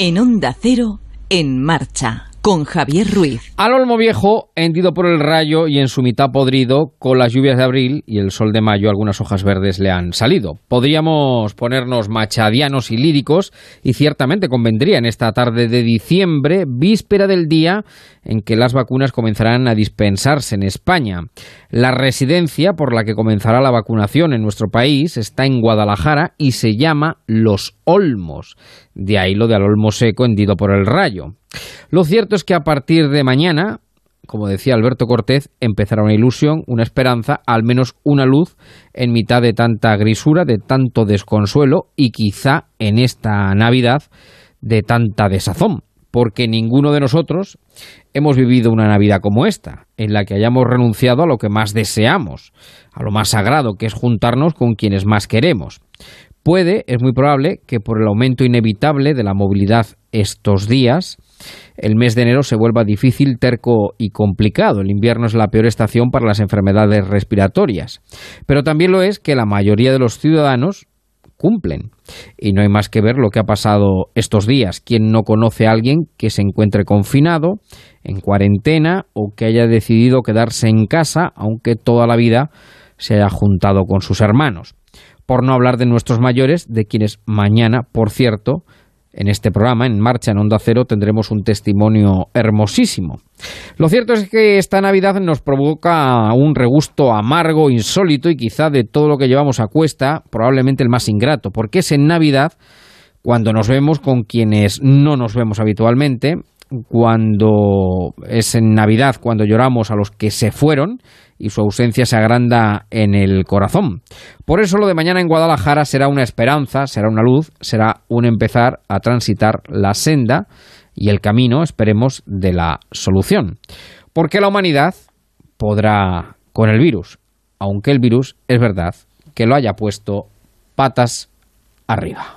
En Onda Cero, en marcha con Javier Ruiz. Al olmo viejo, hendido por el rayo y en su mitad podrido, con las lluvias de abril y el sol de mayo, algunas hojas verdes le han salido. Podríamos ponernos machadianos y líricos, y ciertamente convendría en esta tarde de diciembre, víspera del día en que las vacunas comenzarán a dispensarse en España. La residencia por la que comenzará la vacunación en nuestro país está en Guadalajara y se llama Los Olmos. De ahí lo de al olmo seco hendido por el rayo. Lo cierto es que a partir de mañana, como decía Alberto Cortés, empezará una ilusión, una esperanza, al menos una luz en mitad de tanta grisura, de tanto desconsuelo y quizá en esta Navidad de tanta desazón, porque ninguno de nosotros hemos vivido una Navidad como esta, en la que hayamos renunciado a lo que más deseamos, a lo más sagrado, que es juntarnos con quienes más queremos. Puede, es muy probable, que por el aumento inevitable de la movilidad estos días, el mes de enero se vuelva difícil, terco y complicado. El invierno es la peor estación para las enfermedades respiratorias. Pero también lo es que la mayoría de los ciudadanos cumplen. Y no hay más que ver lo que ha pasado estos días. ¿Quién no conoce a alguien que se encuentre confinado, en cuarentena o que haya decidido quedarse en casa, aunque toda la vida se haya juntado con sus hermanos? Por no hablar de nuestros mayores, de quienes mañana, por cierto, en este programa, en marcha en Onda Cero, tendremos un testimonio hermosísimo. Lo cierto es que esta Navidad nos provoca un regusto amargo, insólito y quizá de todo lo que llevamos a cuesta, probablemente el más ingrato, porque es en Navidad cuando nos vemos con quienes no nos vemos habitualmente, cuando es en Navidad cuando lloramos a los que se fueron y su ausencia se agranda en el corazón. Por eso lo de mañana en Guadalajara será una esperanza, será una luz, será un empezar a transitar la senda y el camino, esperemos, de la solución. Porque la humanidad podrá con el virus, aunque el virus es verdad que lo haya puesto patas arriba.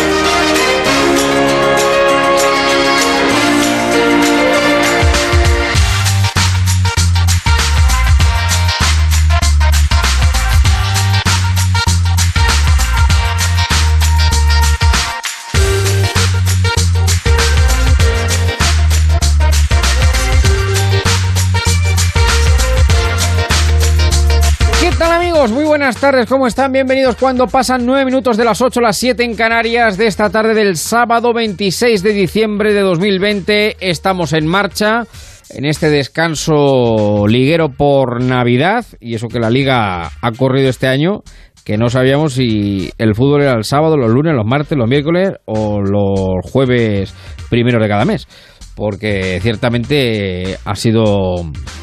Buenas tardes, ¿cómo están? Bienvenidos cuando pasan nueve minutos de las 8 a las 7 en Canarias de esta tarde del sábado 26 de diciembre de 2020. Estamos en marcha en este descanso liguero por Navidad y eso que la liga ha corrido este año que no sabíamos si el fútbol era el sábado, los lunes, los martes, los miércoles o los jueves primeros de cada mes. Porque ciertamente ha sido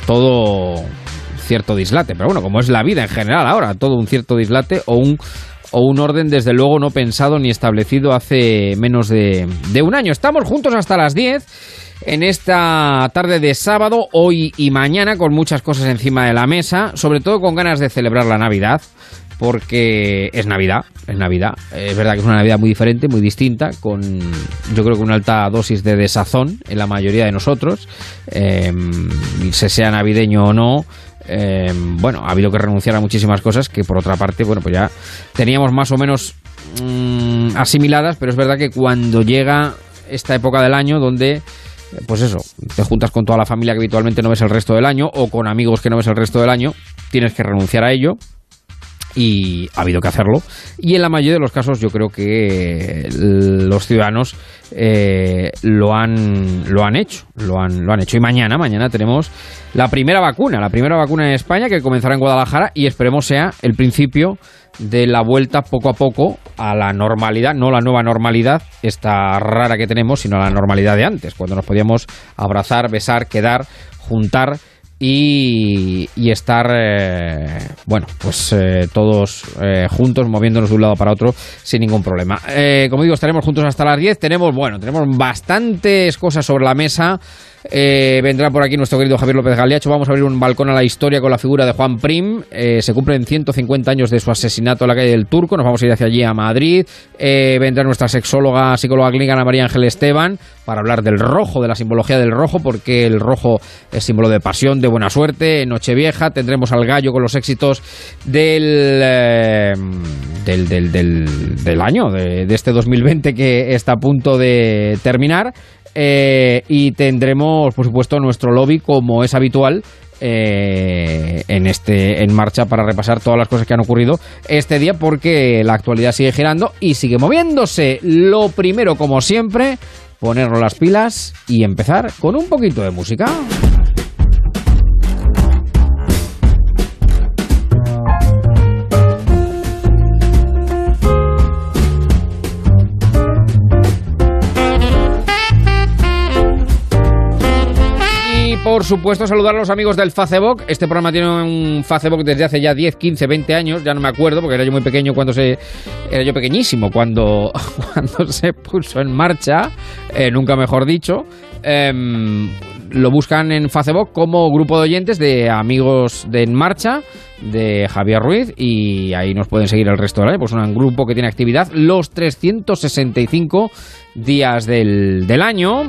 todo cierto dislate. Pero bueno, como es la vida en general ahora, todo un cierto dislate o un o un orden desde luego no pensado ni establecido hace menos de, de, un año. Estamos juntos hasta las 10 en esta tarde de sábado, hoy y mañana, con muchas cosas encima de la mesa, sobre todo con ganas de celebrar la Navidad, porque es Navidad, es Navidad. Es verdad que es una Navidad muy diferente, muy distinta, con yo creo que una alta dosis de desazón en la mayoría de nosotros, eh, se sea navideño o no eh, bueno, ha habido que renunciar a muchísimas cosas que por otra parte, bueno, pues ya teníamos más o menos mm, asimiladas, pero es verdad que cuando llega esta época del año donde pues eso, te juntas con toda la familia que habitualmente no ves el resto del año o con amigos que no ves el resto del año, tienes que renunciar a ello y ha habido que hacerlo. Y en la mayoría de los casos yo creo que los ciudadanos eh, lo, han, lo han hecho, lo han, lo han hecho. Y mañana, mañana tenemos la primera vacuna, la primera vacuna en España que comenzará en Guadalajara y esperemos sea el principio de la vuelta poco a poco a la normalidad, no la nueva normalidad, esta rara que tenemos, sino a la normalidad de antes, cuando nos podíamos abrazar, besar, quedar, juntar y, estar, eh, bueno, pues eh, todos eh, juntos, moviéndonos de un lado para otro sin ningún problema. como digo, estaremos juntos hasta las 10. Tenemos, bueno, tenemos bastantes cosas sobre la mesa. Eh, vendrá por aquí nuestro querido Javier López Galeacho. Vamos a abrir un balcón a la historia con la figura de Juan Prim. Eh, se cumplen 150 años de su asesinato en la calle del Turco. Nos vamos a ir hacia allí a Madrid. Eh, vendrá nuestra sexóloga, psicóloga clínica María Ángel Esteban para hablar del rojo, de la simbología del rojo, porque el rojo es símbolo de pasión, de buena suerte. En Nochevieja tendremos al gallo con los éxitos del, del, del, año, de, de este 2020 que está a punto de terminar. Eh, y tendremos, por supuesto, nuestro lobby, como es habitual, eh, en este en marcha para repasar todas las cosas que han ocurrido este día porque la actualidad sigue girando y sigue moviéndose. Lo primero, como siempre, ponernos las pilas y empezar con un poquito de música. Por supuesto, saludar a los amigos del Facebook. Este programa tiene un Facebook desde hace ya 10, 15, 20 años, ya no me acuerdo, porque era yo muy pequeño cuando se. Era yo pequeñísimo cuando, cuando se puso en marcha, eh, nunca mejor dicho. Em, lo buscan en Facebook como grupo de oyentes de amigos de En Marcha de Javier Ruiz y ahí nos pueden seguir el resto del año. Pues un grupo que tiene actividad los 365 días del, del año.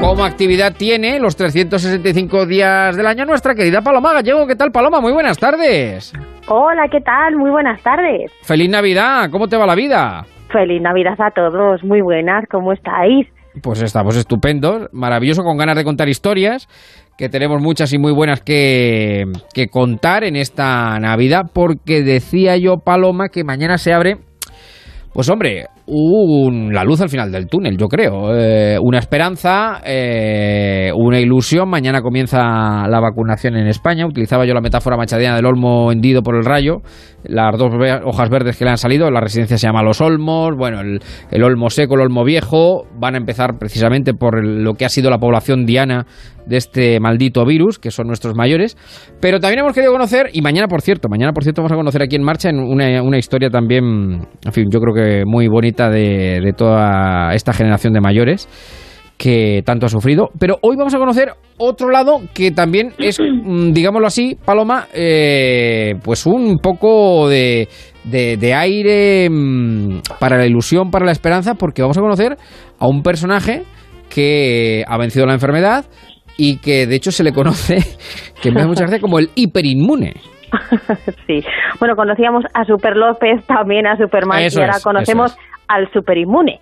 Como actividad tiene los 365 días del año nuestra querida Paloma Gallego. ¿Qué tal, Paloma? Muy buenas tardes. Hola, ¿qué tal? Muy buenas tardes. Feliz Navidad. ¿Cómo te va la vida? Feliz Navidad a todos. Muy buenas. ¿Cómo estáis? Pues estamos estupendos, maravilloso, con ganas de contar historias, que tenemos muchas y muy buenas que, que contar en esta Navidad, porque decía yo, Paloma, que mañana se abre pues hombre, un, la luz al final del túnel, yo creo. Eh, una esperanza, eh, una ilusión. Mañana comienza la vacunación en España. Utilizaba yo la metáfora machadiana del olmo hendido por el rayo. Las dos hojas verdes que le han salido. La residencia se llama Los Olmos. Bueno, el, el olmo seco, el olmo viejo. Van a empezar precisamente por lo que ha sido la población diana de este maldito virus, que son nuestros mayores. Pero también hemos querido conocer, y mañana, por cierto, mañana, por cierto, vamos a conocer aquí en marcha una, una historia también, en fin, yo creo que muy bonita de, de toda esta generación de mayores que tanto ha sufrido. Pero hoy vamos a conocer otro lado que también es, mm, digámoslo así, Paloma, eh, pues un poco de, de, de, aire mm, para la ilusión, para la esperanza, porque vamos a conocer a un personaje que ha vencido la enfermedad, y que de hecho se le conoce, que me da mucha gracia, como el hiperinmune. sí, bueno, conocíamos a Super López, también a Superman, y ahora conocemos al superinmune.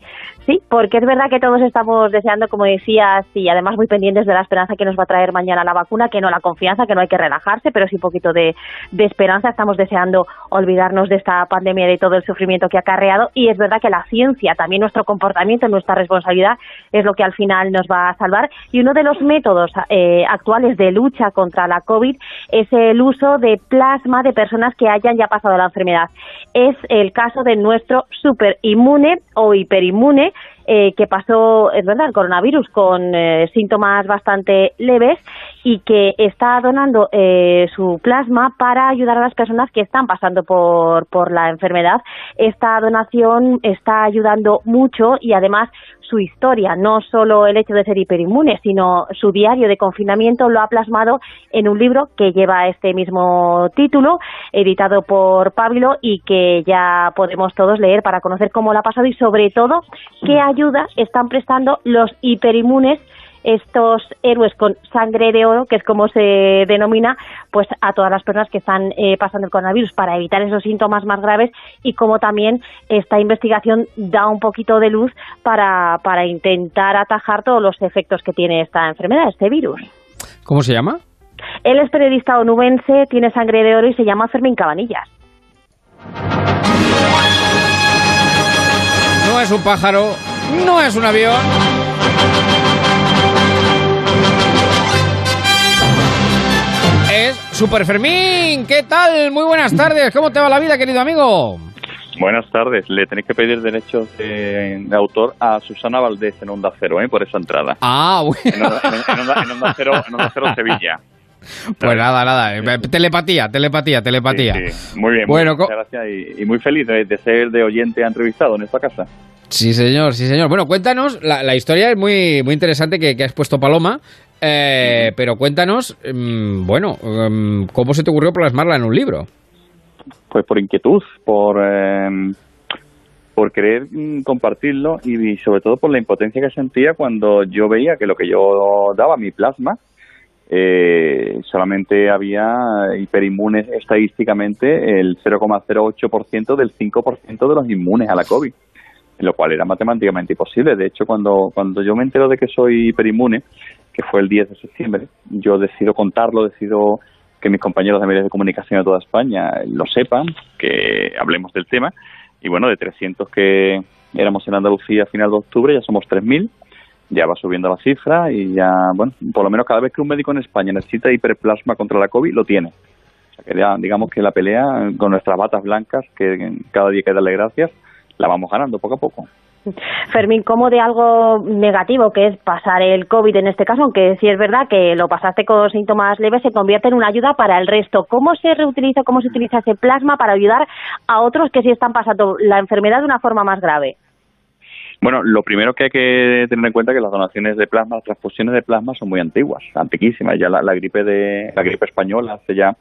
Sí, porque es verdad que todos estamos deseando, como decías, y además muy pendientes de la esperanza que nos va a traer mañana la vacuna, que no la confianza, que no hay que relajarse, pero sí un poquito de, esperanza. Estamos deseando olvidarnos de esta pandemia y de todo el sufrimiento que ha acarreado. Y es verdad que la ciencia, también nuestro comportamiento, nuestra responsabilidad, es lo que al final nos va a salvar. Y uno de los métodos eh, actuales de lucha contra la COVID es el uso de plasma de personas que hayan ya pasado la enfermedad. Es el caso de nuestro superinmune o hiperinmune, eh, que pasó, es verdad, el coronavirus con eh, síntomas bastante leves y que está donando eh, su plasma para ayudar a las personas que están pasando por, por la enfermedad. Esta donación está ayudando mucho y además su historia, no solo el hecho de ser hiperinmune, sino su diario de confinamiento lo ha plasmado en un libro que lleva este mismo título, editado por Pablo y que ya podemos todos leer para conocer cómo lo ha pasado y sobre todo qué ayuda están prestando los hiperinmunes estos héroes con sangre de oro, que es como se denomina, pues a todas las personas que están eh, pasando el coronavirus para evitar esos síntomas más graves y como también esta investigación da un poquito de luz para, para intentar atajar todos los efectos que tiene esta enfermedad, este virus. ¿Cómo se llama? Él es periodista onubense, tiene sangre de oro y se llama Fermín Cabanillas. No es un pájaro, no es un avión. Super Fermín. ¿Qué tal? Muy buenas tardes. ¿Cómo te va la vida, querido amigo? Buenas tardes. Le tenéis que pedir derechos de, de autor a Susana Valdés en Onda Cero, ¿eh? por esa entrada. Ah, bueno. En Onda, en Onda, en Onda Cero, en Onda Cero Sevilla. Pues nada, nada. Telepatía, telepatía, telepatía. Sí, sí. Muy bien, Bueno, muchas gracias y, y muy feliz de, de ser de oyente entrevistado en esta casa. Sí, señor, sí, señor. Bueno, cuéntanos, la, la historia es muy, muy interesante que, que has puesto Paloma. Eh, pero cuéntanos, mm, bueno, mm, ¿cómo se te ocurrió plasmarla en un libro? Pues por inquietud, por, em, por querer mm, compartirlo y, sobre todo por la impotencia que sentía cuando yo veía que lo que yo daba, mi plasma, eh, solamente había hiperinmunes estadísticamente el 0,08% del 5% de los inmunes a la COVID, lo cual era matemáticamente imposible. De hecho, cuando, cuando yo me entero de que soy hiperinmune, que fue el 10 de septiembre, yo decido contarlo, decido que mis compañeros de medios de comunicación de toda España lo sepan, que hablemos del tema. Y bueno, de 300 que éramos en Andalucía a final de octubre, ya somos 3.000 ya va subiendo la cifra y ya, bueno, por lo menos cada vez que un médico en España necesita hiperplasma contra la COVID, lo tiene. O sea que ya, digamos que la pelea con nuestras batas blancas, que cada día hay que darle gracias, la vamos ganando poco a poco. Fermín, ¿cómo de algo negativo que es pasar el COVID en este caso, aunque sí es verdad que lo pasaste con síntomas leves, se convierte en una ayuda para el resto? ¿Cómo se reutiliza, cómo se utiliza ese plasma para ayudar a otros que sí están pasando la enfermedad de una forma más grave? Bueno, lo primero que hay que tener en cuenta es que las donaciones de plasma, las transfusiones de plasma son muy antiguas, antiquísimas. Ya la, gripe de la gripe española hace ya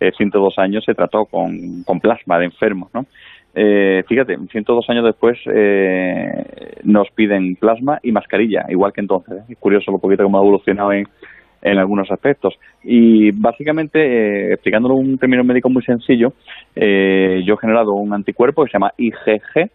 eh, 102 años se trató con, con plasma de enfermos, ¿no? Eh, fíjate, 102 años después eh, nos piden plasma y mascarilla, igual que entonces. Es curioso lo poquito que hemos evolucionado en, algunos aspectos. Y básicamente, eh, explicándolo un término médico muy sencillo, eh, yo he generado un anticuerpo que se llama IgG,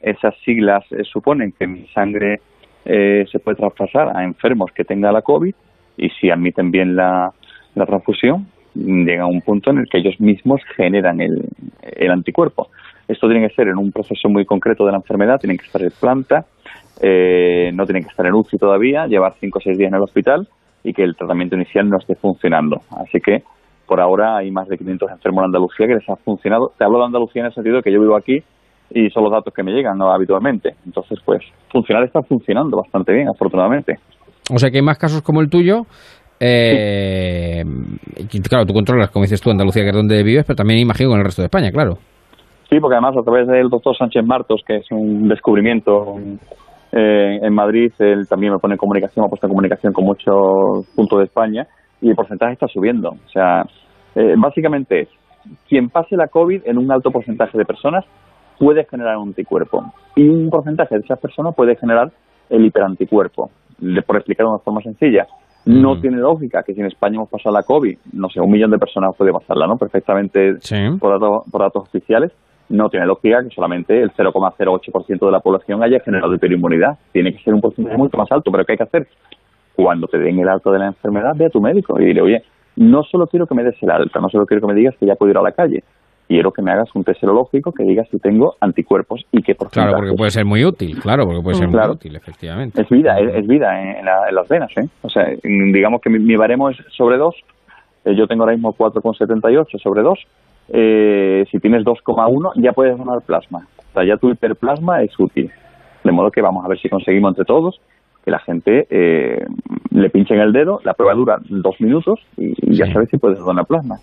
esas siglas eh, suponen que mi sangre eh, se puede traspasar a enfermos que tengan la COVID y si admiten bien la, transfusión, llega a un punto en el que ellos mismos generan el, anticuerpo. Esto tiene que ser en un proceso muy concreto de la enfermedad, tienen que estar en planta, eh, no tienen que estar en UCI todavía, llevar 5 o 6 días en el hospital y que el tratamiento inicial no esté funcionando. Así que por ahora hay más de 500 enfermos en Andalucía que les ha funcionado. Te hablo de Andalucía en el sentido de que yo vivo aquí y son los datos que me llegan habitualmente. Entonces, pues, funcionar está funcionando bastante bien, afortunadamente. O sea que hay más casos como el tuyo. Eh, Claro, tú controlas, como dices tú, Andalucía, que es donde vives, pero también imagino con el resto de España, claro. Sí, porque además a través del doctor Sánchez Martos, que es un descubrimiento eh, en Madrid, él también me pone en comunicación, ha puesto en comunicación con muchos puntos de España y el porcentaje está subiendo. O sea, eh, básicamente es, quien pase la COVID en un alto porcentaje de personas puede generar un anticuerpo y un porcentaje de esas personas puede generar el hiperanticuerpo. Por explicar de una forma sencilla, no mm. tiene lógica que si en España hemos pasado la COVID, no sé, un millón de personas puede pasarla, ¿no? Perfectamente por, datos, por datos oficiales. No tiene lógica que solamente el 0,08% de la población haya generado hiperinmunidad. Tiene que ser un porcentaje mucho más alto, pero ¿qué hay que hacer? Cuando te den el alto de la enfermedad, ve a tu médico y dile, oye, no solo quiero que me des el alta, no solo quiero que me digas que ya puedo ir a la calle, quiero que me hagas un test serológico que diga si tengo anticuerpos y qué por Claro, porque puede ser muy útil, claro, porque puede ser muy útil, efectivamente. Es vida, es, vida en, las venas, ¿eh? O sea, digamos que mi, baremo es sobre 2, eh, yo tengo ahora mismo 4,78 sobre 2, eh, si tienes 2,1 ya puedes donar plasma, o sea, ya tu hiperplasma es útil. De modo que vamos a ver si conseguimos entre todos que la gente eh, le pinchen el dedo, la prueba dura dos minutos y, ya sabes si puedes donar plasma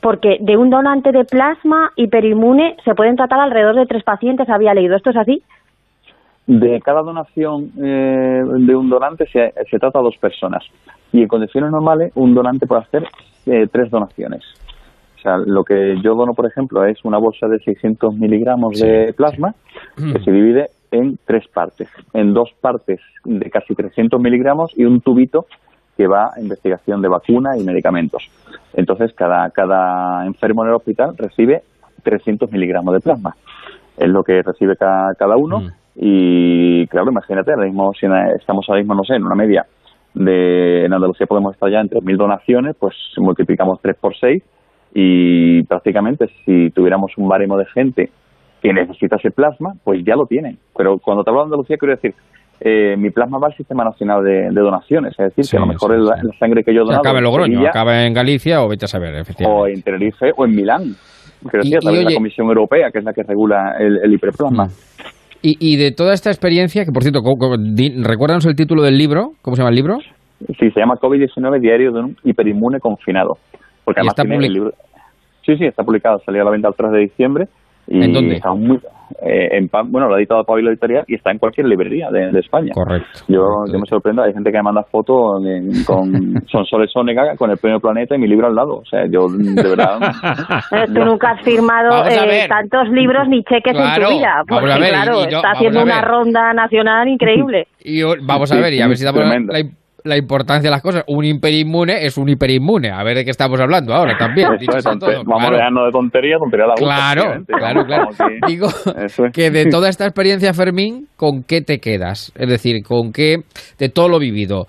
porque de un donante de plasma hiperinmune se pueden tratar alrededor de tres pacientes, había leído. ¿Esto es así? De cada donación eh, de un donante se, trata a dos personas y en condiciones normales un donante puede hacer eh, tres donaciones. Sea, lo que yo dono, por ejemplo, es una bolsa de 600 miligramos de plasma que se divide en tres partes. En dos partes de casi 300 miligramos y un tubito que va a investigación de vacuna y medicamentos. Entonces, cada, cada enfermo en el hospital recibe 300 miligramos de plasma. Es lo que recibe cada, cada uno. Mm. Y claro, imagínate, ahora mismo, si estamos ahora mismo, no sé, en una media de en Andalucía podemos estar ya en 3.000 donaciones, pues multiplicamos 3 por 6 y prácticamente si tuviéramos un baremo de gente que necesita ese plasma, pues ya lo tienen. Pero cuando te hablo de Andalucía, quiero decir, eh, mi plasma va al Sistema Nacional de, Donaciones, es decir, que a lo mejor es la, sangre que yo dono. Acaba en Logroño, acaba en Galicia o vete a saber, efectivamente. O en Tenerife o en Milán, que decía, también la Comisión Europea, que es la que regula el, hiperplasma. Mm. Y, de toda esta experiencia, que por cierto, recuérdanos el título del libro, ¿cómo se llama el libro? Sí, se llama COVID-19 Diario de un hiperinmune confinado. Porque además está el libro... Sí, sí, está publicado, salió a la venta el 3 de diciembre. Y ¿En dónde? Está muy, eh, en, bueno, lo ha editado Pablo Editorial y está en cualquier librería de, España. Correcto. Yo, yo, me sorprendo, hay gente que me manda fotos con Son Soles Sónega con el premio Planeta y mi libro al lado. O sea, yo de verdad. Tú nunca has firmado eh, tantos libros ni cheques en tu vida. Porque, claro, está haciendo una ronda nacional increíble. Y vamos a ver, y a ver si damos la, la importancia de las cosas. Un hiperinmune es un hiperinmune. A ver de qué estamos hablando ahora también. Vamos claro. de tontería, tontería la Claro, claro, claro. Digo que de toda esta experiencia, Fermín, ¿con qué te quedas? Es decir, ¿con qué de todo lo vivido?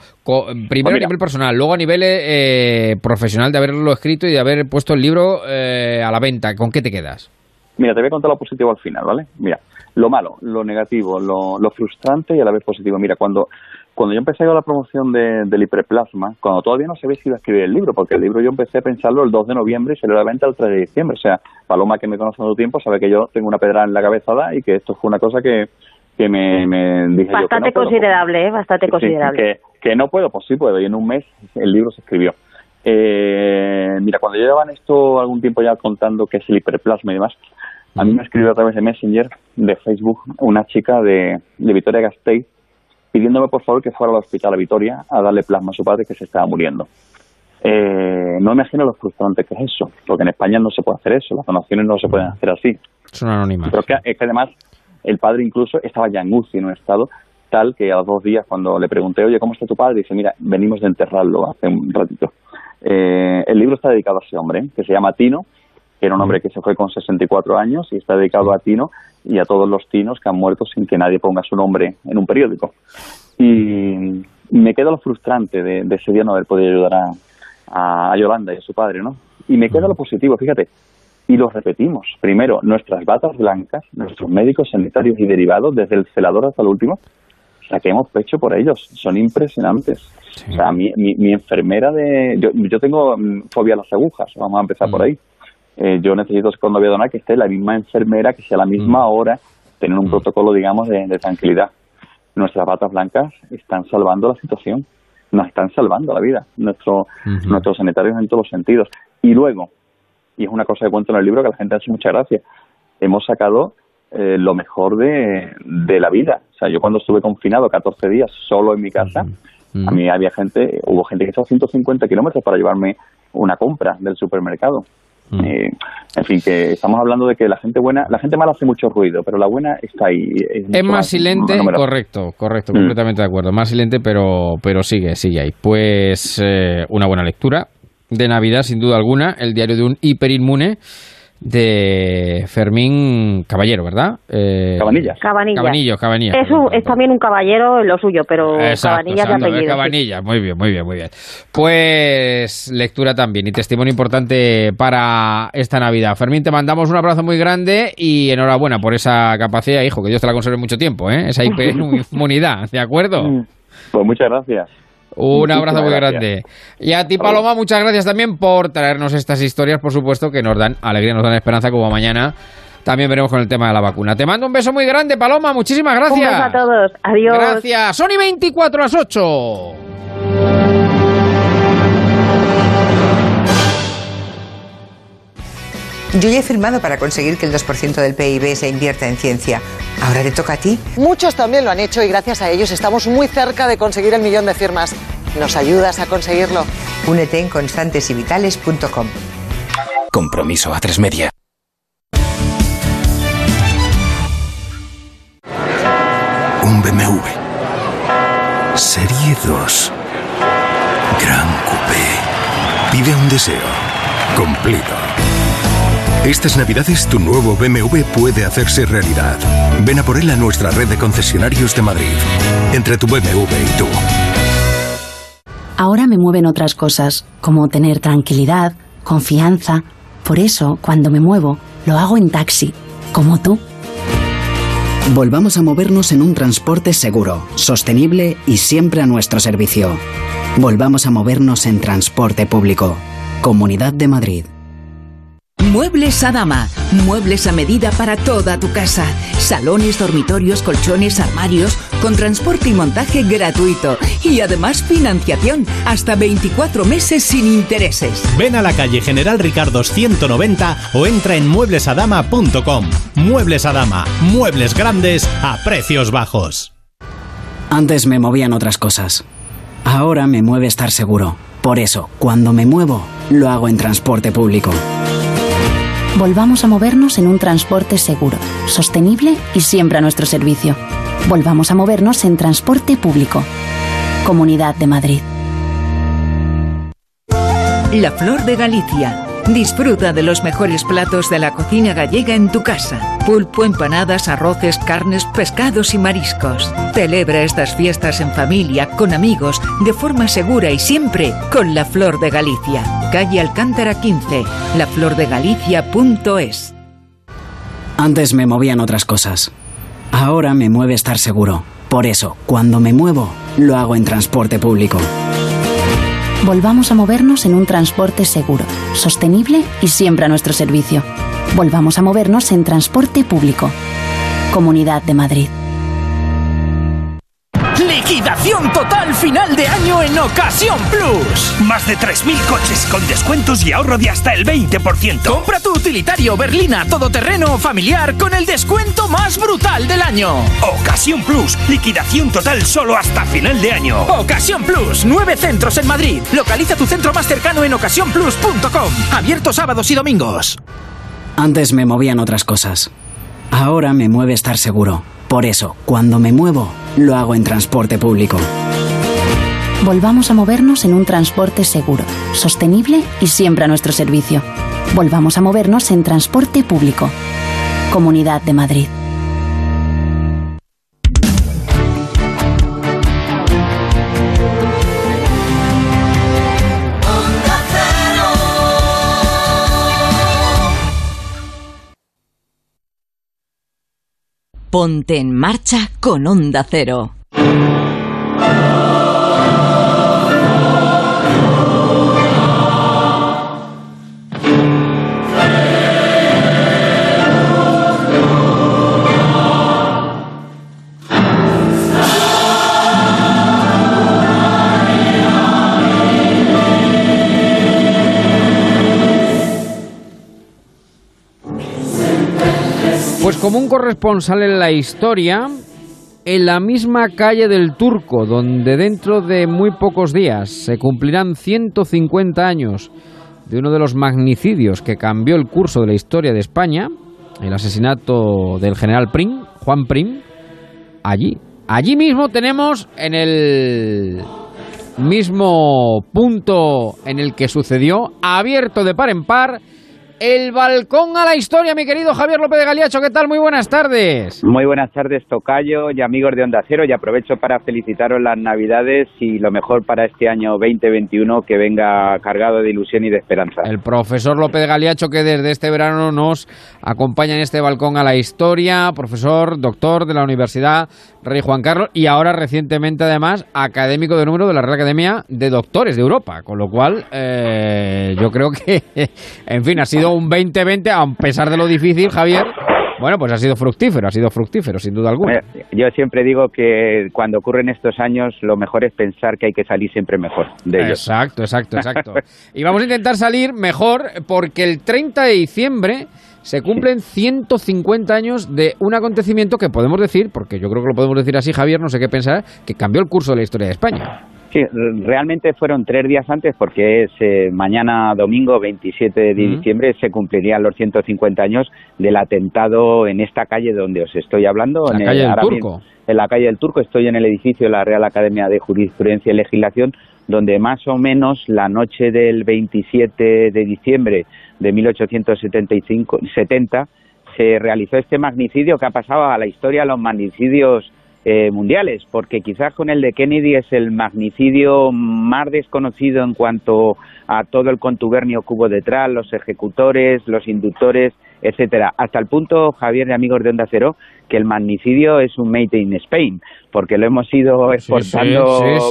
primero a nivel personal, luego a nivel eh, profesional de haberlo escrito y de haber puesto el libro eh, a la venta. ¿Con qué te quedas? Mira, te voy a contar lo positivo al final, ¿vale? Mira, lo malo, lo negativo, lo, lo frustrante y a la vez positivo. Mira, cuando cuando yo empecé con la promoción de, del hiperplasma, cuando todavía no sabía si iba a escribir el libro, porque el libro yo empecé a pensarlo el 2 de noviembre y a la venta el 3 de diciembre. O sea, Paloma, que me conoce todo tiempo, sabe que yo tengo una pedra en la cabezada y que esto fue una cosa que, que me, me dije Bastante considerable, ¿eh? Bastante considerable. Que, no puedo, pues sí puedo. Y en un mes el libro se escribió. Eh, mira, cuando llevaban esto algún tiempo ya contando qué es el hiperplasma y demás, a mí me escribió a través de Messenger, de Facebook, una chica de, de Vitoria Gasteiz, pidiéndome por favor que fuera al hospital a Vitoria a darle plasma a su padre que se estaba muriendo. Eh, no imagino lo frustrante que es eso, porque en España no se puede hacer eso, las donaciones no se pueden hacer así. Son anónimas. Pero es que, además el padre incluso estaba ya en UCI, en un estado tal que a los dos días cuando le pregunté, oye, ¿cómo está tu padre? Dice, mira, venimos de enterrarlo hace un ratito. Eh, el libro está dedicado a ese hombre, que se llama Tino, que era un hombre que se fue con 64 años y está dedicado a Tino y a todos los tinos que han muerto sin que nadie ponga su nombre en un periódico. Y me queda lo frustrante de, ese día no haber podido ayudar a, a, Yolanda y a su padre, ¿no? Y me queda lo positivo, fíjate, y lo repetimos. Primero, nuestras batas blancas, nuestros médicos sanitarios y derivados, desde el celador hasta el último, hemos pecho por ellos. Son impresionantes. O sea, mi, mi, enfermera de... Yo, yo tengo mm, fobia a las agujas, vamos a empezar por ahí. Eh, yo necesito cuando voy a donar que esté la misma enfermera, que sea a la misma mm. hora, tener un mm. protocolo, digamos, de, tranquilidad. Nuestras batas blancas están salvando la situación, nos están salvando la vida, nuestro, nuestros sanitarios en todos los sentidos. Y luego, y es una cosa que cuento en el libro que la gente hace mucha gracia, hemos sacado eh, lo mejor de, de, la vida. O sea, yo cuando estuve confinado 14 días solo en mi casa, a mí había gente, hubo gente que hizo 150 kilómetros para llevarme una compra del supermercado. Mm. Eh, en fin, que estamos hablando de que la gente buena, la gente mala hace mucho ruido, pero la buena está ahí. Es, más silente, correcto, correcto, mm. completamente de acuerdo. Más silente, pero, pero sigue, sigue ahí. Pues eh, una buena lectura de Navidad, sin duda alguna, el diario de un hiperinmune de Fermín Caballero, ¿verdad? Eh, Cabanillas. Cabanillas. Cabanillas. Es, es, también un caballero en lo suyo, pero Cabanillas de apellido. Cabanillas, muy bien, muy bien, muy bien. Pues lectura también y testimonio importante para esta Navidad. Fermín, te mandamos un abrazo muy grande y enhorabuena por esa capacidad, hijo, que Dios te la conserve mucho tiempo, ¿eh? Esa inmunidad, ¿de acuerdo? Pues muchas gracias. Un abrazo muy grande. Y a ti, Paloma, muchas gracias también por traernos estas historias, por supuesto, que nos dan alegría, nos dan esperanza, como mañana también veremos con el tema de la vacuna. Te mando un beso muy grande, Paloma, muchísimas gracias. Un beso a todos, adiós. Gracias. Sony 24 a las 8. Yo ya he firmado para conseguir que el 2% del PIB se invierta en ciencia. Ahora te toca a ti. Muchos también lo han hecho y gracias a ellos estamos muy cerca de conseguir el millón de firmas. ¿Nos ayudas a conseguirlo? Únete en constantesyvitales.com. Compromiso a tres media. Un BMW. Serie 2. Gran Coupé. Pide un deseo. Cumplido. Estas navidades tu nuevo BMW puede hacerse realidad. Ven a por él a nuestra red de concesionarios de Madrid. Entre tu BMW y tú. Ahora me mueven otras cosas, como tener tranquilidad, confianza. Por eso, cuando me muevo, lo hago en taxi, como tú. Volvamos a movernos en un transporte seguro, sostenible y siempre a nuestro servicio. Volvamos a movernos en transporte público. Comunidad de Madrid. Muebles Adama. Muebles a medida para toda tu casa. Salones, dormitorios, colchones, armarios, con transporte y montaje gratuito. Y además financiación hasta 24 meses sin intereses. Ven a la calle General Ricardo 190 o entra en mueblesadama.com. Muebles Adama. Muebles grandes a precios bajos. Antes me movían otras cosas. Ahora me mueve estar seguro. Por eso, cuando me muevo, lo hago en transporte público. Volvamos a movernos en un transporte seguro, sostenible y siempre a nuestro servicio. Volvamos a movernos en transporte público. Comunidad de Madrid. La Flor de Galicia. Disfruta de los mejores platos de la cocina gallega en tu casa. Pulpo, empanadas, arroces, carnes, pescados y mariscos. Celebra estas fiestas en familia, con amigos, de forma segura y siempre con La Flor de Galicia. Calle Alcántara 15, laflordegalicia.es. Antes me movían otras cosas. Ahora me mueve estar seguro. Por eso, cuando me muevo, lo hago en transporte público. Volvamos a movernos en un transporte seguro, sostenible y siempre a nuestro servicio. Volvamos a movernos en transporte público. Comunidad de Madrid. Liquidación total final de año en Ocasión Plus. Más de 3.000 coches con descuentos y ahorro de hasta el 20%. Compra tu utilitario berlina todoterreno o familiar con el descuento más brutal del año. Ocasión Plus. Liquidación total solo hasta final de año. Ocasión Plus. Nueve centros en Madrid. Localiza tu centro más cercano en ocasiónplus.com. Abierto sábados y domingos. Antes me movían otras cosas. Ahora me mueve estar seguro. Por eso, cuando me muevo, lo hago en transporte público. Volvamos a movernos en un transporte seguro, sostenible y siempre a nuestro servicio. Volvamos a movernos en transporte público. Comunidad de Madrid. Ponte en marcha con Onda Cero. Como un corresponsal en la historia, en la misma calle del Turco, donde dentro de muy pocos días se cumplirán 150 años de uno de los magnicidios que cambió el curso de la historia de España, el asesinato del general Prim, Juan Prim, allí, allí mismo tenemos en el mismo punto en el que sucedió, abierto de par en par, el balcón a la historia, mi querido Javier López de Galiacho. ¿Qué tal? Muy buenas tardes. Muy buenas tardes, Tocayo y amigos de Onda Cero. Y aprovecho para felicitaros las Navidades y lo mejor para este año 2021 que venga cargado de ilusión y de esperanza. El profesor López de Galiacho que desde este verano nos acompaña en este balcón a la historia. Profesor, doctor de la Universidad Rey Juan Carlos y ahora recientemente además académico de número de la Real Academia de Doctores de Europa. Con lo cual eh, yo creo que, en fin, ha sido un 2020, a pesar de lo difícil, Javier. Bueno, pues ha sido fructífero, ha sido fructífero, sin duda alguna. Yo siempre digo que cuando ocurren estos años, lo mejor es pensar que hay que salir siempre mejor de ellos. Exacto, exacto, exacto. y vamos a intentar salir mejor porque el 30 de diciembre se cumplen 150 años de un acontecimiento que podemos decir, porque yo creo que lo podemos decir así, Javier, no sé qué pensar, que cambió el curso de la historia de España. Sí, realmente fueron tres días antes porque es eh, mañana domingo 27 de diciembre se cumplirían los 150 años del atentado en esta calle donde os estoy hablando. La en calle del Turco. en la calle del Turco, estoy en el edificio de la Real Academia de Jurisprudencia y Legislación donde más o menos la noche del 27 de diciembre de 1875 70 se realizó este magnicidio que ha pasado a la historia de los magnicidios eh, mundiales, porque quizás con el de Kennedy es el magnicidio más desconocido en cuanto a todo el contubernio que hubo detrás, los ejecutores, los inductores etcétera. Hasta el punto, Javier de Amigos de Onda Cero, que el magnicidio es un made in Spain, porque lo hemos ido exportando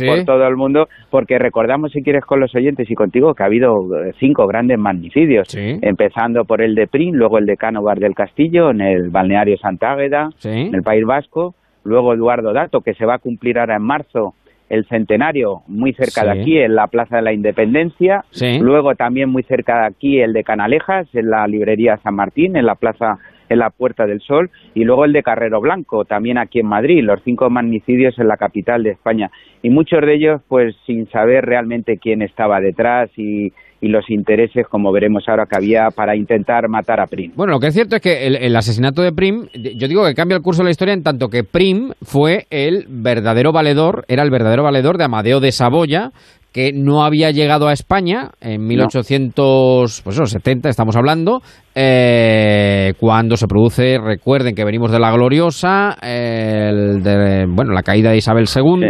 por todo el mundo, porque recordamos, si quieres, con los oyentes y contigo, que ha habido eh, cinco grandes magnicidios, empezando por el de Prim, luego el de Cánovar del Castillo, en el balneario Santa Águeda, en el País Vasco, luego Eduardo Dato, que se va a cumplir ahora en marzo, el centenario muy cerca de aquí, en la Plaza de la Independencia. Luego también muy cerca de aquí el de Canalejas, en la librería San Martín, en la Plaza en la Puerta del Sol, y luego el de Carrero Blanco, también aquí en Madrid, los cinco magnicidios en la capital de España. Y muchos de ellos, pues sin saber realmente quién estaba detrás y, y los intereses, como veremos ahora, que había para intentar matar a Prim. Bueno, lo que es cierto es que el, asesinato de Prim, yo digo que cambia el curso de la historia en tanto que Prim fue el verdadero valedor, era el verdadero valedor de Amadeo de Saboya, que no había llegado a España en 1870, pues estamos hablando, eh, cuando se produce, recuerden que venimos de la gloriosa, el de, bueno, la caída de Isabel II.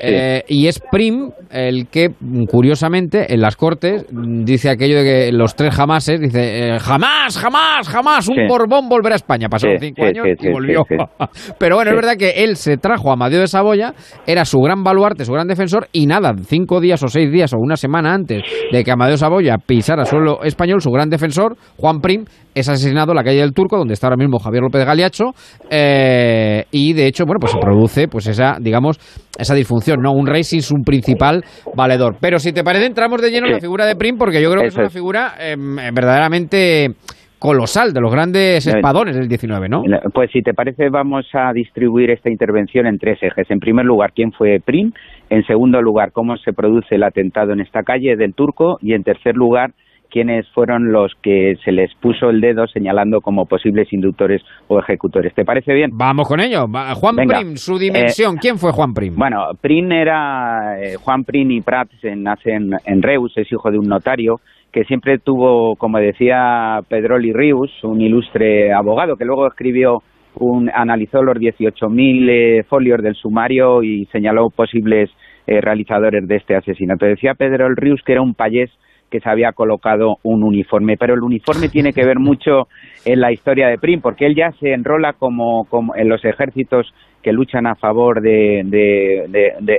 Eh, y es Prim el que, curiosamente, en las cortes dice aquello de que los tres jamases, dice, eh, jamás, jamás, jamás un Borbón volverá a España. Pasaron cinco años y volvió. Pero bueno, es verdad que él se trajo a Amadeo de Saboya, era su gran baluarte, su gran defensor, y nada, cinco días o seis días o una semana antes de que Amadeo de Saboya pisara suelo español, su gran defensor, Juan Prim, es asesinado en la calle del Turco, donde está ahora mismo Javier López Galiacho, eh, y de hecho, bueno, pues se produce pues esa, digamos, esa disfunción, ¿no? Un rey sin su principal valedor. Pero si te parece, entramos de lleno en la figura de Prim, porque yo creo que es una figura em, verdaderamente colosal, de los grandes espadones del 19, ¿no? Pues si te parece, vamos a distribuir esta intervención en tres ejes. En primer lugar, ¿quién fue Prim? En segundo lugar, ¿cómo se produce el atentado en esta calle del Turco? Y en tercer lugar, quiénes fueron los que se les puso el dedo señalando como posibles inductores o ejecutores. ¿Te parece bien? Vamos con ello. Juan Prim, su dimensión. Eh, ¿Quién fue Juan Prim? Bueno, Prim era eh, Juan Prim y Prat nace en, Reus, es hijo de un notario que siempre tuvo, como decía Pedroli Rius, un ilustre abogado que luego escribió un, analizó los 18.000 eh, folios del sumario y señaló posibles realizadores de este asesinato. Decía Pedro Rius que era un payés que se había colocado un uniforme. Pero el uniforme tiene que ver mucho en la historia de Prim, porque él ya se enrola como, en los ejércitos que luchan a favor de,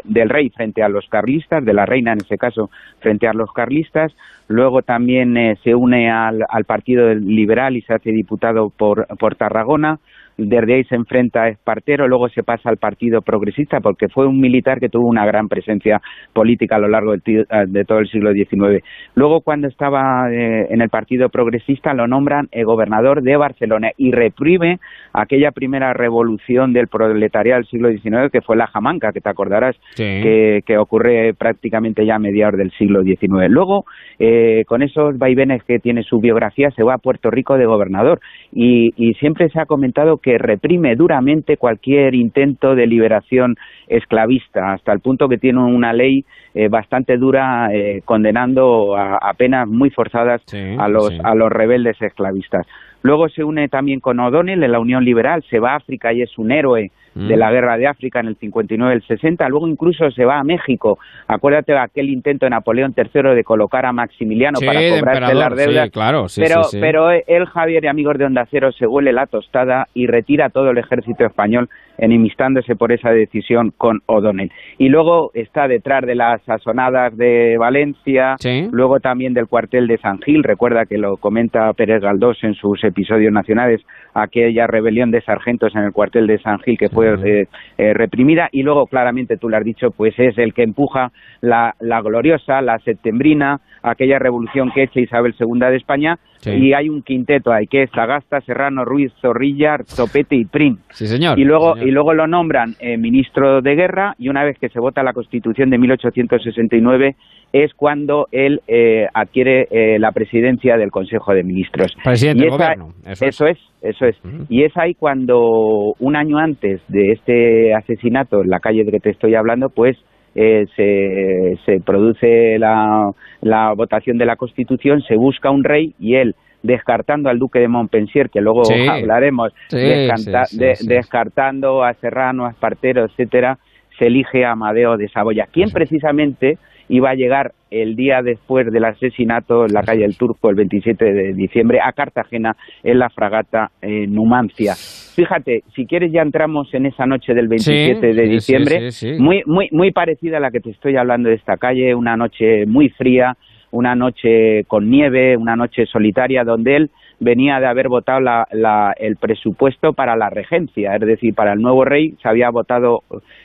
del rey frente a los carlistas, de la reina en ese caso frente a los carlistas. Luego también eh, se une al, al Partido Liberal y se hace diputado por, por Tarragona desde ahí se enfrenta a Espartero, luego se pasa al Partido Progresista, porque fue un militar que tuvo una gran presencia política a lo largo de, eh, todo el siglo XIX. Luego, cuando estaba eh, en el Partido Progresista, lo nombran el gobernador de Barcelona y reprime aquella primera revolución del proletariado del siglo XIX, que fue la Jamanca, que te acordarás, que, ocurre prácticamente ya a mediados del siglo XIX. Luego, eh, con esos vaivenes que tiene su biografía, se va a Puerto Rico de gobernador y siempre se ha comentado que que reprime duramente cualquier intento de liberación esclavista, hasta el punto que tiene una ley eh, bastante dura eh, condenando a, penas muy forzadas a los a los rebeldes esclavistas. Luego se une también con O'Donnell en la Unión Liberal, se va a África y es un héroe de mm. la guerra de África en el 59 y el 60. Luego incluso se va a México. Acuérdate de aquel intento de Napoleón III de colocar a Maximiliano para cobrarse las deudas. claro, pero, pero él, Javier y amigos de Onda Cero, se huele la tostada y retira todo el ejército español enemistándose por esa decisión con O'Donnell. Y luego está detrás de las asonadas de Valencia, luego también del cuartel de San Gil, recuerda que lo comenta Pérez Galdós en sus episodios nacionales, aquella rebelión de sargentos en el cuartel de San Gil que fue eh, eh, reprimida. Y luego claramente tú lo has dicho pues es el que empuja la, la gloriosa, la septembrina, aquella revolución que echa Isabel II de España y hay un quinteto ahí que es Sagasta, Serrano, Ruiz, Zorrilla, Topete y Prim. Sí, señor. Y luego, y luego lo nombran eh, ministro de guerra y una vez que se vota la Constitución de 1869 es cuando él eh, adquiere eh, la presidencia del Consejo de Ministros. Presidente del gobierno. Eso, es. eso es. Y es ahí cuando un año antes de este asesinato en la calle de que te estoy hablando, pues eh, se, se, produce la, la, votación de la Constitución, se busca un rey y él, descartando al duque de Montpensier, que luego hablaremos, descartando a Serrano, a Espartero, etcétera, se elige a Amadeo de Saboya, quien precisamente iba a llegar el día después del asesinato en la calle del Turco, el 27 de diciembre, a Cartagena en la fragata eh, Numancia. Fíjate, si quieres ya entramos en esa noche del 27 de diciembre, muy, muy, muy parecida a la que te estoy hablando de esta calle, una noche muy fría, una noche con nieve, una noche solitaria, donde él venía de haber votado el presupuesto para la regencia, es decir, para el nuevo rey se había votado,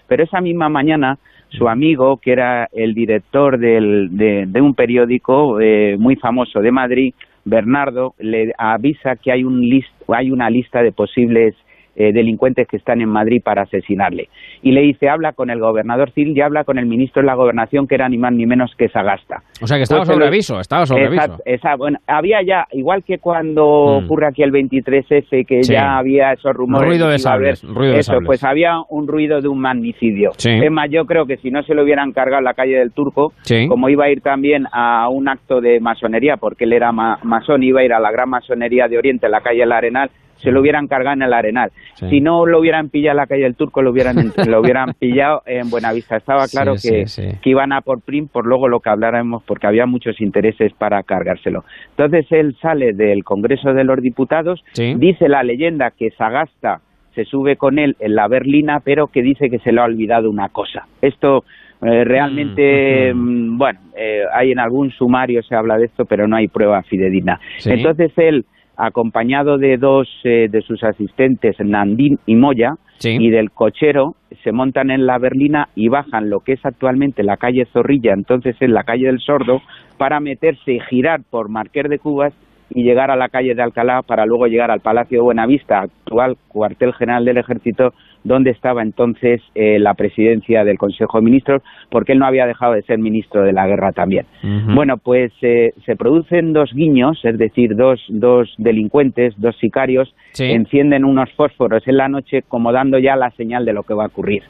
pero esa misma mañana su amigo, que era el director de, un periódico eh, muy famoso de Madrid, Bernardo, le avisa que hay, un hay una lista de posibles eh, delincuentes que están en Madrid para asesinarle. Y le dice, habla con el gobernador civil y habla con el ministro de la gobernación, que era ni más ni menos que Sagasta. O sea, que estaba pues sobre aviso, estaba sobre aviso. bueno, había ya, igual que cuando mm. ocurre aquí el 23F, que ya había esos rumores. Ruido de sables. Ruido eso, pues había un ruido de un magnicidio. Es más, yo creo que si no se lo hubieran cargado en la calle del Turco, como iba a ir también a un acto de masonería, porque él era masón, iba a ir a la gran masonería de Oriente, en la calle del Arenal, se lo hubieran cargado en el Arenal. Si no lo hubieran pillado en la calle del Turco, lo hubieran, lo hubieran pillado en Buenavista. Estaba claro que, que, iban a por Prim, por luego lo que habláramos, porque había muchos intereses para cargárselo. Entonces él sale del Congreso de los Diputados, dice la leyenda que Sagasta se sube con él en la berlina, pero que dice que se le ha olvidado una cosa. Esto eh, realmente, mm, mm, bueno, eh, hay en algún sumario se habla de esto, pero no hay prueba fidedigna. Entonces él acompañado de dos eh, de sus asistentes, Nandín y Moya, y del cochero, se montan en la berlina y bajan lo que es actualmente la calle Zorrilla, entonces en la calle del Sordo, para meterse y girar por Marqués de Cubas y llegar a la calle de Alcalá para luego llegar al Palacio de Buenavista, actual cuartel general del ejército, donde estaba entonces eh, la presidencia del Consejo de Ministros, porque él no había dejado de ser ministro de la guerra también. Bueno, pues eh, se producen dos guiños, es decir, dos, dos delincuentes, dos sicarios, encienden unos fósforos en la noche como dando ya la señal de lo que va a ocurrir.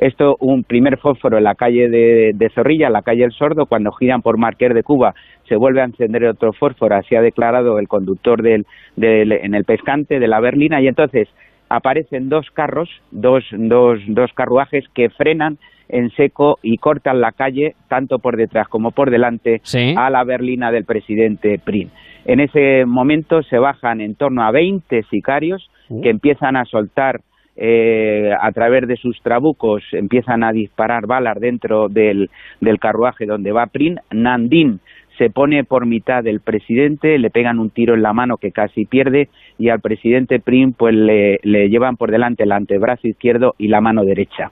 Esto, un primer fósforo en la calle de, Zorrilla, la calle El Sordo, cuando giran por Marqués de Cuba, se vuelve a encender otro fósforo, así ha declarado el conductor del, en el pescante de la berlina, y entonces aparecen dos carros, dos, dos, dos carruajes que frenan en seco y cortan la calle, tanto por detrás como por delante, a la berlina del presidente Prim. En ese momento se bajan en torno a 20 sicarios uh. que empiezan a soltar eh, a través de sus trabucos, empiezan a disparar balas dentro del, del carruaje donde va Prim. Nandín se pone por mitad del presidente, le pegan un tiro en la mano que casi pierde y al presidente Prim pues le, llevan por delante el antebrazo izquierdo y la mano derecha.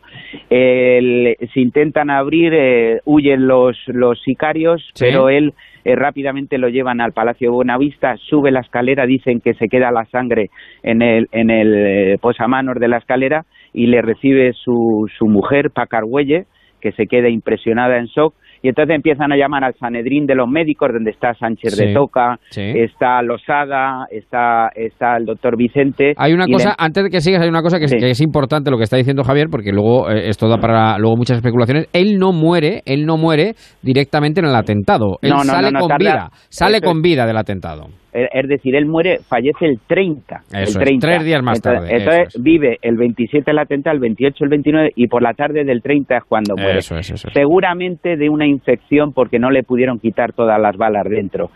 se intentan abrir, eh, huyen los, los sicarios, pero él eh, rápidamente lo llevan al Palacio de Buenavista, sube la escalera, dicen que se queda la sangre en el, en el eh, posamanos de la escalera y le recibe su, su mujer, Pacarhuelle, que se queda impresionada en shock y entonces empiezan a llamar al Sanedrín de los médicos, donde está Sánchez de Toca, está Losada, está, está el doctor Vicente. Hay una cosa, antes de que sigas, hay una cosa que, es, importante lo que está diciendo Javier, porque luego eh, esto da para luego muchas especulaciones. Él no muere, él no muere directamente en el atentado. Él sale con vida, sale con vida del atentado. Es decir, él muere, fallece el 30. el 30. tres días más tarde. Entonces vive el 27 el atentado, el 28 el 29 y por la tarde del 30 es cuando muere. Seguramente de una infección porque no le pudieron quitar todas las balas dentro.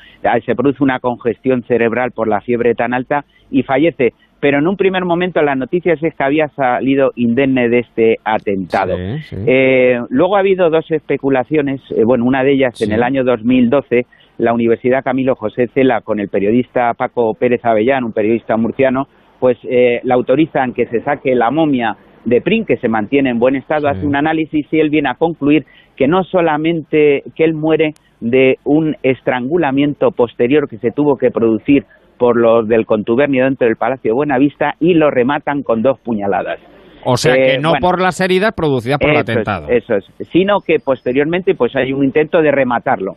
Se produce una congestión cerebral por la fiebre tan alta y fallece pero en un primer momento las noticias es que había salido indemne de este atentado. Eh, luego ha habido dos especulaciones, eh, bueno, una de ellas en el año 2012 la Universidad Camilo José Cela con el periodista Paco Pérez Avellán, un periodista murciano, pues eh, la autorizan que se saque la momia de Prim, que se mantiene en buen estado, hace un análisis y él viene a concluir que no solamente que él muere de un estrangulamiento posterior que se tuvo que producir por los del contubernio dentro del Palacio de Buenavista y lo rematan con dos puñaladas. O sea que eh, no por las heridas producidas por el atentado. eso es, sino que posteriormente pues hay un intento de rematarlo.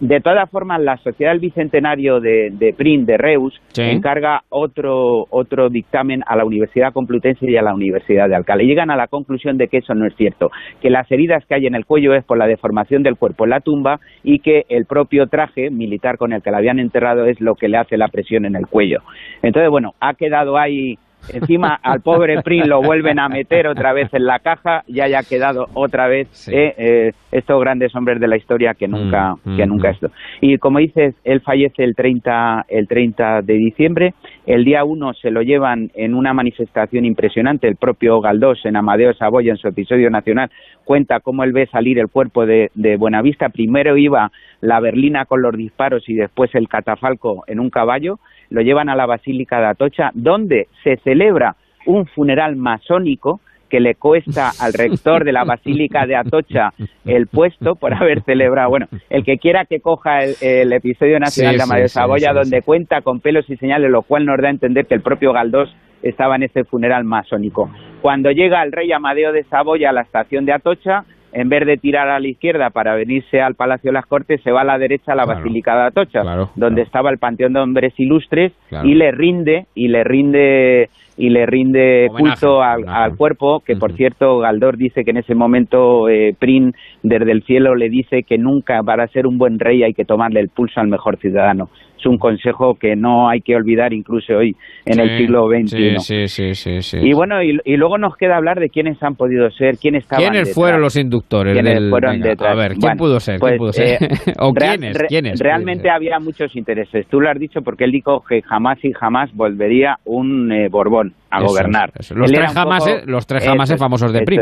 De todas formas, la Sociedad del Bicentenario de, de PRIN, de Reus, encarga otro, otro dictamen a la Universidad Complutense y a la Universidad de Alcalá. Y llegan a la conclusión de que eso no es cierto, que las heridas que hay en el cuello es por la deformación del cuerpo en la tumba y que el propio traje militar con el que la habían enterrado es lo que le hace la presión en el cuello. Entonces, bueno, ha quedado ahí encima al pobre Prin lo vuelven a meter otra vez en la caja y haya quedado otra vez eh, eh, estos grandes hombres de la historia que nunca, mm, que mm, nunca mm. esto. Y como dices, él fallece el 30, el 30 de diciembre, el día 1 se lo llevan en una manifestación impresionante, el propio Galdós en Amadeo Saboya en su episodio nacional cuenta cómo él ve salir el cuerpo de, de Buenavista, primero iba la berlina con los disparos y después el catafalco en un caballo, lo llevan a la Basílica de Atocha, donde se celebra un funeral masónico que le cuesta al rector de la Basílica de Atocha el puesto por haber celebrado. Bueno, el que quiera que coja el, episodio nacional de Amadeo Saboya, donde cuenta con pelos y señales, lo cual nos da a entender que el propio Galdós estaba en ese funeral masónico. Cuando llega el rey Amadeo de Saboya a la estación de Atocha, en vez de tirar a la izquierda para venirse al Palacio de las Cortes, se va a la derecha a la Basílica de Atocha, donde estaba el Panteón de Hombres Ilustres, y le rinde, y le rinde y le rinde culto al, cuerpo, que por cierto Galdor dice que en ese momento eh, Prin desde el cielo le dice que nunca para ser un buen rey hay que tomarle el pulso al mejor ciudadano. Es un consejo que no hay que olvidar incluso hoy en el siglo XXI. Sí, sí, sí, y bueno, y, luego nos queda hablar de quiénes han podido ser, quiénes estaban ¿Quiénes fueron los inductores? ¿Quiénes fueron detrás? A ver, ¿quién pudo ser? ¿Quién pudo ser? Eh, ¿O quiénes? ¿quiénes? Realmente había muchos intereses. Tú lo has dicho porque él dijo que jamás y jamás volvería un eh, Borbón a gobernar. Los, tres jamás, los tres jamases famosos de Prim.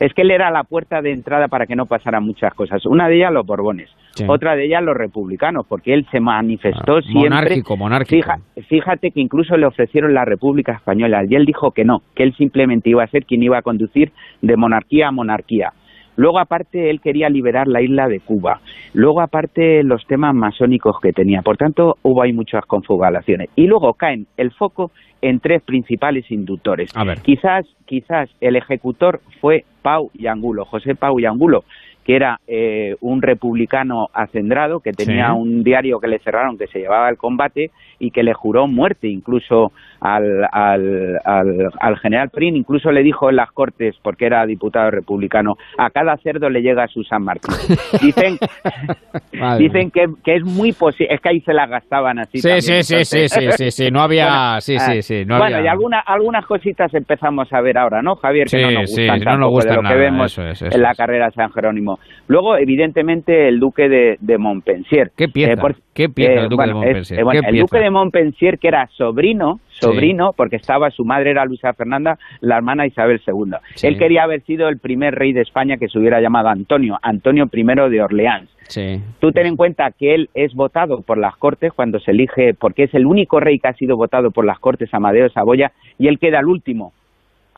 Es, que él era la puerta de entrada para que no pasaran muchas cosas. Una de ellas los Borbones, otra de ellas los republicanos, porque él se manifestó ah, siempre... Monárquico, monárquico. fíjate que incluso le ofrecieron la República Española y él dijo que no, que él simplemente iba a ser quien iba a conducir de monarquía a monarquía. Luego, aparte, él quería liberar la isla de Cuba. Luego, aparte, los temas masónicos que tenía. Por tanto, hubo ahí muchas confabulaciones. Y luego caen el foco en tres principales inductores. Quizás, quizás el ejecutor fue Pau y Angulo, José Pau y Angulo, que era eh, un republicano acendrado, que tenía un diario que le cerraron, que se llevaba al combate y que le juró muerte incluso al, al, al, general Prin, incluso le dijo en las Cortes, porque era diputado republicano, a cada cerdo le llega su San Martín. Dicen, dicen que, que, es muy posible, es que ahí se la gastaban así. Sí, sí, sí, sí, sí, sí, no había... sí, sí, sí, no bueno, y alguna, algunas cositas empezamos a ver ahora, ¿no, Javier? Que no nos gustan no nos gusta de lo que vemos en la carrera de San Jerónimo. Luego, evidentemente, el duque de, de Montpensier. ¿Qué pieza? Eh, ¿Qué pieza el duque de Montpensier? el duque de Montpensier, que era sobrino, sobrino, porque estaba, su madre era Luisa Fernanda, la hermana Isabel II. Él quería haber sido el primer rey de España que se hubiera llamado Antonio, Antonio I de Orleans. Tú ten en cuenta que él es votado por las Cortes cuando se elige, porque es el único rey que ha sido votado por las Cortes, Amadeo de Saboya, y él queda el último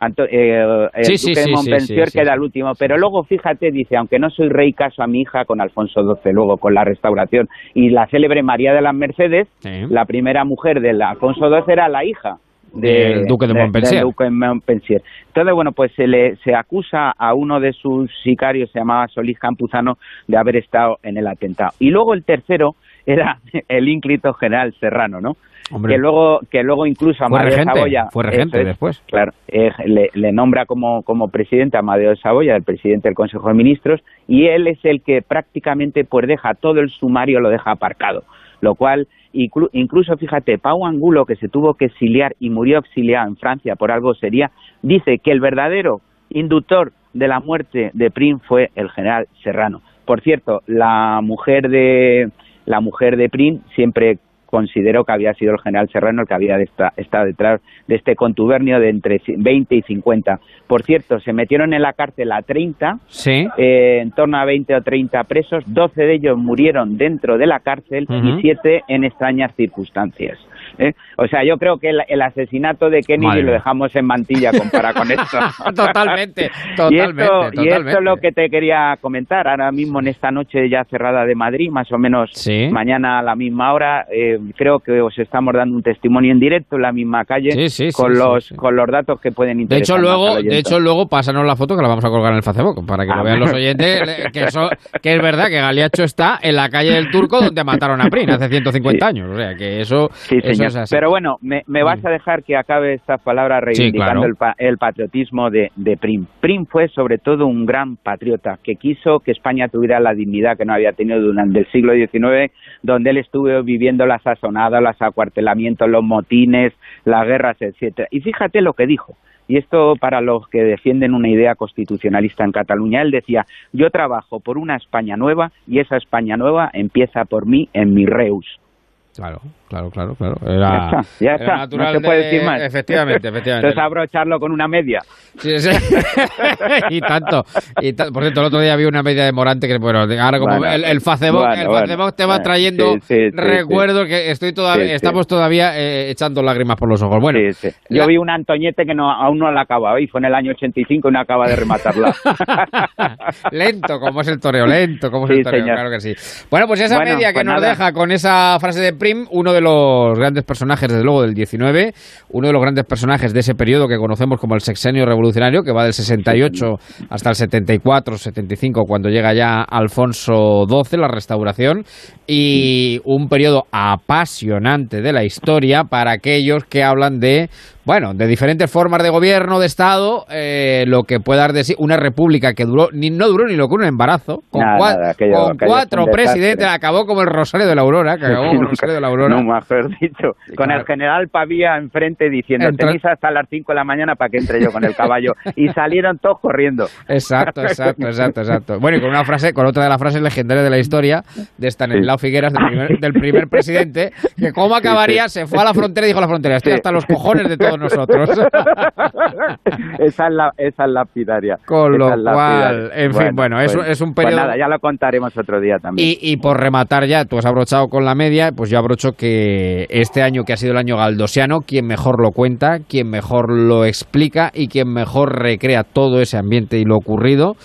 eh, el duque de Montpensier queda el último, pero luego fíjate, dice, aunque no soy rey, caso a mi hija con Alfonso XII, luego con la restauración, y la célebre María de las Mercedes, la primera mujer de Alfonso XII era la hija del duque de, Montpensier. Entonces, bueno, pues se le se acusa a uno de sus sicarios, se llamaba Solís Campuzano, de haber estado en el atentado. Y luego el tercero era el ínclito general Serrano, ¿no? Que luego que luego incluso Amadeo de Saboya fue regente después. claro eh, le, nombra como, como presidente a Amadeo de Saboya el presidente del Consejo de Ministros y él es el que prácticamente pues deja todo el sumario lo deja aparcado. Lo cual incluso fíjate Pau Angulo que se tuvo que exiliar y murió exiliado en Francia por algo sería dice que el verdadero inductor de la muerte de Prim fue el general Serrano. Por cierto la mujer de la mujer de Prim siempre consideró que había sido el general Serrano el que había estado detrás de este contubernio de entre 20 y 50. Por cierto, se metieron en la cárcel a 30, eh, en torno a 20 o 30 presos, 12 de ellos murieron dentro de la cárcel y 7 en extrañas circunstancias. ¿Eh? O sea, yo creo que el, asesinato de Kennedy lo dejamos en mantilla comparado con esto. totalmente, totalmente. Y esto, es lo que te quería comentar. Ahora mismo en esta noche ya cerrada de Madrid, más o menos mañana a la misma hora, eh, creo que os estamos dando un testimonio en directo en la misma calle con los con los datos que pueden interesar. De hecho luego, de hecho luego pásanos la foto que la vamos a colgar en el Facebook para que lo ah, vean los oyentes que, que es verdad que Galiacho está en la calle del Turco donde mataron a Prin hace 150 años, o sea que eso, eso Pero bueno, me, vas mm. a dejar que acabe estas palabras reivindicando el, patriotismo de, de Prim. Prim fue sobre todo un gran patriota que quiso que España tuviera la dignidad que no había tenido durante el siglo XIX, donde él estuvo viviendo las asonadas, los acuartelamientos, los motines, las guerras, etcétera. Y fíjate lo que dijo. Y esto para los que defienden una idea constitucionalista en Cataluña. Él decía, yo trabajo por una España nueva y esa España nueva empieza por mí en mi Reus. Claro, claro, claro, claro. ya está, ya está. no se puede decir más. Efectivamente, efectivamente. Entonces abrocharlo con una media. Sí, sí. y tanto. Y por cierto, el otro día había una media de Morante que, bueno, ahora como el, el, Facebook, el Facebook te va trayendo recuerdo que estoy todavía, estamos todavía eh, echando lágrimas por los ojos. Bueno, yo vi un Antoñete que no, aún no la acaba y fue en el año 85 y no acaba de rematarla. lento, como es el toreo, lento, como es el toreo, claro que sí. Bueno, pues esa media que pues nos deja con esa frase de uno de los grandes personajes, desde luego, del 19, uno de los grandes personajes de ese periodo que conocemos como el sexenio revolucionario, que va del 68 hasta el 74, 75, cuando llega ya Alfonso XII, la restauración, y un periodo apasionante de la historia para aquellos que hablan de bueno, de diferentes formas de gobierno, de Estado, eh, lo que puede dar de sí una república que duró, ni, no duró ni lo que un embarazo, con, cuatro presidentes, acabó como el Rosario de la Aurora, que acabó como el Rosario de la Aurora. No, mejor dicho, con el general Pavía enfrente diciendo, tenéis hasta las 5 de la mañana para que entre yo con el caballo, y salieron todos corriendo. Exacto, exacto, exacto, exacto. Bueno, y con una frase, con otra de las frases legendarias de la historia, de Stanislao Figueras, del primer, del primer presidente, que cómo acabaría, se fue a la frontera y dijo a la frontera, estoy hasta los cojones de todo nosotros. esa, es la, esa es lapidaria. Con lo cual, en fin, bueno, es, pues, un pues periodo... nada, ya lo contaremos otro día también. Y, y, por rematar ya, tú has abrochado con la media, pues yo abrocho que este año que ha sido el año galdosiano, quien mejor lo cuenta, quien mejor lo explica y quien mejor recrea todo ese ambiente y lo ocurrido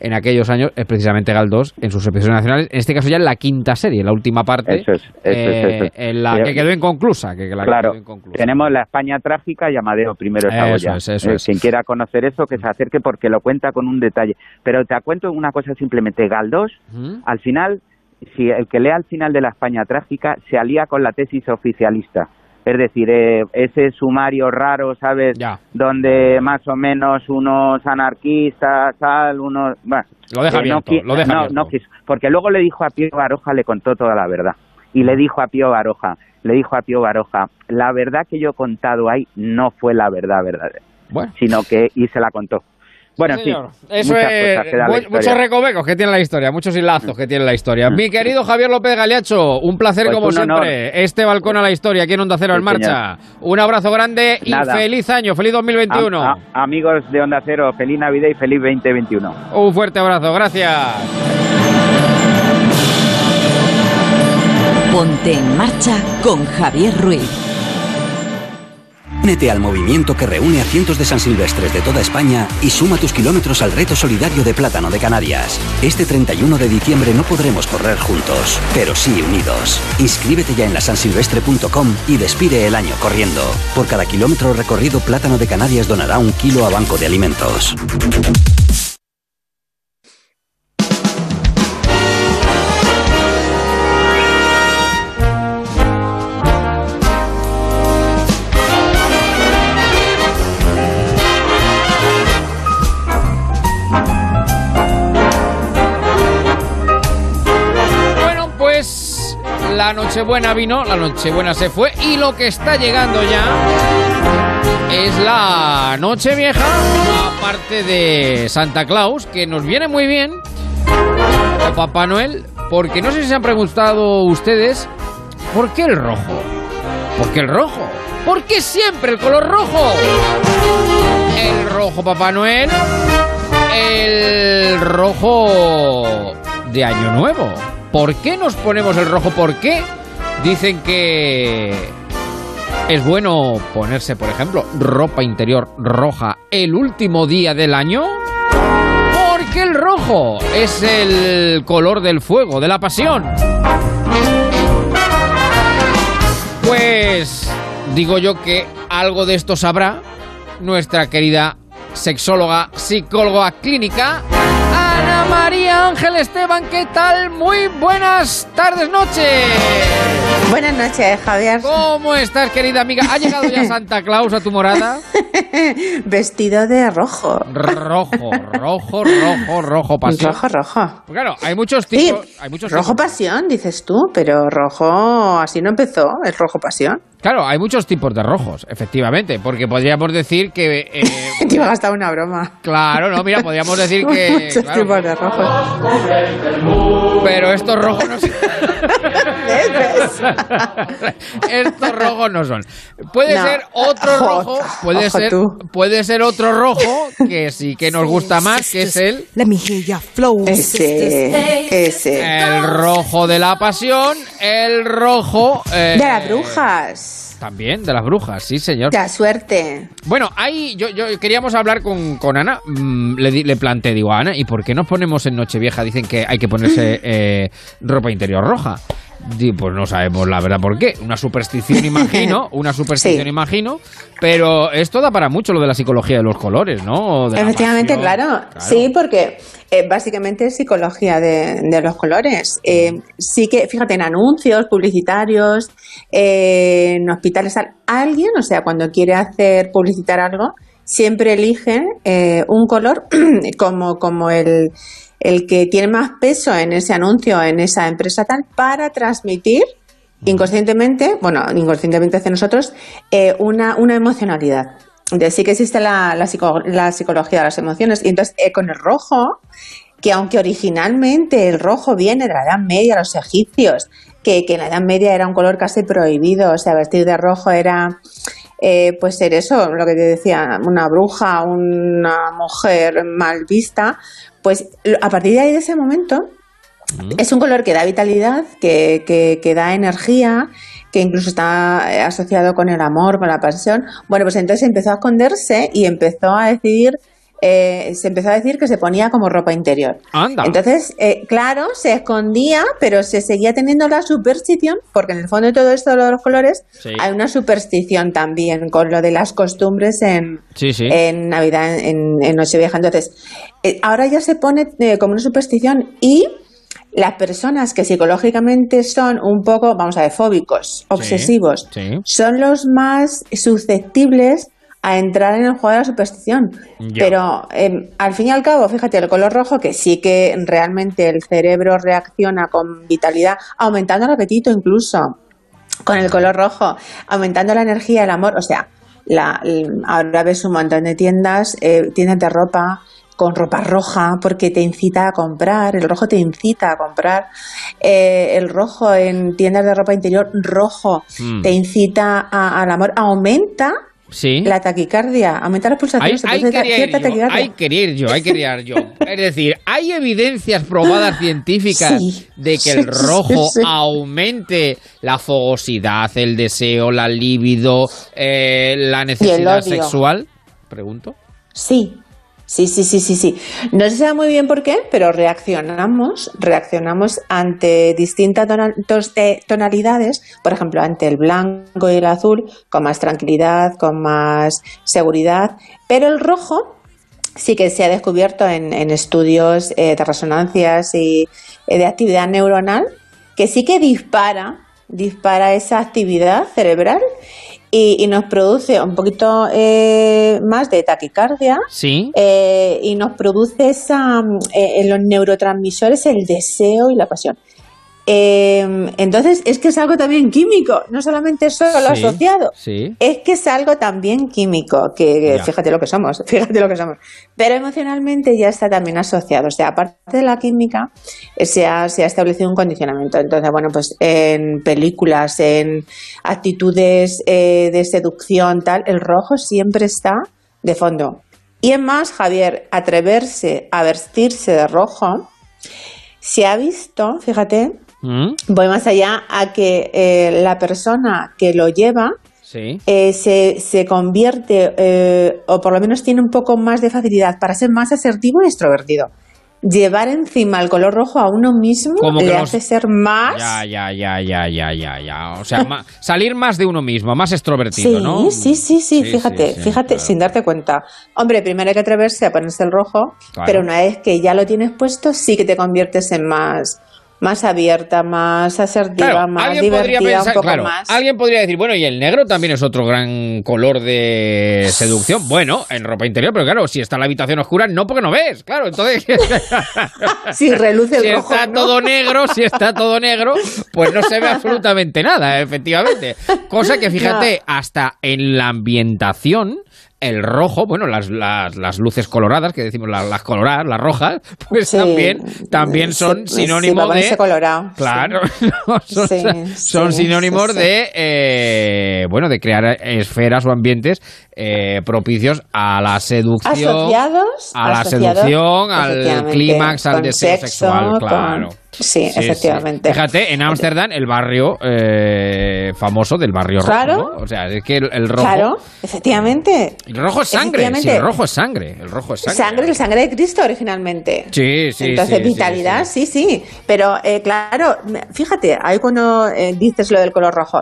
en aquellos años es precisamente Galdós en sus episodios nacionales, en este caso ya en la quinta serie, la última parte, eh, en la que quedó inconclusa. Que, claro, tenemos la España trágica y Amadeo primero Saboya. Eso eh, Quien quiera conocer eso, que se acerque porque lo cuenta con un detalle. Pero te cuento una cosa simplemente, Galdós, al final, si el que lea al final de la España trágica se alía con la tesis oficialista es decir, eh, ese sumario raro, ¿sabes? Donde más o menos unos anarquistas, tal, unos... Bueno, lo deja bien, eh, lo deja no, porque luego le dijo a Pío Baroja, le contó toda la verdad. Y le dijo a Pío Baroja, le dijo a Pío Baroja, la verdad que yo he contado ahí no fue la verdad verdadera, bueno. sino que, y se la contó. Bueno, sí, Eso es muchos recovecos que tiene la historia, muchos hilazos que tiene la historia. Mi querido Javier López Galeacho, un placer pues como siempre. Este balcón a la historia aquí en Onda Cero en marcha. Un abrazo grande y feliz año, feliz 2021. amigos de Onda Cero, feliz Navidad y feliz 2021. Un fuerte abrazo, gracias. Ponte en marcha con Javier Ruiz. Únete al movimiento que reúne a cientos de San Silvestres de toda España y suma tus kilómetros al reto solidario de Plátano de Canarias. Este 31 de diciembre no podremos correr juntos, pero sí unidos. Inscríbete ya en la sansilvestre.com y despide el año corriendo. Por cada kilómetro recorrido, Plátano de Canarias donará un kilo a Banco de Alimentos. La Nochebuena vino, la Nochebuena se fue y lo que está llegando ya es la Noche Vieja, aparte de Santa Claus, que nos viene muy bien, o Papá Noel, porque no sé si se han preguntado ustedes, ¿por qué el rojo? ¿Por qué el rojo? ¿Por qué siempre el color rojo? El rojo Papá Noel, el rojo de Año Nuevo. ¿Por qué nos ponemos el rojo? ¿Por qué dicen que es bueno ponerse, por ejemplo, ropa interior roja el último día del año? Porque el rojo es el color del fuego, de la pasión. Pues digo yo que algo de esto sabrá nuestra querida sexóloga, psicóloga clínica, María Ángel Esteban. ¿Qué tal? Muy buenas tardes, noches. Buenas noches, Javier. ¿Cómo estás, querida amiga? ¿Ha llegado ya Santa Claus a tu morada? Vestido de rojo. Rojo, rojo, rojo, rojo pasión. Rojo, rojo. Pues claro, hay muchos tipos. hay muchos rojo pasión, dices tú, pero rojo así no empezó, el rojo pasión. Claro, hay muchos tipos de rojos, efectivamente, porque podríamos decir que... Eh, Te iba a gastar una broma. Claro, no, mira, podríamos decir que... muchos tipos de rojos. Pero estos rojos no estos rojos no son. Puede ser otro rojo, puede ser, puede ser otro rojo que sí que nos gusta más, que es el... Ese, ese. El rojo de la pasión, el rojo... Eh, de las brujas. También, de las brujas, sí, señor. La suerte. Bueno, ahí yo, yo queríamos hablar con, con Ana. Mm, le, le, planteé, digo, Ana, ¿y por qué nos ponemos en Nochevieja? Dicen que hay que ponerse eh, ropa interior roja. Pues no sabemos la verdad por qué. Una superstición, imagino. Una superstición, imagino. Pero esto da para mucho lo de la psicología de los colores, ¿no? Efectivamente, claro. Sí, porque eh, básicamente es psicología de, los colores. Eh, sí que, fíjate, en anuncios publicitarios, eh, en hospitales, alguien, o sea, cuando quiere hacer publicitar algo, siempre elige un color como, como el el que tiene más peso en ese anuncio, en esa empresa tal, para transmitir inconscientemente, bueno, inconscientemente hacia nosotros, eh, una, una emocionalidad. Entonces sí que existe la, la, psicología de las emociones. Y entonces eh, con el rojo, que aunque originalmente el rojo viene de la Edad Media, los egipcios, que, que en la Edad Media era un color casi prohibido, o sea, vestir de rojo era eh, pues ser eso, lo que te decía, una bruja, una mujer mal vista, pues a partir de ahí de ese momento mm. es un color que da vitalidad, que, que, que da energía, que incluso está asociado con el amor, con la pasión. Bueno, pues entonces empezó a esconderse y empezó a decidir eh, se empezó a decir que se ponía como ropa interior. Entonces, eh, claro, se escondía, pero se seguía teniendo la superstición, porque en el fondo de todo esto de los colores hay una superstición también con lo de las costumbres en, en Navidad, en, Nochevieja. Entonces, eh, ahora ya se pone como una superstición y las personas que psicológicamente son un poco, vamos a ver, fóbicos, obsesivos, son los más susceptibles a entrar en el juego de la superstición. Pero em, al fin y al cabo, fíjate, el color rojo, que sí que realmente el cerebro reacciona con vitalidad, aumentando el apetito incluso, con el color rojo, aumentando la energía, el amor, o sea, la, ahora ves un montón de tiendas, eh, tiendas de ropa, con ropa roja porque te incita a comprar, el rojo te incita a comprar, eh, el rojo en tiendas de ropa interior rojo mm. te incita al amor, aumenta la taquicardia, aumentar las pulsaciones. Hay, hay, cierta yo, hay yo, hay querer yo. Es decir, hay evidencias probadas científicas de que el rojo aumente la fogosidad, el deseo, la libido, eh, la necesidad sexual. Pregunto. Sí, Sí, sí, sí, sí, sí. No se sabe muy bien por qué, pero reaccionamos, reaccionamos ante distintas tonalidades, por ejemplo, ante el blanco y el azul, con más tranquilidad, con más seguridad, pero el rojo sí que se ha descubierto en, estudios eh, de resonancias y eh, de actividad neuronal, que sí que dispara, dispara esa actividad cerebral y, nos produce un poquito eh, más de taquicardia sí. Eh, y nos produce esa, eh, en los neurotransmisores el deseo y la pasión. Em, entonces, es que es algo también químico, no solamente solo lo asociado, es que es algo también químico, que, fíjate lo que somos, fíjate lo que somos. Pero emocionalmente ya está también asociado, o sea, aparte de la química, se ha, se ha establecido un condicionamiento. Entonces, bueno, pues en películas, en actitudes eh, de seducción, tal, el rojo siempre está de fondo. Y es más, Javier, atreverse a vestirse de rojo, se ha visto, fíjate, ¿Mm? Voy más allá a que eh, la persona que lo lleva eh, se, se, convierte, eh, o por lo menos tiene un poco más de facilidad para ser más asertivo y extrovertido llevar encima el color rojo a uno mismo le hace ser más. Ya, ya, ya, ya, ya, ya, ya. O sea, salir más de uno mismo, más extrovertido, ¿no? Sí, sí, sí, fíjate, fíjate, sin darte cuenta. Hombre, primero hay que atreverse a ponerse el rojo, pero una vez que ya lo tienes puesto, sí que te conviertes en más más abierta, más asertiva, más divertida, un poco más. Alguien podría decir, bueno, y el negro también es otro gran color de seducción. Bueno, en ropa interior, pero claro, si está la habitación oscura, no porque no ves, claro, entonces... si reluce el si está todo negro, si está todo negro, pues no se ve absolutamente nada, efectivamente. Cosa que, fíjate, hasta en la ambientación el rojo, bueno, las, las, las, luces coloradas, que decimos las, coloradas, las rojas, pues también, también son sinónimos de... colorado. Claro, son, sinónimos de, eh, bueno, de crear esferas o ambientes eh, propicios a la seducción. Asociados. A la seducción, al clímax, al deseo sexual, claro. Sí, efectivamente. Fíjate, en Ámsterdam, el barrio eh, famoso del barrio rojo. O sea, es que el, rojo. Claro, efectivamente. El rojo es sangre. el rojo es sangre. El rojo es sangre. Sangre, el sangre de Cristo originalmente. Sí, sí. Entonces, vitalidad, sí, sí. Pero eh, claro, fíjate, ahí cuando eh, dices lo del color rojo.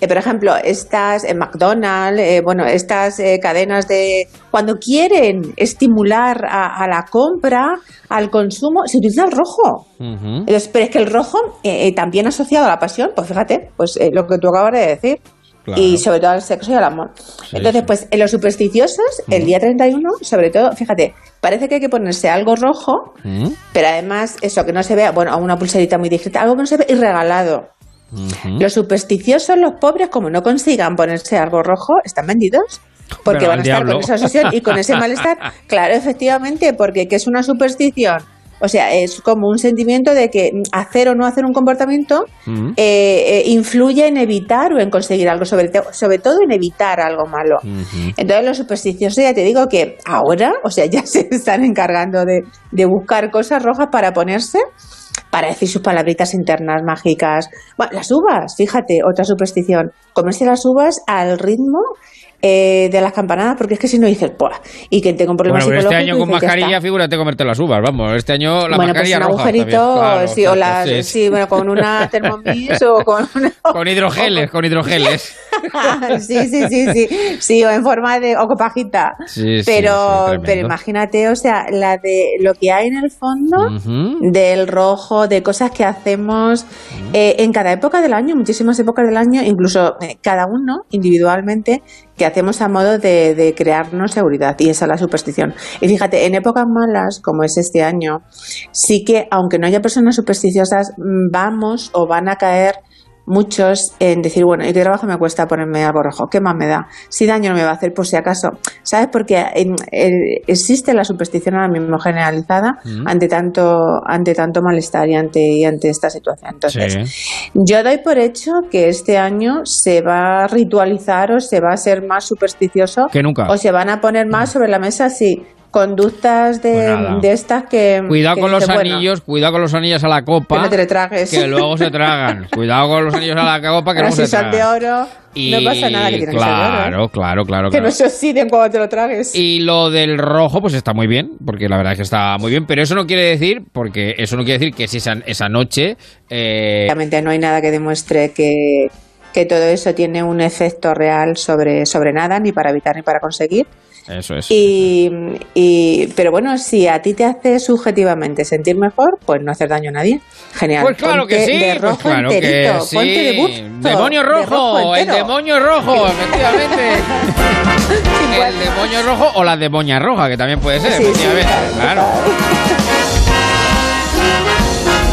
Eh, por ejemplo, estas en McDonald's, eh, bueno, estas eh, cadenas de cuando quieren estimular a, la compra, al consumo, se utiliza el rojo. pero es que el rojo también asociado a la pasión, pues fíjate, pues lo que tú acabas de decir. Y sobre todo al sexo y al amor. Entonces, pues en los supersticiosos, el día 31, sobre todo, fíjate, parece que hay que ponerse algo rojo, pero además eso, que no se vea, bueno, una pulserita muy discreta, algo que no se vea y regalado. Los supersticiosos, los pobres, como no consigan ponerse algo rojo, están vendidos. Porque van a estar con esa obsesión y con ese malestar. Claro, efectivamente, porque ¿qué es una superstición? O sea, es como un sentimiento de que hacer o no hacer un comportamiento eh, eh, influye en evitar o en conseguir algo, sobre, sobre todo en evitar algo malo. Entonces, los supersticiosos, ya te digo que ahora, o sea, ya se están encargando de, de buscar cosas rojas para ponerse para decir sus palabritas internas mágicas. Bueno, las uvas, fíjate, otra superstición. Comerse las uvas al ritmo eh, de las campanadas, porque es que si no dices, ¡puah! Y que tengo un problema bueno, este año con mascarilla, figúrate comerte las uvas, vamos. Este año la bueno, mascarilla pues un agujerito, sí, o las, sí, bueno, con una Thermomix o con una... Con hidrogeles, con hidrogeles. sí, sí, sí, sí. Sí, o en forma de... o copajita. Sí, pero, pero imagínate, o sea, la de lo que hay en el fondo del rojo, de cosas que hacemos eh, en cada época del año, muchísimas épocas del año, incluso eh, cada uno individualmente, que hacemos a modo de, crearnos seguridad y esa es la superstición. Y fíjate, en épocas malas como es este año, sí que aunque no haya personas supersticiosas, vamos o van a caer muchos en decir, bueno, ¿y qué trabajo me cuesta ponerme algo rojo? ¿Qué más me da? Si daño no me va a hacer, por si acaso. ¿Sabes? Porque existe la superstición ahora mismo generalizada mm. ante tanto ante tanto malestar y ante, y ante esta situación. Entonces, yo doy por hecho que este año se va a ritualizar o se va a ser más supersticioso. Que nunca. O se van a poner más sobre la mesa, sí conductas de, pues de estas que... Cuidado con los anillos, cuidado con los anillos a la copa. Que te tragues. Que luego se tragan. cuidado con los anillos a la copa que no se tragan. de oro, no pasa nada que tienen claro, que ser de oro. Claro, claro, Que no se oxiden cuando te lo tragues. Y lo del rojo, pues está muy bien, porque la verdad es que está muy bien, pero eso no quiere decir, porque eso no quiere decir que si esa, esa noche... Eh... Obviamente no hay nada que demuestre que que todo eso tiene un efecto real sobre, sobre nada, ni para evitar ni para conseguir. Eso es. Y, pero bueno, si a ti te hace subjetivamente sentir mejor, pues no hacer daño a nadie. Genial. Pues claro que sí. De rojo pues claro que sí. Ponte de busto, Demonio rojo, el demonio rojo, efectivamente. el demonio rojo o la demonia roja, que también puede ser, efectivamente. claro.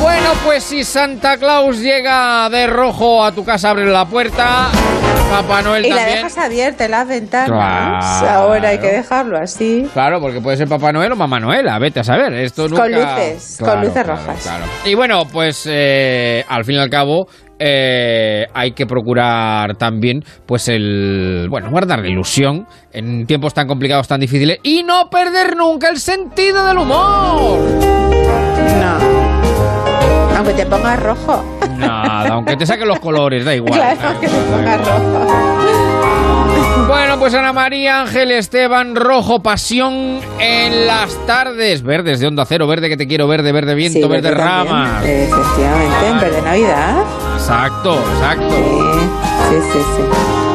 Bueno, pues si Santa Claus llega de rojo a tu casa, abre la puerta. Papá Noel y también. Y la dejas abierta las ventanas. Ahora hay que dejarlo así. Claro, porque puede ser Papá Noel o Mamá Noela, vete a saber. Esto Con luces, con luces rojas. Y bueno, pues eh, al fin y al cabo, eh, hay que procurar también, pues el, bueno, guardar la ilusión en tiempos tan complicados, tan difíciles y no perder nunca el sentido del humor. No. Aunque te pongas rojo. Nada, aunque te saquen los colores, da igual. Claro. Bueno, pues Ana María Ángel Esteban Rojo, pasión en las tardes. Verdes de onda cero, verde que te quiero, verde, verde viento, verde, rama. Efectivamente, en verde Navidad. Exacto, exacto. Sí, sí, sí. sí.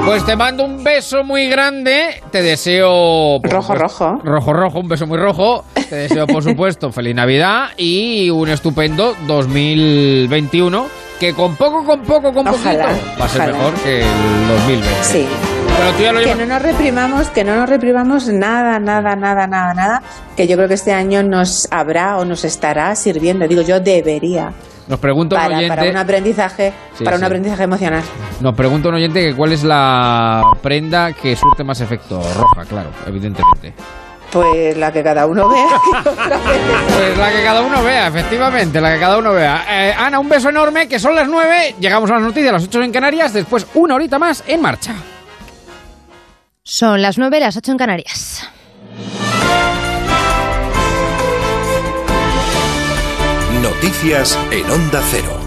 Pues te mando un beso muy grande. Te deseo. Rojo, rojo. Rojo, rojo, un beso muy rojo. Te deseo, por supuesto, feliz Navidad y un estupendo 2021. Que con poco, con poco, con poquito va a ser mejor que el 2020. Sí. que no nos reprimamos, que no nos reprimamos nada, nada, nada, nada, nada. Que yo creo que este año nos habrá o nos estará sirviendo. Digo, yo debería. Nos pregunta un oyente. Para un aprendizaje, para un aprendizaje emocional. Nos pregunta un oyente que cuál es la prenda que surte más efecto. Roja, claro, evidentemente. Pues la que cada uno vea. pues la que cada uno vea, efectivamente, la que cada uno vea. Eh, Ana, un beso enorme, que son las nueve. Llegamos a las noticias, a las ocho en Canarias. Después, una horita más en marcha. Son las nueve, las ocho en Canarias. Noticias en Onda Cero.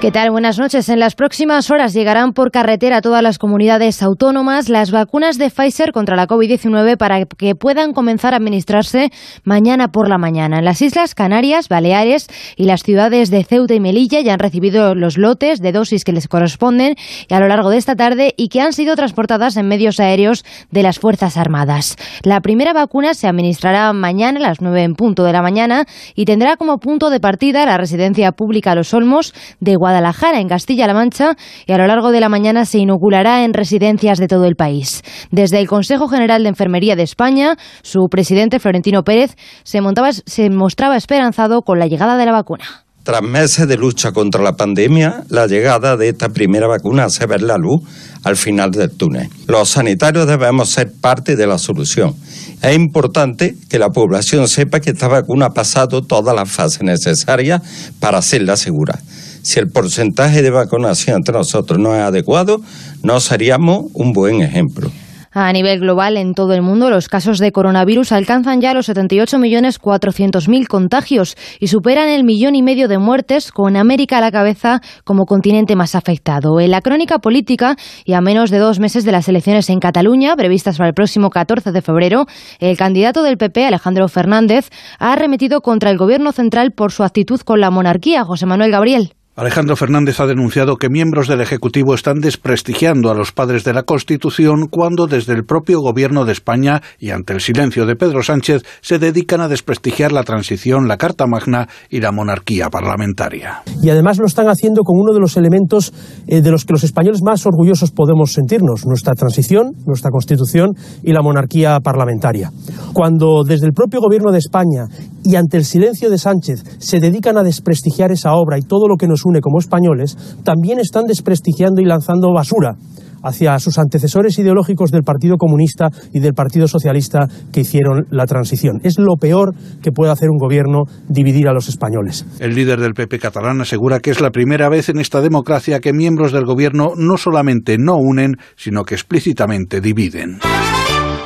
¿Qué tal? Buenas noches. En las próximas horas llegarán por carretera a todas las comunidades autónomas las vacunas de Pfizer contra la COVID-19 para que puedan comenzar a administrarse mañana por la mañana. Las Islas Canarias, Baleares y las ciudades de Ceuta y Melilla ya han recibido los lotes de dosis que les corresponden a lo largo de esta tarde y que han sido transportadas en medios aéreos de las Fuerzas Armadas. La primera vacuna se administrará mañana a las 9 en punto de la mañana y tendrá como punto de partida la residencia pública Los Olmos de Guadalajara Guadalajara, en Castilla-La Mancha, y a lo largo de la mañana se inoculará en residencias de todo el país. Desde el Consejo General de Enfermería de España, su presidente Florentino Pérez se, mostraba esperanzado con la llegada de la vacuna. Tras meses de lucha contra la pandemia, la llegada de esta primera vacuna hace ver la luz al final del túnel. Los sanitarios debemos ser parte de la solución. Es importante que la población sepa que esta vacuna ha pasado todas las fases necesarias para hacerla segura si el porcentaje de vacunación entre nosotros no es adecuado, no seríamos un buen ejemplo. A nivel global, en todo el mundo, los casos de coronavirus alcanzan ya los 78.400.000 contagios y superan el millón y medio de muertes, con América a la cabeza como continente más afectado. En la crónica política, y a menos de dos meses de las elecciones en Cataluña, previstas para el próximo 14 de febrero, el candidato del PP, Alejandro Fernández, ha arremetido contra el gobierno central por su actitud con la monarquía. José Manuel Gabriel. Alejandro Fernández ha denunciado que miembros del Ejecutivo están desprestigiando a los padres de la Constitución cuando desde el propio Gobierno de España y ante el silencio de Pedro Sánchez se dedican a desprestigiar la transición, la Carta Magna y la monarquía parlamentaria. Y además lo están haciendo con uno de los elementos eh, de los que los españoles más orgullosos podemos sentirnos, nuestra transición, nuestra Constitución y la monarquía parlamentaria. Cuando desde el propio Gobierno de España y ante el silencio de Sánchez se dedican a desprestigiar esa obra y todo lo que nos como españoles, también están desprestigiando y lanzando basura hacia sus antecesores ideológicos del Partido Comunista y del Partido Socialista que hicieron la transición. Es lo peor que puede hacer un gobierno dividir a los españoles. El líder del PP catalán asegura que es la primera vez en esta democracia que miembros del gobierno no solamente no unen, sino que explícitamente dividen.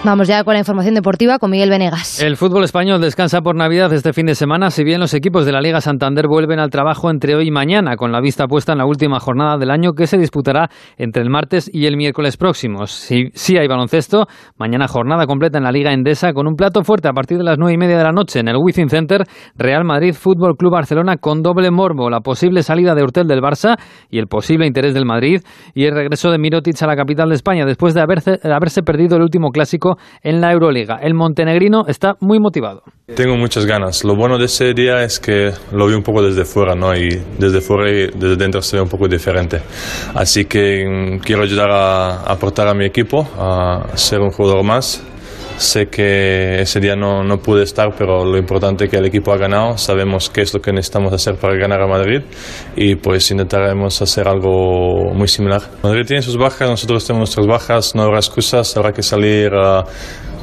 Vamos ya con la información deportiva con Miguel Venegas. El fútbol español descansa por Navidad este fin de semana, si bien los equipos de la Liga Santander vuelven al trabajo entre hoy y mañana, con la vista puesta en la última jornada del año que se disputará entre el martes y el miércoles próximos. Si, si hay baloncesto, mañana jornada completa en la Liga Endesa con un plato fuerte a partir de las nueve y media de la noche en el Wizzing Center, Real Madrid Fútbol Club Barcelona con doble morbo, la posible salida de Urtel del Barça y el posible interés del Madrid y el regreso de Mirotic a la capital de España después de haberse perdido el último clásico en la Euroliga. El montenegrino está muy motivado. Tengo muchas ganas. Lo bueno de ese día es que lo vi un poco desde fuera, ¿no? Y desde fuera y desde dentro se ve un poco diferente. Así que mm, quiero ayudar a aportar a mi equipo, a ser un jugador más Sé que ese día no, no, pude estar, pero lo importante es que el equipo ha ganado. Sabemos qué es lo que necesitamos hacer para ganar a Madrid y pues intentaremos hacer algo muy similar. Madrid tiene sus bajas, nosotros tenemos nuestras bajas, no habrá excusas, habrá que salir. Uh,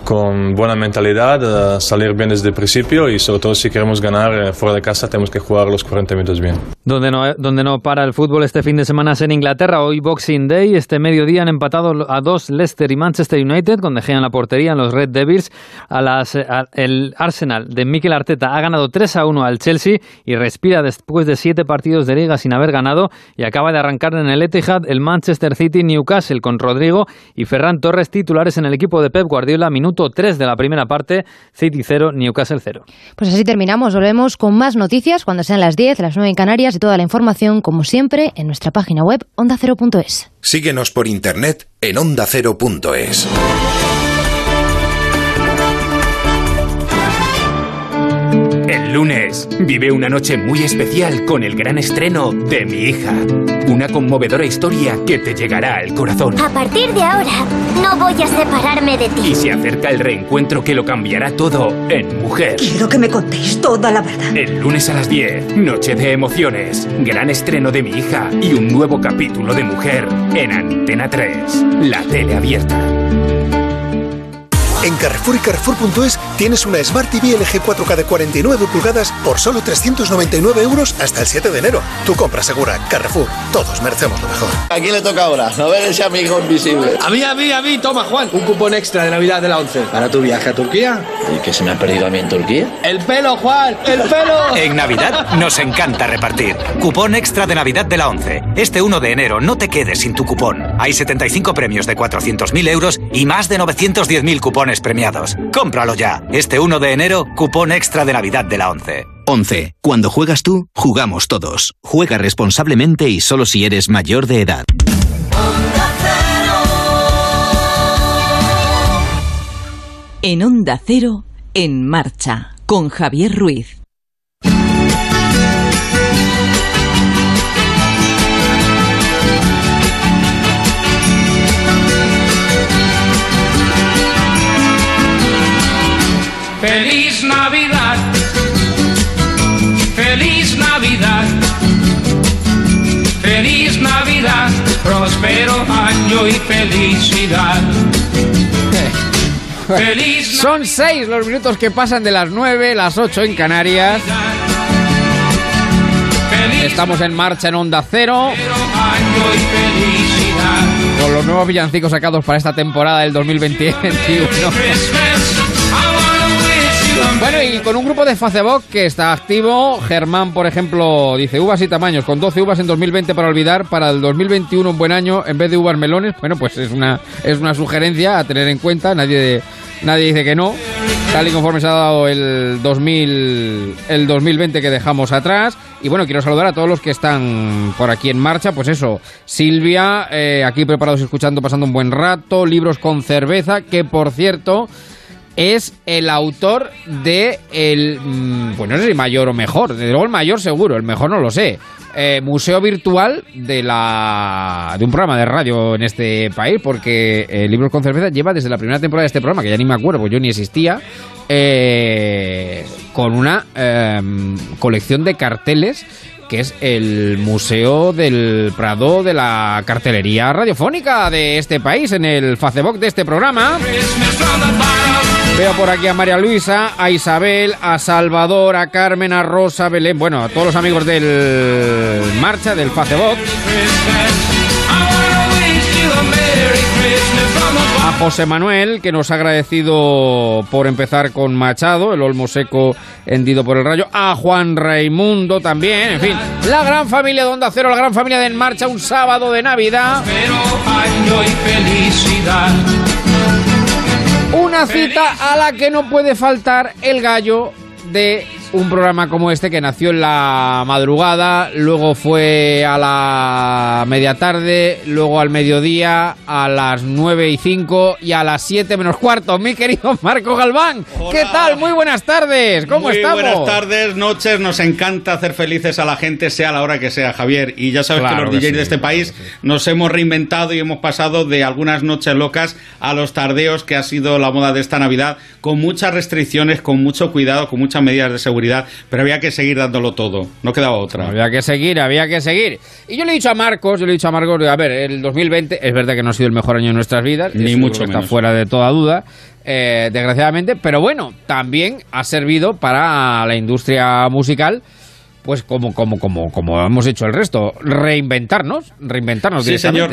con buena mentalidad, eh, salir bien desde el principio y sobre todo si queremos ganar eh, fuera de casa tenemos que jugar los 40 minutos bien. Donde no, donde no para el fútbol este fin de semana es en Inglaterra, hoy Boxing Day, este mediodía han empatado a dos Leicester y Manchester United con De en la portería en los Red Devils, a las, el Arsenal de Mikel Arteta ha ganado 3 a 1 al Chelsea y respira después de siete partidos de liga sin haber ganado y acaba de arrancar en el Etihad el Manchester City Newcastle con Rodrigo y Ferran Torres titulares en el equipo de Pep Guardiola minuto minuto 3 de la primera parte, City 0, Newcastle 0. Pues así terminamos. Volvemos con más noticias cuando sean las 10, las 9 en Canarias y toda la información, como siempre, en nuestra página web ondacero.es. Síguenos por internet en ondacero.es. El lunes vive una noche muy especial con el gran estreno de Mi hija. Una conmovedora historia que te llegará al corazón. A partir de ahora, no voy a separarme de ti. Y se acerca el reencuentro que lo cambiará todo en Mujer. Quiero que me contéis toda la verdad. El lunes a las 10, Noche de Emociones. Gran estreno de Mi hija y un nuevo capítulo de Mujer en Antena 3. La tele abierta. En Carrefour y Carrefour.es tienes una Smart TV LG 4K de 49 pulgadas por solo 399 euros hasta el 7 de enero. Tu compra segura. Carrefour. Todos merecemos lo mejor. ¿A quién le toca ahora? No ver ese amigo invisible. A mí, a mí, a mí. Toma, Juan. Un cupón extra de Navidad de la 11. Para tu viaje a Turquía. ¿Y qué se me ha perdido a mí en Turquía? ¡El pelo, Juan! ¡El pelo! En Navidad nos encanta repartir. Cupón extra de Navidad de la 11. Este 1 de enero no te quedes sin tu cupón. Hay 75 premios de 400.000 euros y más de 910.000 cupones premiados. Cómpralo ya. Este 1 de enero, cupón extra de Navidad de la 11. 11. Cuando juegas tú, jugamos todos. Juega responsablemente y solo si eres mayor de edad. En Onda Cero, en marcha, con Javier Ruiz. Feliz Navidad, feliz Navidad, feliz Navidad, próspero año y felicidad. Feliz Son seis los minutos que pasan de las nueve, las ocho en Canarias. Estamos en marcha en Onda Cero. Con los nuevos villancicos sacados para esta temporada del 2021. Bueno, y con un grupo de Facebook que está activo, Germán, por ejemplo, dice uvas y tamaños, con 12 uvas en 2020 para olvidar, para el 2021 un buen año en vez de uvas melones. Bueno, pues es una, es una sugerencia a tener en cuenta, nadie, nadie dice que no, tal y conforme se ha dado el, 2000, el 2020 que dejamos atrás. Y bueno, quiero saludar a todos los que están por aquí en marcha, pues eso, Silvia, eh, aquí preparados y escuchando, pasando un buen rato, libros con cerveza, que por cierto es el autor de el mm, bueno no sé si mayor o mejor desde luego el mayor seguro el mejor no lo sé eh, museo virtual de la de un programa de radio en este país porque eh, libros con cerveza lleva desde la primera temporada de este programa que ya ni me acuerdo porque yo ni existía eh, con una em, colección de carteles que es el Museo del Prado de la Cartelería Radiofónica de este país, en el Facebook de este programa. Veo por aquí a María Luisa, a Isabel, a Salvador, a Carmen, a Rosa, a Belén, bueno, a todos los amigos del Marcha, del Facebook. A José Manuel, que nos ha agradecido por empezar con Machado, el olmo seco hendido por el rayo. A Juan Raimundo también, en fin. La gran familia de Onda Cero, la gran familia de En Marcha, un sábado de Navidad. Una cita a la que no puede faltar el gallo de un programa como este que nació en la madrugada, luego fue a la media tarde, luego al mediodía, a las 9 y 5 y a las 7 menos cuarto. Mi querido Marco Galván, ¿qué tal? Muy buenas tardes, ¿cómo Muy estamos? Buenas tardes, noches, nos encanta hacer felices a la gente, sea la hora que sea, Javier. Y ya sabes Claro que los que DJs sí, de este país nos hemos reinventado y hemos pasado de algunas noches locas a los tardeos, que ha sido la moda de esta Navidad, con muchas restricciones, con mucho cuidado, con muchas medidas de seguridad, pero había que seguir dándolo todo, no quedaba otra. Había que seguir, había que seguir. Y yo le he dicho a Marcos, yo le he dicho a Marcos, a ver, el 2020 es verdad que no ha sido el mejor año de nuestras vidas, Ni mucho que está menos. fuera de toda duda, eh, desgraciadamente, pero bueno, también ha servido para la industria musical. Pues como, como, como, como hemos hecho el resto, reinventarnos, reinventarnos Sí, señor.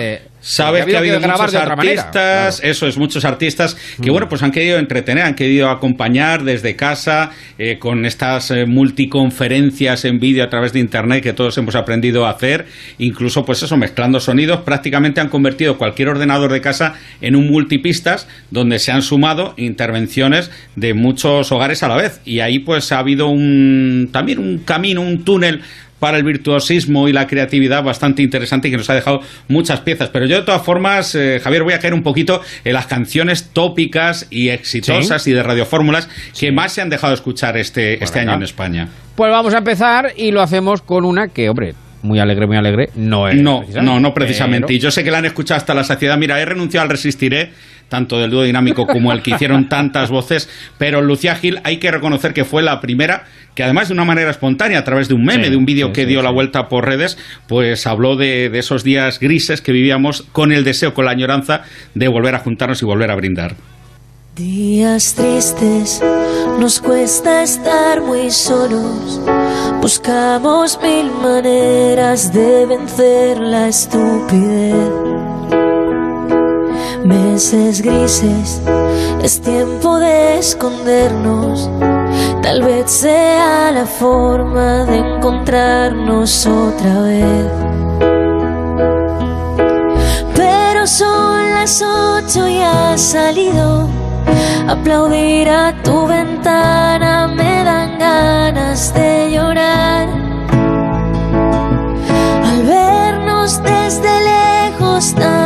Sabes que ha habido muchos manera, artistas, eso es, muchos artistas que, bueno, pues han querido entretener, han querido acompañar desde casa eh, con estas eh, multiconferencias en vídeo a través de Internet que todos hemos aprendido a hacer, incluso, pues eso, mezclando sonidos, prácticamente han convertido cualquier ordenador de casa en un multipistas donde se han sumado intervenciones de muchos hogares a la vez. Y ahí, pues, ha habido un, también un camino, un túnel para el virtuosismo y la creatividad bastante interesante y que nos ha dejado muchas piezas. Pero yo, de todas formas, eh, Javier, voy a caer un poquito en las canciones tópicas y exitosas y de radiofórmulas que más se han dejado escuchar este, este año en España. Pues vamos a empezar y lo hacemos con una que, hombre, muy alegre, muy alegre, no es. No, precisamente, no, no precisamente. pero- Y yo sé que la han escuchado hasta la saciedad. Mira, he renunciado al Resistiré, tanto del dúo dinámico como el que hicieron tantas voces, pero Lucía Gil hay que reconocer que fue la primera que además de una manera espontánea, a través de un meme, Sí, de un vídeo sí, que sí, dio sí. la vuelta por redes, pues habló de, de esos días grises que vivíamos con el deseo, con la añoranza de volver a juntarnos y volver a brindar. Días tristes, nos cuesta estar muy solos. Buscamos mil maneras de vencer la estupidez. Meses grises, es tiempo de escondernos. Tal vez sea la forma de encontrarnos otra vez. Pero son las ocho y has salido. Aplaudir a tu ventana me dan ganas de llorar. Al vernos desde lejos tan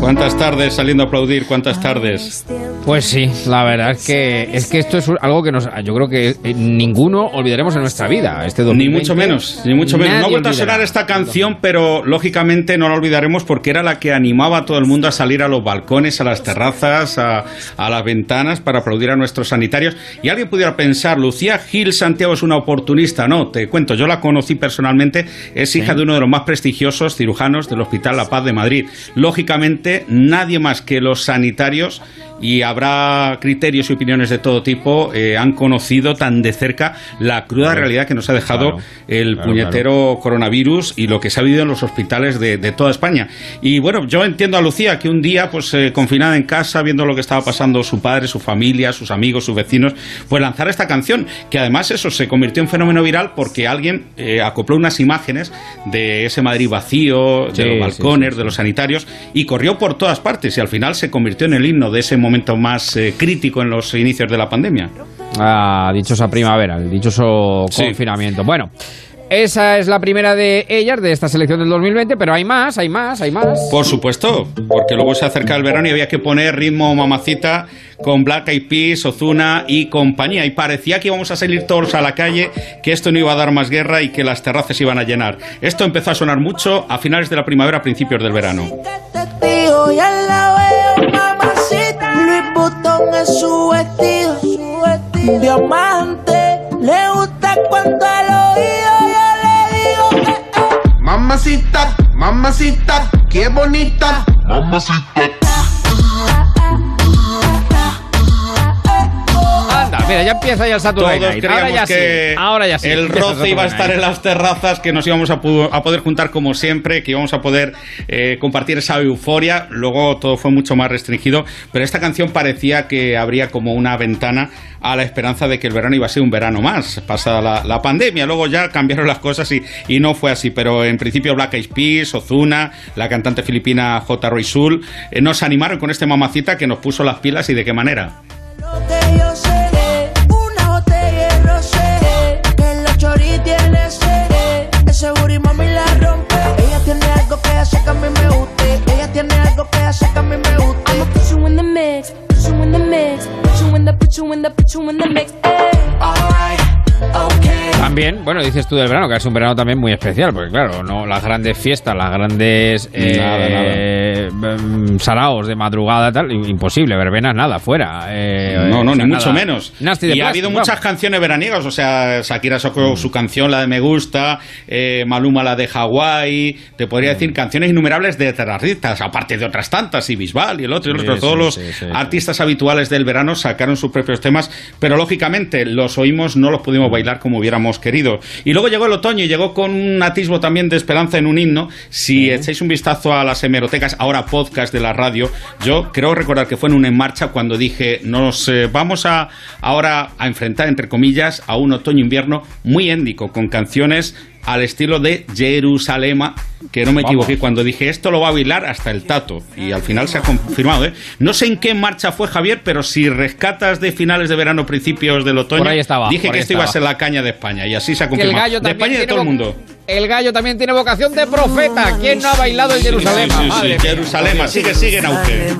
¿Cuántas tardes saliendo a aplaudir? ¿Cuántas tardes? Pues sí, la verdad es que es que esto es algo que nos, yo creo que eh, ninguno olvidaremos en nuestra vida. Este Ni 2020. mucho menos, ni mucho menos. No ha vuelto a sonar esta canción, pero lógicamente no la olvidaremos porque era la que animaba a todo el mundo a salir a los balcones, a las terrazas, a, a las ventanas para aplaudir a nuestros sanitarios. Y alguien pudiera pensar, Lucía Gil Santiago es una oportunista. No, te cuento, yo la conocí personalmente, es hija de uno de los más prestigiosos cirujanos del Hospital La Paz de Madrid. Lógicamente, nadie más que los sanitarios y habrá criterios y opiniones de todo tipo, eh, han conocido tan de cerca la cruda Claro. realidad que nos ha dejado Claro. el Claro, puñetero coronavirus y lo que se ha vivido en los hospitales de, de toda España. Y bueno, yo entiendo a Lucía que un día, pues eh, confinada en casa, viendo lo que estaba pasando su padre, su familia, sus amigos, sus vecinos, pues lanzar esta canción, que además eso se convirtió en fenómeno viral porque alguien eh, acopló unas imágenes de ese Madrid vacío, de Sí, los sí, balcones, de los sanitarios, y corrió por todas partes y al final se convirtió en el himno de ese momento más eh, crítico en los inicios de la pandemia. Ah, dichosa primavera, el dichoso Sí. confinamiento. Bueno, esa es la primera de ellas, de esta selección del 2020, pero hay más, hay más, hay más. Por supuesto, porque luego se acerca el verano y había que poner ritmo mamacita con Black Eyed Peas, Ozuna y compañía. Y parecía que íbamos a salir todos a la calle, que esto no iba a dar más guerra y que las terrazas iban a llenar. Esto empezó a sonar mucho a finales de la primavera, a principios del verano. Butón es su vestido, su vestido. Diamante, le gusta cuando al oído yo le digo, eh, eh. Mamacita, mamacita, qué bonita. Mamacita. Mira, ya empieza ya el Saturday Todos Night. Ahora creíamos ya que sí. Ahora ya sí. el roce iba a estar en las terrazas, que nos íbamos a, poder juntar como siempre, que íbamos a poder eh, compartir esa euforia. Luego todo fue mucho más restringido, pero esta canción parecía que habría como una ventana a la esperanza de que el verano iba a ser un verano más, pasada la, la pandemia. Luego ya cambiaron las cosas y, y no fue así, pero en principio Black Eyed Peas, Ozuna, la cantante filipina J. Roy Sul, eh, nos animaron con este mamacita que nos puso las pilas y de qué manera. que yo algo que hace que a mí me guste. Ella tiene algo que hace que a mí me guste. I'ma put you in the mix, put you in the mix, put you in the, put you in the, put you in the mix. Ay. También, bueno, dices tú del verano, que sido un verano también muy especial, porque claro, no las grandes fiestas, las grandes eh, Nada, nada. saraos de madrugada, tal, imposible, verbenas, nada, fuera. eh, No, no, o sea, ni mucho menos. Nasty de y ha habido vamos. muchas canciones veraniegas, o sea, Shakira sacó Mm. su canción, la de Me Gusta, eh, Maluma la de Hawái, te podría Mm. decir canciones innumerables de terroristas, aparte de otras tantas, y Bisbal y el otro y el Sí, otro, todos sí, los sí, artistas habituales del verano sacaron sus propios temas, pero lógicamente los oímos, no los pudimos bailar como hubiéramos querido. Y luego llegó el otoño y llegó con un atisbo también de esperanza en un himno. Si echáis un vistazo a las hemerotecas, ahora podcast de la radio, yo creo recordar que fue en un En Marcha cuando dije, nos eh, vamos a ahora a enfrentar, entre comillas, a un otoño-invierno muy éndico, con canciones al estilo de Jerusalema, que no me Vamos. equivoqué cuando dije esto lo va a bailar hasta el tato y al final se ha confirmado. ¿eh? No sé en qué marcha fue Javier, pero si rescatas de finales de verano, principios del otoño, Por ahí estaba, dije por que ahí esto iba a ser la caña de España y así se ha Que el confirmado. gallo de también España y de tiene todo el mundo. El gallo también tiene vocación de profeta. ¿Quién no ha bailado el Jerusalén? Sí, sí, sí, Madre. Jerusalema, sigue, sigue en auge.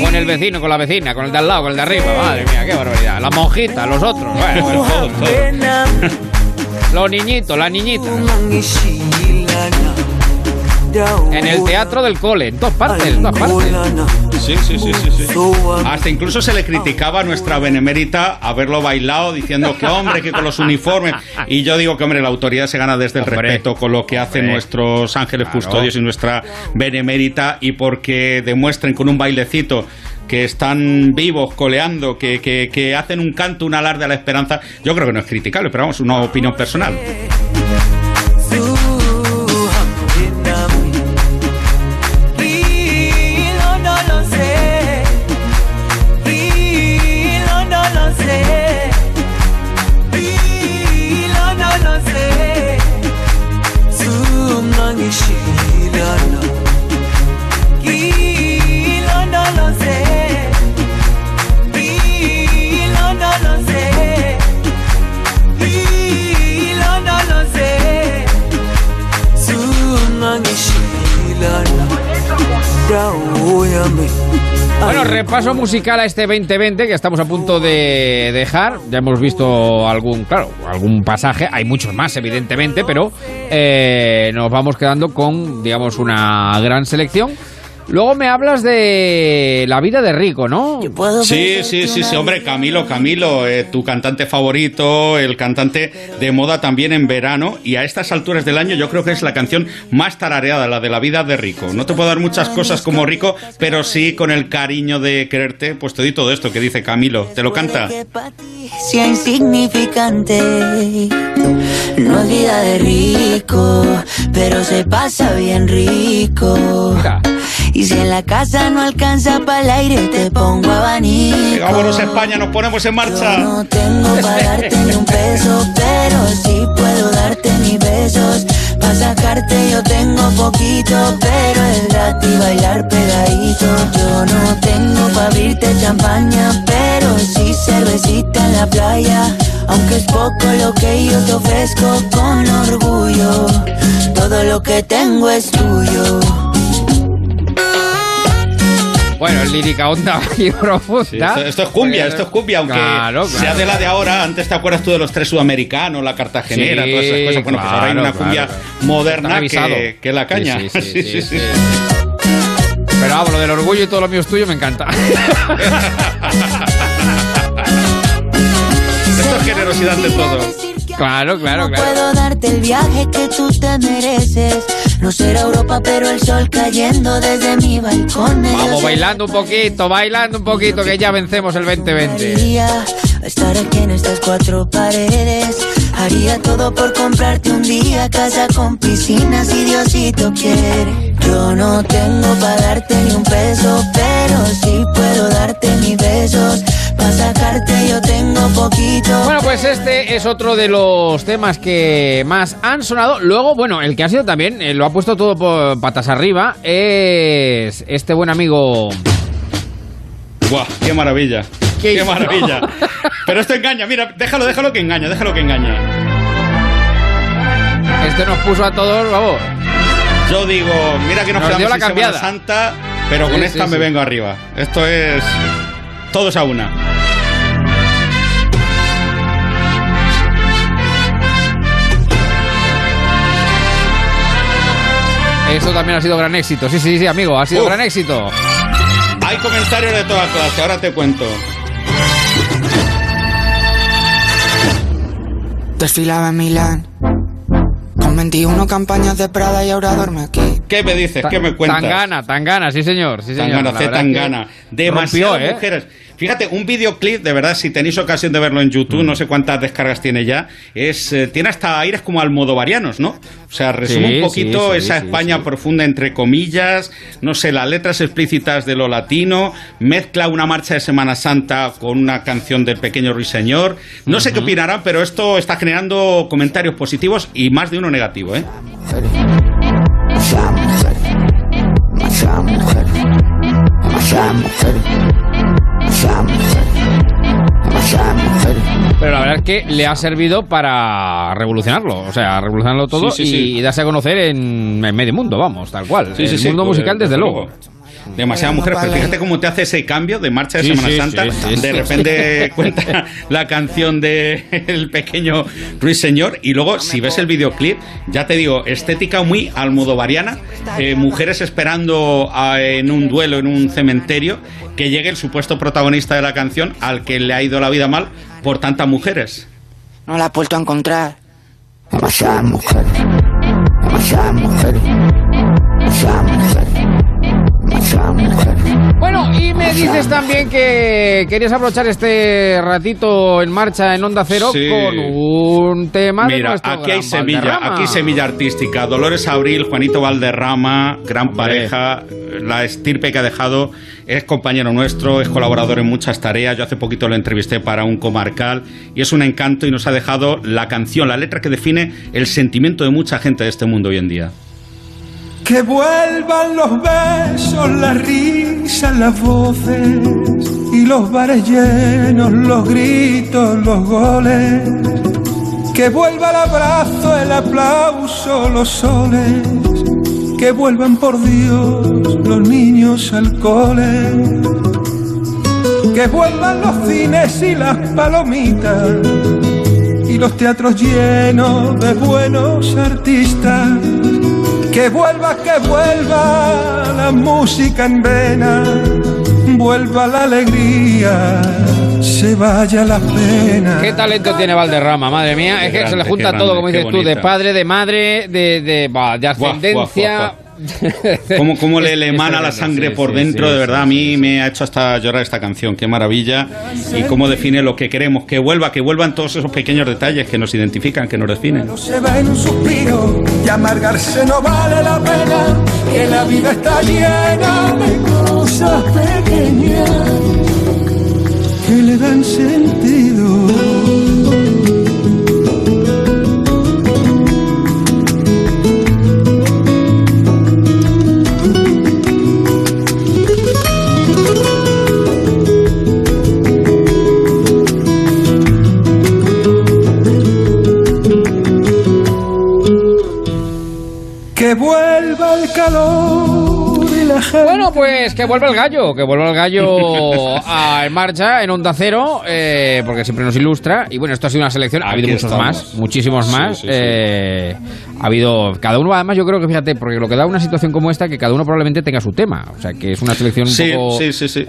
Con el vecino, con la vecina, con el de al lado, con el de arriba. Madre mía, qué barbaridad. Las monjitas, los otros. Bueno, bueno, todos, todos. Los niñitos, las niñitas. En el teatro del cole, en todas partes, en todas partes. Sí, sí, sí, sí, sí. Hasta incluso se le criticaba a nuestra benemérita haberlo bailado diciendo que hombre, que con los uniformes. Y yo digo que hombre, la autoridad se gana desde el Hombre. respeto con lo que hacen Hombre. nuestros ángeles Claro. custodios y nuestra benemérita y porque demuestren con un bailecito que están vivos, coleando, que, que, que hacen un canto, un alarde a la esperanza, yo creo que no es criticable, pero vamos, una opinión personal. Repaso musical a este 2020 que estamos a punto de dejar. Ya hemos visto algún, claro, algún pasaje. Hay muchos más, evidentemente, pero eh, nos vamos quedando con, digamos, una gran selección. Luego me hablas de la vida de Rico, ¿no? Sí, sí, sí, sí, hombre, Camilo, Camilo, eh, tu cantante favorito, el cantante de moda también en verano, y a estas alturas del año yo creo que es la canción más tarareada, la de la vida de Rico. No te puedo dar muchas cosas como Rico, pero sí con el cariño de quererte, pues te doy todo esto que dice Camilo. ¿Te lo canta? sea insignificante. No es vida de rico, pero se pasa bien rico. Y si en la casa no alcanza para el aire, te pongo abanico. Vámonos a España, nos ponemos en marcha. No tengo para darte ni un peso, pero sí puedo darte mis besos. Para sacarte yo tengo poquito, pero es gratis bailar pegadito. Yo no tengo para abrirte champaña, pero sí cervecita en la playa. Aunque es poco lo que yo te ofrezco con orgullo, todo lo que tengo es tuyo. Bueno, es lírica onda y profunda. Sí, esto, esto es cumbia, esto es cumbia, aunque Claro, sea claro. de la de ahora. Antes te acuerdas tú de los tres sudamericanos, la cartagenera, Sí, todas esas cosas. Bueno, pues ahora hay claro, una cumbia claro. moderna que, que la caña. Sí, sí, sí, sí, sí. Pero vamos, lo del orgullo y todo lo mío es tuyo me encanta. Esto es generosidad de todo. Claro, claro, No claro. puedo darte el viaje que tú te mereces. No será Europa, pero el sol cayendo desde mi balcón. Vamos bailando un poquito, bailando un poquito, que ya vencemos el 2020. Haría estar aquí en estas cuatro paredes. Haría todo por comprarte un día casa con piscina si Diosito quiere. Yo no tengo para darte ni un peso, pero sí puedo darte mis besos. Para sacarte yo tengo poquito. Bueno, pues este es otro de los temas que más han sonado. Luego, bueno, el que ha sido también, eh, lo ha puesto todo por patas arriba, es este buen amigo. ¡Guau! ¡Qué maravilla! qué, maravilla. Pero esto engaña, mira, déjalo, déjalo que engaña, déjalo que engaña. Este nos puso a todos, vamos. Yo digo, mira que nos, nos quedamos la cambiada. Santa, pero con esta me vengo arriba. Esto es todos a una. Esto también ha sido gran éxito. Sí, sí, sí, amigo, ha sido gran éxito. Hay comentarios de toda clase, ahora te cuento. Desfilaba en Milán con 21 campañas de Prada y ahora duerme aquí. ¿Qué me dices? ¿Qué me cuentas? Tangana, Tangana, sí señor. Sí, señor. Tangana, La C. que Tangana. Demasiadas rompió, ¿eh? mujeres. Fíjate, un videoclip, de verdad, si tenéis ocasión de verlo en Mm. YouTube, no sé cuántas descargas tiene ya, es eh, tiene hasta aires como almodovarianos, ¿no? O sea, resume Sí, un poquito sí, sí, esa sí, España sí. profunda, entre comillas, no sé, las letras explícitas de lo latino, mezcla una marcha de Semana Santa con una canción del pequeño ruiseñor. No sé qué opinarán, pero esto está generando comentarios positivos y más de uno negativo, ¿eh? Demasiadas mujeres, demasiadas Pero la verdad es que le ha servido para revolucionarlo, o sea, revolucionarlo todo Sí, sí, sí. Y, darse a conocer en, en medio mundo, vamos, tal cual. Sí, sí, el mundo pues, musical, desde luego. Demasiadas mujeres, pero fíjate cómo te hace ese cambio de marcha de Sí, Semana sí, Santa. sí, sí, de sí. repente cuenta la canción de El pequeño Ruiseñor y luego si ves el videoclip, ya te digo, estética muy almodovariana, eh, mujeres esperando a- en un duelo en un cementerio que llegue el supuesto protagonista de la canción al que le ha ido la vida mal por tantas mujeres. No la he vuelto a encontrar. Demasiadas mujeres, demasiadas mujeres, Bueno, y me dices también que querías aprovechar este ratito en marcha en Onda Cero Sí. con un tema de Mira, nuestro aquí gran hay semilla, Valderrama. aquí semilla artística. Dolores Abril, Juanito Valderrama, gran pareja, la estirpe que ha dejado, es compañero nuestro, es colaborador en muchas tareas. Yo hace poquito lo entrevisté para un comarcal y es un encanto y nos ha dejado la canción, la letra que define el sentimiento de mucha gente de este mundo hoy en día. Que vuelvan los besos, las risas, las voces y los bares llenos, los gritos, los goles. Que vuelva el abrazo, el aplauso, los soles. Que vuelvan por Dios los niños al cole. Que vuelvan los cines y las palomitas y los teatros llenos de buenos artistas. Que vuelva, que vuelva la música en vena, vuelva la alegría, se vaya la pena. ¿Qué talento tiene Valderrama? Madre mía, es que se le junta todo, grande, como dices tú, de padre, de madre, de, de, bah, de Guau, guau, ascendencia. guau, Cómo, cómo le, le emana la sangre sí, por sí, dentro, sí, de sí, verdad. a mí me ha hecho hasta llorar esta canción. Qué maravilla. Y cómo define lo que queremos. Que vuelva, que vuelvan todos esos pequeños detalles que nos identifican, que nos definen. Se va en un suspiro y amargarse no vale la pena, que la vida está llena de cosas pequeñas que le dan sentido. Que vuelva el calor. Bueno, pues que vuelva el gallo, que vuelva el gallo a, en marcha en Onda Cero, eh, porque siempre nos ilustra. Y bueno, esto ha sido una selección, ha Aquí habido muchos estamos. más, muchísimos más. sí, sí. eh, ha habido, cada uno, además, yo creo que fíjate, porque lo que da una situación como esta, que cada uno probablemente tenga su tema. O sea, que es una selección un Sí, poco. sí, sí, sí.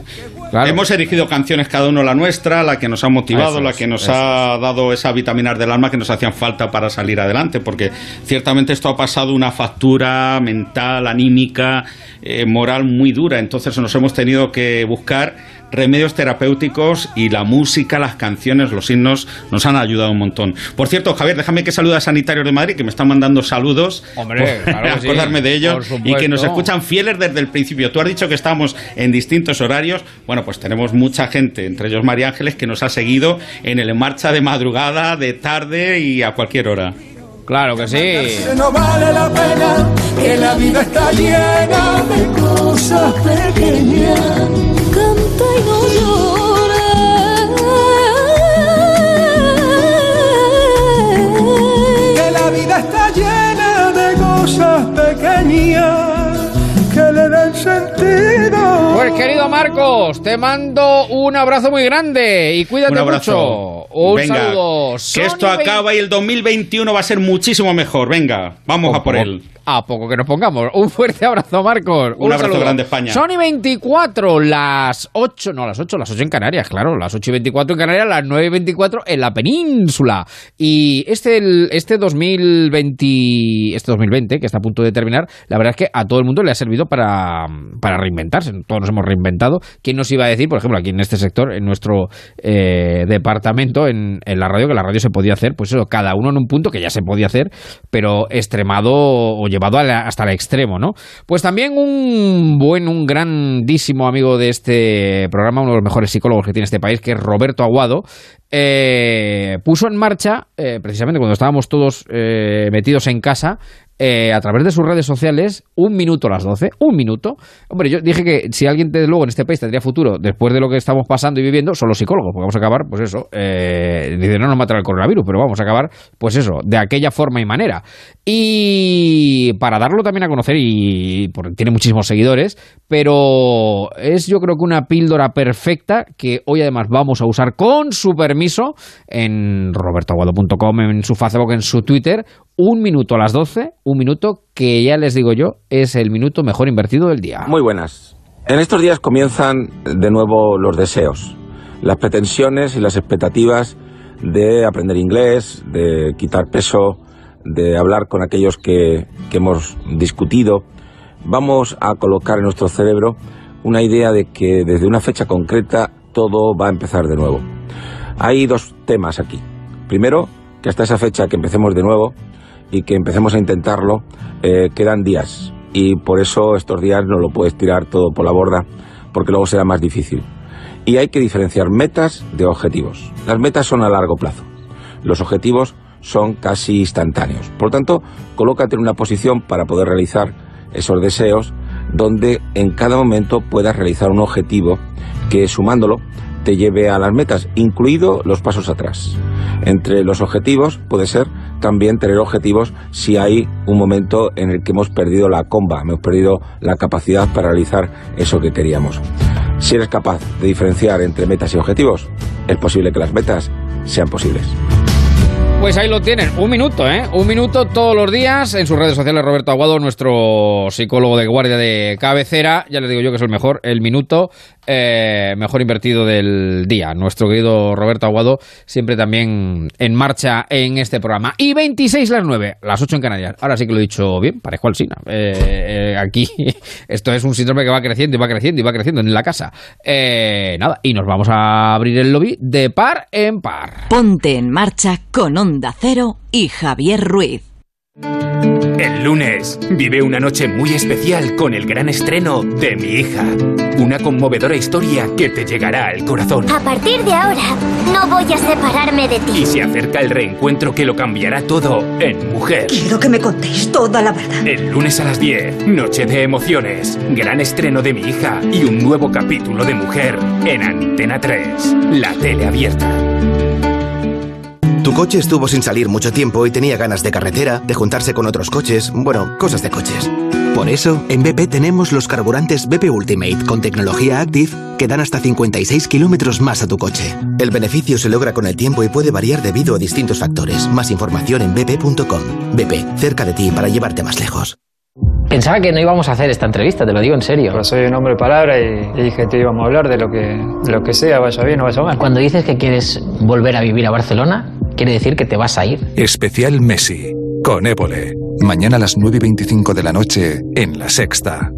Claro. Hemos elegido canciones cada uno la nuestra, la que nos ha motivado, la que nos ha dado esa vitaminas del alma que nos hacían falta para salir adelante, porque ciertamente esto ha pasado una factura mental, anímica, eh, moral muy dura. Entonces nos hemos tenido que buscar remedios terapéuticos y la música, las canciones, los himnos nos han ayudado un montón. Por cierto, Javier, déjame que salude a Sanitarios de Madrid, que me están mandando saludos. Hombre, por claro que sí, acordarme de ellos y que nos escuchan fieles desde el principio. Tú has dicho que estamos en distintos horarios. Bueno, pues tenemos mucha gente, entre ellos María Ángeles, que nos ha seguido en el En marcha de madrugada, de tarde y a cualquier hora. Claro que sí. No vale la pena, que la vida está llena de cosas pequeñas. Canta y no llores. Que la vida está llena de cosas pequeñas que le den sentido. Pues querido Marcos, te mando un abrazo muy grande y cuídate Un abrazo. mucho. Un Venga, saludo. que esto acaba y el 2021 va a ser muchísimo mejor. Venga, vamos a por él. A poco que nos pongamos. Un fuerte abrazo, Marcos. Un abrazo saludo. grande, España. Sony 24, las 8, no, las 8, las 8 en Canarias, claro. Las 8 y 24 en Canarias, las 9 y 24 en la península. Y este, el- este 2020, este 2020, que está a punto de terminar, la verdad es que a todo el mundo le ha servido para, para reinventarse. Todos nos hemos reinventado. ¿Quién nos iba a decir, por ejemplo, aquí en este sector, en nuestro eh, departamento, en, la radio, que la radio se podía hacer, pues eso, cada uno en un punto que ya se podía hacer, pero extremado o llevado hasta el extremo, ¿no? Pues también un buen, un grandísimo amigo de este programa, uno de los mejores psicólogos que tiene este país, que es Roberto Aguado, eh, puso en marcha, eh, precisamente cuando estábamos todos eh, metidos en casa, eh, a través de sus redes sociales, un minuto a las 12, un minuto. Hombre, yo dije que si alguien desde luego en este país tendría futuro después de lo que estamos pasando y viviendo, son los psicólogos, porque vamos a acabar, pues eso, eh, dice, no nos matará el coronavirus, pero vamos a acabar, pues eso, de aquella forma y manera. Y para darlo también a conocer, y porque tiene muchísimos seguidores, pero es yo creo que una píldora perfecta que hoy además vamos a usar con su permiso en robertoaguado.com, en su Facebook, en su Twitter, un minuto a las 12, un minuto que ya les digo yo es el minuto mejor invertido del día. Muy buenas. En estos días comienzan de nuevo los deseos, las pretensiones y las expectativas de aprender inglés, de quitar peso, de hablar con aquellos que, que hemos discutido. Vamos a colocar en nuestro cerebro una idea de que desde una fecha concreta todo va a empezar de nuevo. Hay dos temas aquí. Primero, que hasta esa fecha que empecemos de nuevo y que empecemos a intentarlo, eh, quedan días. Y por eso estos días no lo puedes tirar todo por la borda, porque luego será más difícil. Y hay que diferenciar metas de objetivos. Las metas son a largo plazo. Los objetivos son casi instantáneos. Por lo tanto, colócate en una posición para poder realizar esos deseos donde en cada momento puedas realizar un objetivo que sumándolo te lleve a las metas, incluido los pasos atrás. Entre los objetivos puede ser también tener objetivos si hay un momento en el que hemos perdido la comba, hemos perdido la capacidad para realizar eso que queríamos. Si eres capaz de diferenciar entre metas y objetivos, es posible que las metas sean posibles. Pues ahí lo tienen, un minuto, ¿eh? Un minuto todos los días en sus redes sociales. Roberto Aguado, nuestro psicólogo de guardia de cabecera. Ya les digo yo que es el mejor, el minuto eh, mejor invertido del día. Nuestro querido Roberto Aguado, siempre también en marcha en este programa. Y 26 las 9, las 8 en Canarias. Ahora sí que lo he dicho bien, parezco al Sina. Eh, eh, aquí, esto es un síndrome que va creciendo y va creciendo y va creciendo en la casa. Nada, y nos vamos a abrir el lobby de par en par. Ponte en marcha con Onda Cero y Javier Ruiz. El lunes vive una noche muy especial con el gran estreno de Mi hija. Una conmovedora historia que te llegará al corazón. A partir de ahora, no voy a separarme de ti. Y se acerca el reencuentro que lo cambiará todo en Mujer. Quiero que me contéis toda la verdad. El lunes a las 10, Noche de Emociones, gran estreno de Mi hija y un nuevo capítulo de Mujer en Antena 3, la tele abierta. Tu coche estuvo sin salir mucho tiempo y tenía ganas de carretera, de juntarse con otros coches, bueno, cosas de coches. Por eso, en BP tenemos los carburantes BP Ultimate con tecnología Active que dan hasta 56 kilómetros más a tu coche. El beneficio se logra con el tiempo y puede variar debido a distintos factores. Más información en bp.com. BP, cerca de ti para llevarte más lejos. Pensaba que no íbamos a hacer esta entrevista, te lo digo en serio. Pero soy un hombre de palabra y, y dije que íbamos a hablar de lo que, de lo que sea, vaya bien o vaya mal. Cuando dices que quieres volver a vivir a Barcelona, quiere decir que te vas a ir. Especial Messi, con Évole. Mañana a las 9 y 25 de la noche en La Sexta.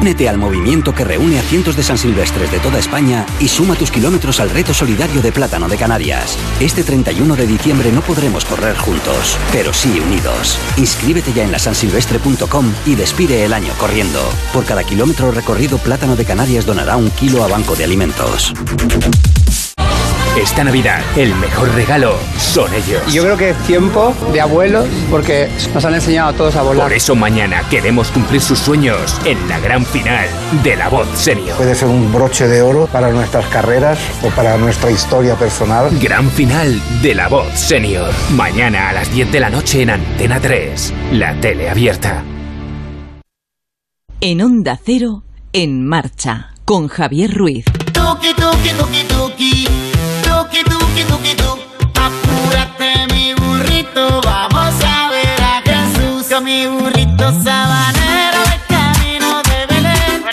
Únete al movimiento que reúne a cientos de San Silvestres de toda España y suma tus kilómetros al reto solidario de Plátano de Canarias. Este 31 de diciembre no podremos correr juntos, pero sí unidos. Inscríbete ya en la sansilvestre.com y despide el año corriendo. Por cada kilómetro recorrido, Plátano de Canarias donará un kilo a Banco de Alimentos. Esta Navidad, el mejor regalo son ellos. Yo creo que es tiempo de abuelos porque nos han enseñado a todos a volar. Por eso mañana queremos cumplir sus sueños en la gran final de La Voz Senior. Puede ser un broche de oro para nuestras carreras o para nuestra historia personal. Gran final de La Voz Senior. Mañana a las 10 de la noche en Antena 3, la tele abierta. En Onda Cero, en marcha, con Javier Ruiz. Camino de Belén.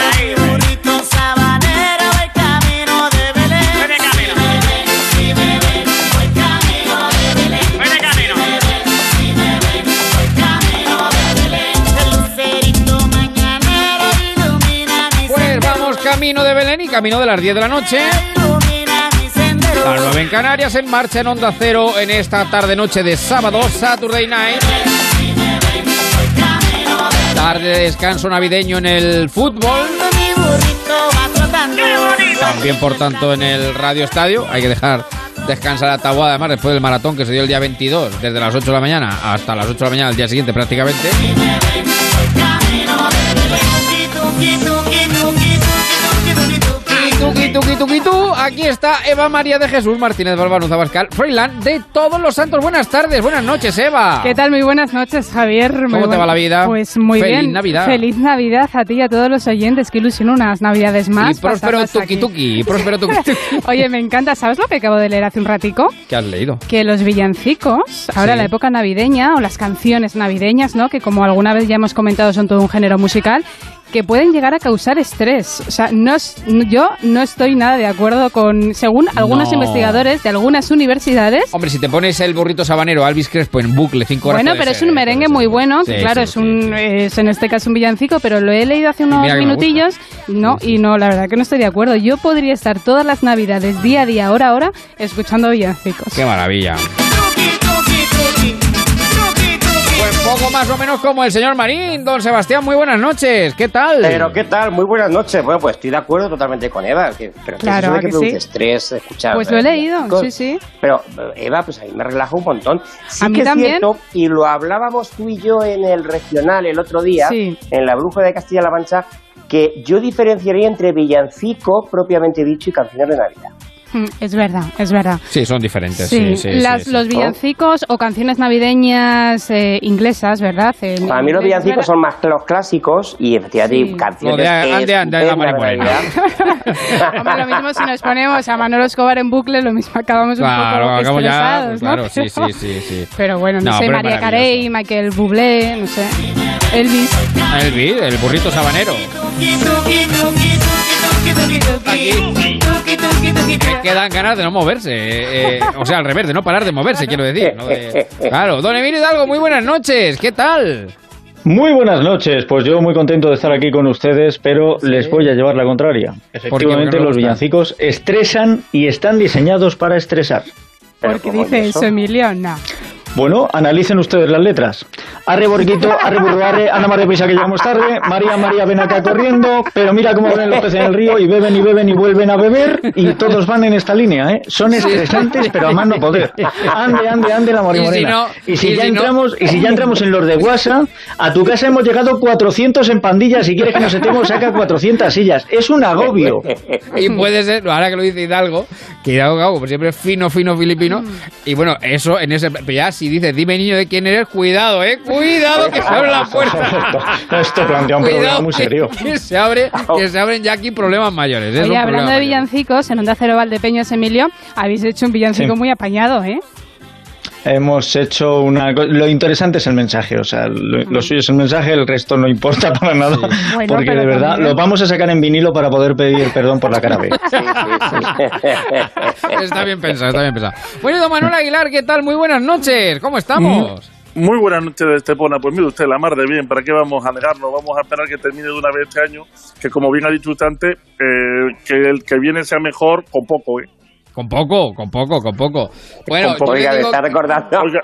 Pues vamos camino de Belén y camino de las 10 de la noche. A las 9 en Canarias, en marcha en Onda Cero en esta tarde-noche de sábado, Saturday Night. Tarde de descanso navideño en el fútbol. También, por tanto, en el Radio Estadio. Hay que dejar descansar a Taboada, además, después del maratón que se dio el día 22, desde las 8 de la mañana hasta las 8 de la mañana del día siguiente prácticamente. Tuki, tuki, tuki, tu. Aquí está Eva María de Jesús Martínez Balbanuza Bascal, Froilán de Todos los Santos. Buenas tardes, buenas noches, Eva. ¿Qué tal? Muy buenas noches, Javier. Muy ¿Cómo te va la vida? Pues muy Feliz bien. Navidad. Feliz Navidad a ti y a todos los oyentes. Qué ilusión unas Navidades más. Y próspero tuki, próspero tuki tuki. Oye, me encanta. ¿Sabes lo que acabo de leer hace un ratico? ¿Qué has leído? Que los villancicos, ahora Sí. la época navideña o las canciones navideñas, ¿no? Que como alguna vez ya hemos comentado son todo un género musical, que pueden llegar a causar estrés. O sea, no es- yo no estoy nada de acuerdo con, según algunos No. investigadores de algunas universidades, Hombre, si te pones el burrito sabanero Elvis Crespo en bucle cinco horas. Bueno, pero es un ¿eh? merengue muy bueno, que claro, sí, es un es en este caso un villancico, pero lo he leído hace unos minutillos, no, y no, la verdad que no estoy de acuerdo. Yo podría estar todas las navidades, día a día, hora a hora, escuchando villancicos. Qué maravilla. Pues poco más o menos como el señor Marín. Don Sebastián, muy buenas noches. ¿Qué tal? Pero ¿qué tal? Muy buenas noches. Bueno, pues estoy de acuerdo totalmente con Eva. Que, pero Claro, eso de ¿a que que produce sí? estrés escuchar. Pues lo he leído, sí, sí. Pero Eva, pues ahí me relaja un montón. Sí A mí que es también. cierto, y lo hablábamos tú y yo en el regional el otro día, Sí. en la Bruja de Castilla-La Mancha, que yo diferenciaría entre villancico propiamente dicho y canciones de Navidad. Es verdad, es verdad. Sí, son diferentes. Sí, Sí, sí, las- sí, sí. los villancicos o canciones navideñas eh, inglesas, ¿verdad? En Para mí los villancicos son más los clásicos y efectivamente hay canciones Lo de Ande, Ande, la estupendas Mari de Morena. Navidad. Hombre, lo mismo si nos ponemos a Manolo Escobar en bucle, lo mismo acabamos un Claro, poco acabamos ya. ¿no? Claro, sí, sí, sí, sí. Pero bueno, no, No, sé, María. Carey, Michael Bublé, no sé, Elvis. Elvis, el burrito sabanero. Que quedan ganas de no moverse. eh, eh, o sea, al revés, de no parar de moverse, quiero decir. ¿no? De- Claro, don Emilio Hidalgo, muy buenas noches. ¿Qué tal? Muy buenas noches, pues yo muy contento de estar aquí con ustedes, pero les voy a llevar la contraria. Efectivamente, ¿Por qué? ¿Por qué no los villancicos estresan y están diseñados para estresar. Porque dice eso, Emilio, no. Bueno, analicen ustedes las letras. Arre borriquito, arre burro, arre, Ana María Pisa que llegamos tarde, María María ven acá corriendo, pero mira cómo ven los peces en el río y beben y beben y vuelven a beber y todos van en esta línea, ¿eh? Son estresantes pero a más no poder. Ande, ande, ande la María Y si Morena. no- y si y ya si no- entramos, y si ya entramos en los de WhatsApp, a tu casa hemos llegado 400 en pandillas, si quieres que nos sentemos saca 400 sillas. Es un agobio. Y puede ser, ahora que lo dice Hidalgo, que Hidalgo, como siempre es fino, fino filipino. Y bueno, eso en ese. Ya, si dices, dime niño de quién eres, cuidado, eh. Cuidado que se abre la puerta. Esto plantea un problema muy serio. Que, se abre, que se abren ya aquí problemas mayores. es Oye, un hablando de mayor. villancicos, en Onda Cero Valdepeños, Emilio, habéis hecho un villancico Sí. muy apañado, ¿eh? Hemos hecho una... co- Lo interesante es el mensaje, o sea, lo, lo suyo es el mensaje, el resto no importa para nada, Bueno, porque de verdad también- lo vamos a sacar en vinilo para poder pedir perdón por la cara B. Está bien pensado, está bien pensado. Bueno, don Manuel Aguilar, ¿qué tal? Muy buenas noches. ¿Cómo estamos? Muy buenas noches de Estepona. Pues mire usted, la mar de bien, ¿para qué vamos a negarnos? Vamos a esperar que termine de una vez este año, que como bien ha dicho usted antes, eh, que el que viene sea mejor con poco, ¿eh? Con poco, con poco, con poco. Bueno, Con poco. Oiga, me está recordando. Oiga,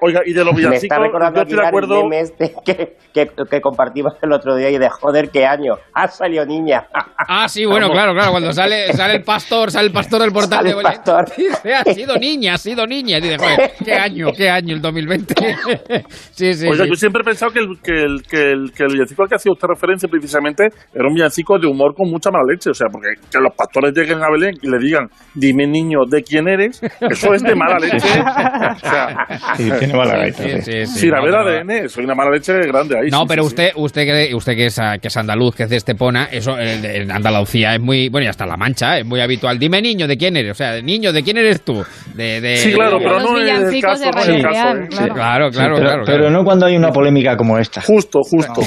oiga, y de los Me villancicos, está recordando yo estoy de acuerdo... el meme este que, que, que compartimos el otro día y de joder, qué año. Ha salido niña. Ah, sí, bueno, claro, claro. Cuando sale, sale el pastor, sale el pastor del portal Sale de el pastor. Dice, ha sido niña, ha sido niña. Y dice, joder, qué año, qué año el 2020. sí, sí, Oiga, sí. yo siempre he pensado que el, que, el, que, el, que el villancico al que hacía usted referencia precisamente era un villancico de humor con mucha mala leche. O sea, porque que los pastores lleguen a Belén y le digan, dime niño, ¿de quién eres? Eso es de mala leche. O sea, Sí, tiene mala gaita, Sí, sí. sí, sí, si la no, ve el pero- ADN, soy una mala leche grande ahí. No, sí, pero sí, usted, usted que usted que es, ah, que es andaluz, que es de Estepona, eso en, en Andalucía es muy, bueno, y hasta La Mancha, ¿eh? es muy habitual. Dime niño, ¿de quién eres? O sea, niño, ¿de quién eres tú? De, de- Sí, claro, pero no es el caso, no es el caso. ¿eh? claro. Claro, pero, claro. pero claro. no cuando hay una polémica como esta. Justo, justo.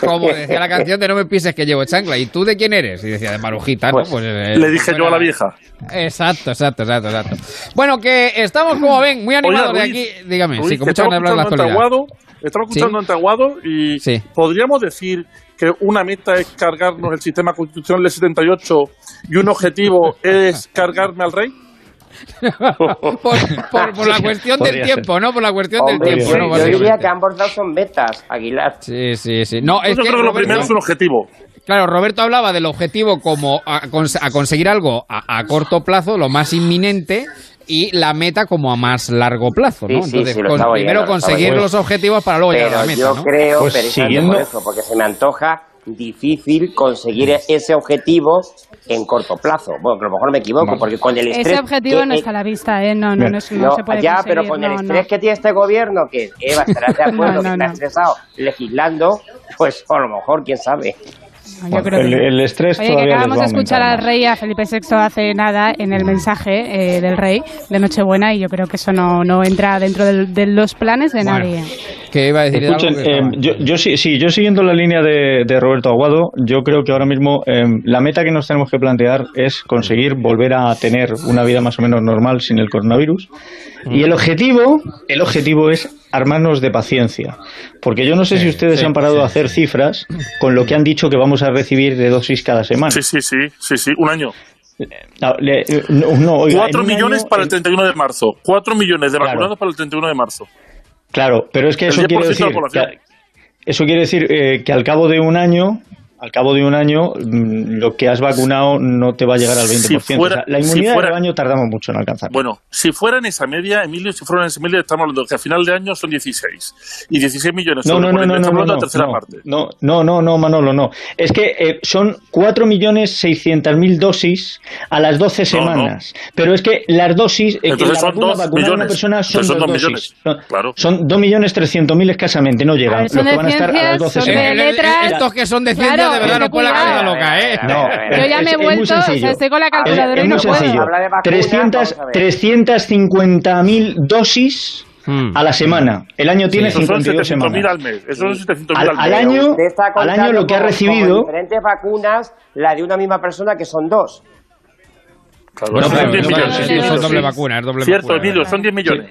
Como decía la canción de No me pises que llevo chancla. ¿Y tú de quién eres? Y decía de Marujita, ¿no? Pues, eh, Le dije yo a la vieja. Exacto, exacto, exacto, exacto. Bueno, que estamos, como ven, muy animados Oiga, de Ruiz, aquí. Dígame, Ruiz, sí, con ganas de hablar de la estamos escuchando actualidad. Antaguado, Estamos escuchando Antaguado y Sí. podríamos decir que una meta es cargarnos el sistema constitucional del 78 y un objetivo es cargarme al rey. por, por- por la cuestión del Podría ser. tiempo, ¿no? Por la cuestión Hombre, del tiempo, yo, ¿no? yo diría que ambos dos son metas, Aguilar. Sí, sí, sí. No, es yo que creo que lo primero es un objetivo. Claro, Roberto hablaba del objetivo como a, cons- a conseguir algo a, a corto plazo, lo más inminente, y la meta como a más largo plazo, ¿no? Sí, sí, sí, lo con- estaba primero conseguir los objetivos para luego llegar Pero a la meta, yo ¿no? creo, Pues siguiendo- por eso, porque se me antoja difícil conseguir ese objetivo en corto plazo. Bueno, que a lo mejor me equivoco, porque con el estrés... Ese objetivo que- no está a la vista, ¿eh? No, no, no, es- no se puede ya, conseguir, pero con el no, estrés no. que tiene este gobierno, que Eva estarás de acuerdo, No, no, que está no. estresado legislando, pues a lo mejor, quién sabe. Yo creo el, que- el estrés Oye, que todavía les acabamos de escuchar al rey, a Felipe VI, hace nada en el mensaje eh, del rey de Nochebuena y yo creo que eso no, no entra dentro del- de los planes de Bueno, nadie. Que iba a decir Escuchen, algo que eh, estaba- yo, yo sí, sí, yo siguiendo la línea de, de Roberto Aguado, yo creo que ahora mismo eh, la meta que nos tenemos que plantear es conseguir volver a tener una vida más o menos normal sin el coronavirus. Y el objetivo, el objetivo es armarnos de paciencia. Porque yo no sé Sí, si ustedes sí, han parado sí, a hacer cifras con lo que han dicho que vamos a recibir de dosis cada semana. Sí, sí, sí, sí, sí, un año. No, le- no, no, oiga, Cuatro en un millones año- para el 31 de marzo. Cuatro millones de Claro. vacunados para el 31 de marzo. Claro, pero es que eso 10% quiere de decir que, eso quiere decir eh, que al cabo de un año, al cabo de un año, mm, lo que has vacunado no te va a llegar al 20%. Si fuera- O sea, la si inmunidad fuera- de rebaño tardamos mucho en alcanzar. Bueno, si fuera en esa media, Emilio, si fuera en esa media, estamos hablando que a final de año son 16. Y 16 millones No, sobre no, por no, ende, no, no, estamos no, hablando de no, la tercera no, parte. no, no, no, no, Manolo, no. Es que eh, son 4.600.000 dosis a las 12 No, no. semanas. Pero es que las dosis, eh, Entonces la son vacuna, dos vacunar a una millones. persona son, Entonces son dos dosis. millones. Son- Claro. Son 2.300.000 escasamente, no llegan. ver, son Los que van a estar a las ciencias, 12 son de semanas. letras. Estos que son de ciencia, Claro, de verdad, no pueden la cabeza loca, ¿eh? No, Yo ya me he vuelto, o sea, estoy con la calculadora es y muy no puedo. sencillo. Habla de vacunas, 300 vamos a ver. 350.000 dosis Hmm. a la semana. El año tiene son 52 700.000 semanas. al mes. Esos son 700.000 Al- al mes. al año- al año lo que ha recibido- diferentes vacunas, la de una misma persona que son dos. Claro, No, son pero 10 no, millones. sí, sí, sí, sí, son sí. doble vacuna, es doble Cierto, vacuna, son 10 millones.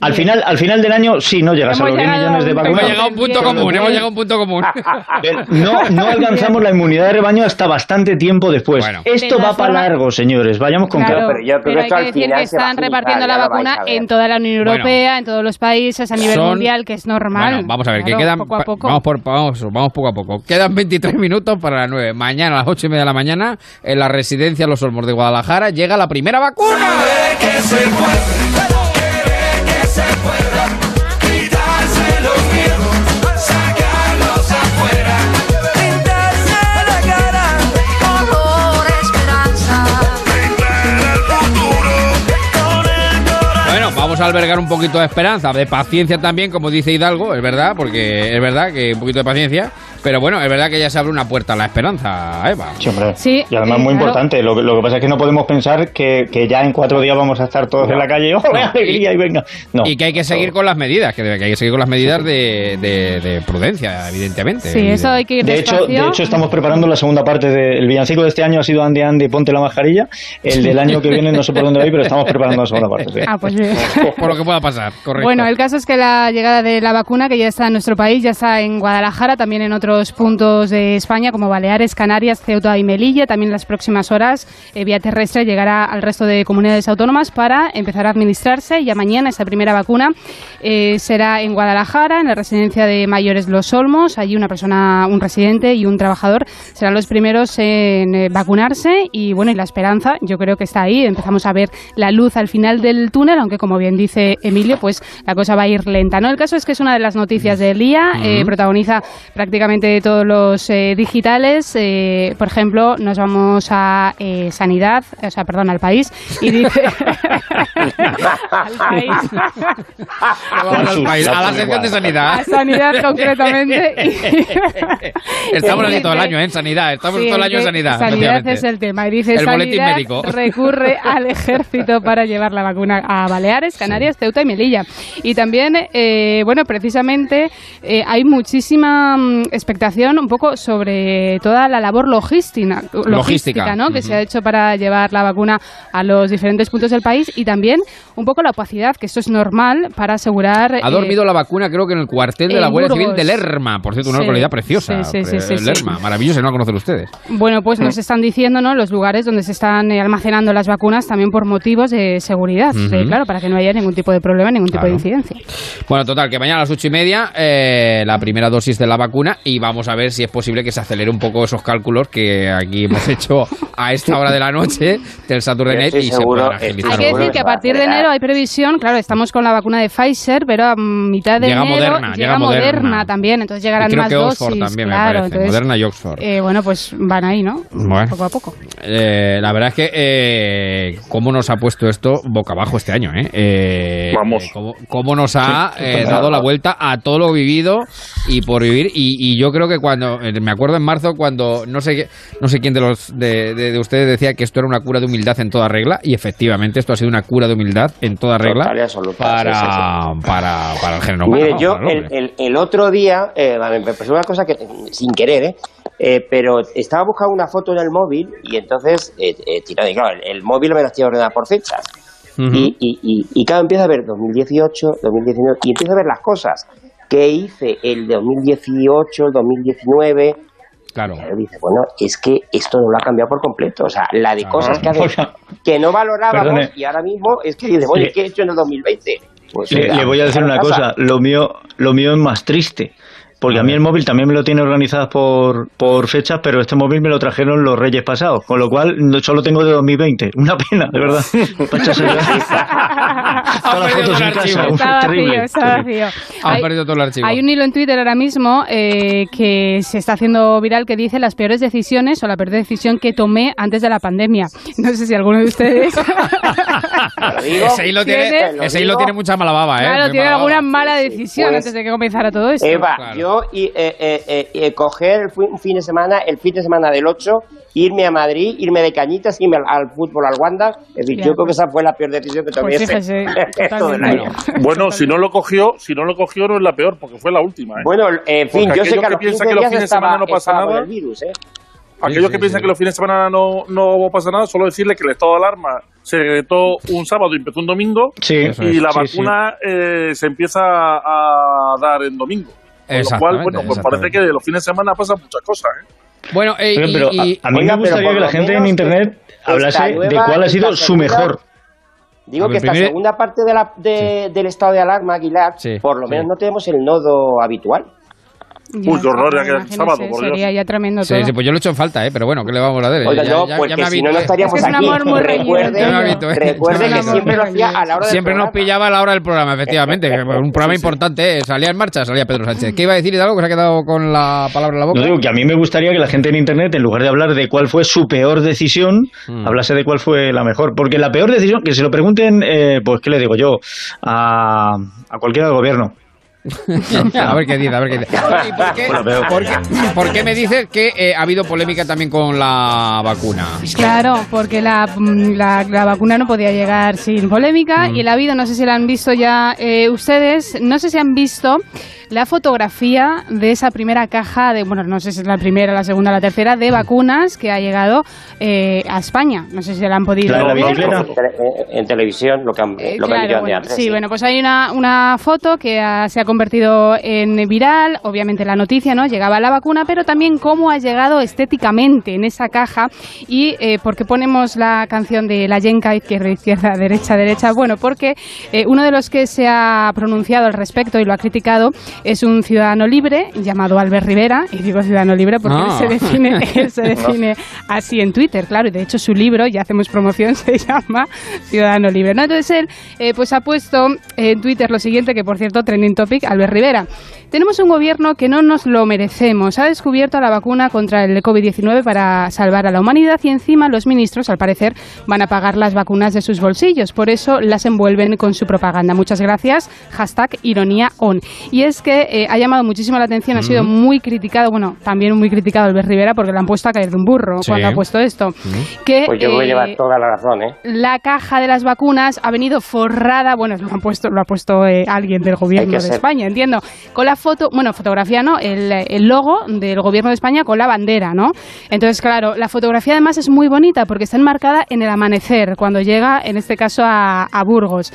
Al final, al final del año, sí, no llegas a Hemos los 10 llegado millones de a un- Hemos vacunas. llegado a un punto común, hemos llegado a un punto común. No, no alcanzamos la inmunidad de rebaño hasta bastante tiempo después. Bueno. Esto De va para largo, señores. Vayamos con Claro, calma. pero yo creo pero que hay que al decir final que a están repartiendo la vacuna a en toda la Unión Bueno. Europea, en todos los países, a nivel Son- mundial, que es normal. Bueno, vamos a ver, que Claro, quedan. poco a poco. Vamos, por, vamos, vamos poco a poco. Quedan 23 minutos para las 9. Mañana a las 8 y media de la mañana, en la residencia Los Olmos de Guadalajara, llega la primera vacuna. Bueno, vamos a albergar un poquito de esperanza, de paciencia también, como dice Hidalgo, es verdad, porque es verdad que un poquito de paciencia, pero bueno, es verdad que ya se abre una puerta a la esperanza, Eva. Sí, hombre. Sí, y además eh, muy claro. importante. Lo, que- lo que pasa es que no podemos pensar que, que ya en cuatro días vamos a estar todos en la calle. ¡Oh, qué alegría! Y venga. No. Y que hay que seguir con las medidas, que, que hay que seguir con las medidas de, de- de prudencia, evidentemente. Sí, eso hay que ir De hecho, de hecho, estamos preparando la segunda parte del villancico de este año. Ha sido Ande Ande, ponte la mascarilla. El del año que viene no sé por dónde va pero estamos preparando la segunda parte. sí. Ah, pues bien. Por lo que pueda pasar, correcto. Bueno, el caso es que la llegada de la vacuna, que ya está en nuestro país, ya está en Guadalajara, también en otros puntos de España, como Baleares, Canarias, Ceuta y Melilla. También en las próximas horas, eh, vía terrestre, llegará al resto de comunidades autónomas para empezar a administrarse. Ya mañana esa primera vacuna eh, será en Guadalajara, en la residencia de mayores Los Olmos. Allí una persona, un residente y un trabajador serán los primeros en eh, vacunarse. Y bueno, y la esperanza, yo creo que está ahí. Empezamos a ver la luz al final del túnel, aunque como bien dice Emilio, pues la cosa va a ir lenta. ¿no? El caso es que es una de las noticias del día, protagoniza prácticamente de todos los eh, digitales. Eh, por ejemplo, nos vamos a eh, Sanidad, o sea, perdón, al país, y dice... al país. al país, a la sección de sanidad. A Sanidad, concretamente. y- Estamos aquí todo el año ¿eh? en sanidad. Estamos Sí, todo el año en sanidad. Sanidad es el tema. Y dice El boletín Sanidad médico. recurre al ejército para llevar la vacuna a Baleares, Canarias, Ceuta y Melilla. Y también, eh, bueno, precisamente eh, hay muchísima mm, expectación un poco sobre toda la labor logística, Logística. ¿no? que se ha hecho para llevar la vacuna a los diferentes puntos del país y también un poco la opacidad, que esto es normal para asegurar... Ha eh, dormido la vacuna, creo que en el cuartel de la Guardia Civil de Lerma. Por cierto, una Sí. localidad preciosa. Sí, sí, sí, sí, eh. Lerma, maravilloso, no la conocen ustedes. Bueno, pues nos están diciendo, ¿no? Los lugares donde se están eh, almacenando las vacunas también por motivos de seguridad, claro, para que no haya ningún tipo de problema, ningún tipo de incidencia. Bueno, total, que mañana a las ocho y media eh, la primera dosis de la vacuna y vamos a ver si es posible que se acelere un poco esos cálculos que aquí hemos hecho a esta hora de la noche del Saturday Night y se seguro- estoy agilizar. Hay que decir que a partir de enero hay previsión, claro, estamos con la vacuna de Pfizer, pero a mitad de Llega enero Moderna, llega Moderna, Moderna. también, entonces Y llegarán creo más que dosis. Oxford también, me claro, parece. entonces, Moderna y Oxford. eh, bueno, pues van ahí, ¿no? Bueno. Poco a poco. Eh, la verdad es que eh, cómo nos ha puesto esto boca abajo este año, ¿eh? Eh, Vamos. eh, cómo, cómo nos ha Sí, eh, dado la vuelta a todo lo vivido y por vivir. Y, y yo creo que cuando, eh, me acuerdo en marzo cuando no sé no sé quién de los de, de- de ustedes decía que esto era una cura de humildad en toda regla y efectivamente esto ha sido una cura de humildad en toda regla Total y absoluta, para, sí, sí, para, para el género humano. Mire, yo el el, otro día, eh, me pasó una cosa que sin querer, ¿eh? Eh, pero estaba buscando una foto en el móvil y entonces, eh, eh, tirado, y claro, el, el móvil me lo estoy ordenando por fechas. Y, y, y, y claro, empiezo a ver 2018, 2019, y empiezo a ver las cosas que hice el 2018, el 2019. Claro. Y dice, bueno, es que esto no lo ha cambiado por completo. O sea, la de cosas que, hace, que no valorábamos Perdone. y ahora mismo es que dice, oye, ¿qué he hecho en el 2020? Pues, Le, le voy a decir ¿qué una cosa, lo mío, lo mío es más triste. Porque a mí el móvil también me lo tiene organizado por, por fechas, pero este móvil me lo trajeron los reyes pasados, con lo cual no, solo tengo de 2020. Una pena, de verdad. Echarse el- Todas las fotos en casa, Está vacío, terrible. está vacío. Han Hay- perdido todo el archivo. Hay un hilo en Twitter ahora mismo eh, que se está haciendo viral que dice las peores decisiones o la peor decisión que tomé antes de la pandemia. No sé si alguno de ustedes ese hilo tiene, ese hilo tiene mucha mala baba, ¿eh? claro, Muy tiene mala alguna baba. mala decisión Pues, antes de que comenzara todo esto. Eva, yo y, eh, eh, eh, eh, coger el fin, un fin de semana, el fin de semana del 8, irme a Madrid, irme de cañitas, irme al, al fútbol, al Wanda. Es decir, yo creo que esa fue la peor decisión que tomé Pues ese- fíjese, todo el año. Bueno, si no lo cogió, si no lo cogió no es la peor, porque fue la última. ¿eh? Bueno, en fin, Porque yo sé que a los piensan 15 que los días fines de estaba, semana no pasa nada, el virus, ¿eh? aquellos sí, que piensan sí. que los fines de semana no, no pasa nada, solo decirle que el estado de alarma se decretó un sábado y empezó un domingo, Sí, y es, la sí, sí. vacuna eh, se empieza a dar en domingo. Con lo cual, bueno, pues parece que de los fines de semana pasan muchas cosas. ¿eh? Bueno, eh, Pero, y- pero y- a, a mí Oiga, me gustaría que la gente en internet hablase de nueva- cuál ha sido su segunda- mejor. Digo A que ver, esta primero- segunda parte de la, de- del estado de alarma, Aguilar, Sí, por lo sí. menos no tenemos el nodo habitual. Uy, qué horror, ya que el imagínese, sábado, por Dios. Sería ya tremendo Sí, todo. sí, pues yo lo he hecho en falta, ¿eh? Pero bueno, ¿qué le vamos a hacer? Oiga, Ya- yo, ya- porque ya me si no, no estaríamos Es que es un aquí. amor muy recuerde, Ya me habitué. recuerde Ya me que siempre lo hacía a la hora del Siempre nos pillaba a la hora del programa, efectivamente. Un programa importante, ¿eh? salía en marcha, salía Pedro Sánchez. ¿Qué iba a decir algo que se ha quedado con la palabra en la boca? No digo que a mí me gustaría que la gente en internet, en lugar de hablar de cuál fue su peor decisión, Mm. hablase de cuál fue la mejor. Porque la peor decisión, que se lo pregunten, eh, pues, ¿qué le digo yo? A, a cualquiera del gobierno. a ver qué dice, a ver qué dice. ¿Y por qué, por qué- por qué me dices que eh, ha habido polémica también con la vacuna? Claro, porque la, mm, la, la vacuna no podía llegar sin polémica y la ha habido, no sé si la han visto ya eh, ustedes, no sé si han visto la fotografía de esa primera caja de, bueno, no sé si es la primera, la segunda, la tercera, de vacunas que ha llegado eh, a España. No sé si la han podido ver. En tele- en- en televisión, lo que han, Eh, lo que han bueno, antes. sí, bueno, pues hay una, una foto que ha- se ha convertido en viral, obviamente la noticia, ¿no? Llegaba la vacuna, pero también cómo ha llegado estéticamente en esa caja y eh, por qué ponemos la canción de la Yenka, izquierda, izquierda, derecha, derecha. Bueno, porque eh, uno de los que se ha pronunciado al respecto y lo ha criticado Es un ciudadano libre llamado Albert Rivera, y digo ciudadano libre porque él se define, él se define así en Twitter, claro, y de hecho su libro, ya hacemos promoción, se llama Ciudadano Libre. ¿no? Entonces él eh, pues ha puesto en Twitter lo siguiente, que por cierto, trending topic, Albert Rivera. Tenemos un gobierno que no nos lo merecemos. Ha descubierto la vacuna contra el COVID-19 para salvar a la humanidad y encima los ministros, al parecer, van a pagar las vacunas de sus bolsillos. Por eso las envuelven con su propaganda. Muchas gracias. Hashtag ironía on. Y es que eh, ha llamado muchísimo la atención, ha sido muy criticado, bueno, también muy criticado Albert Rivera porque le han puesto a caer de un burro Sí. cuando ha puesto esto. Que, Pues yo creo que eh, lleva toda la razón, ¿eh? la caja de las vacunas ha venido forrada, bueno, lo, han puesto, lo ha puesto eh, alguien del gobierno de ser. España, entiendo, con la foto, bueno, fotografía no, el, el logo del gobierno de España con la bandera, ¿no? Entonces, claro, la fotografía además es muy bonita porque está enmarcada en el amanecer, cuando llega, en este caso, a, a Burgos.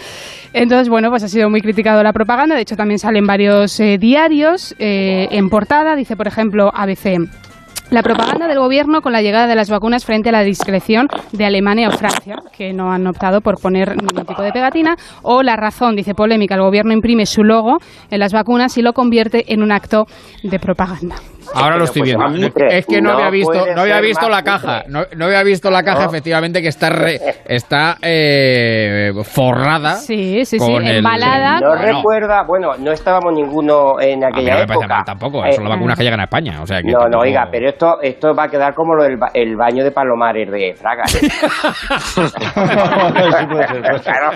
Entonces, bueno, pues ha sido muy criticado la propaganda, de hecho también salen varios eh, diarios eh, en portada, dice, por ejemplo, ABC. La propaganda del gobierno con la llegada de las vacunas frente a la discreción de Alemania o Francia, que no han optado por poner ningún tipo de pegatina, o la razón, dice polémica, el gobierno imprime su logo en las vacunas y lo convierte en un acto de propaganda. Ahora lo estoy pues, viendo. Es que no, no había visto, no había visto la caja. No, no había visto la caja, No. efectivamente, que está re- está eh, forrada. Sí, sí, sí, con el- embalada. No Bueno, recuerda, bueno, no estábamos ninguno en a mí no aquella me parece época. mal tampoco. Eh, Son las vacunas que llegan a España. O sea, que no, no, oiga, pero esto, esto va a quedar como lo del ba- el baño de Palomares de Fraga. ¿eh? Claro.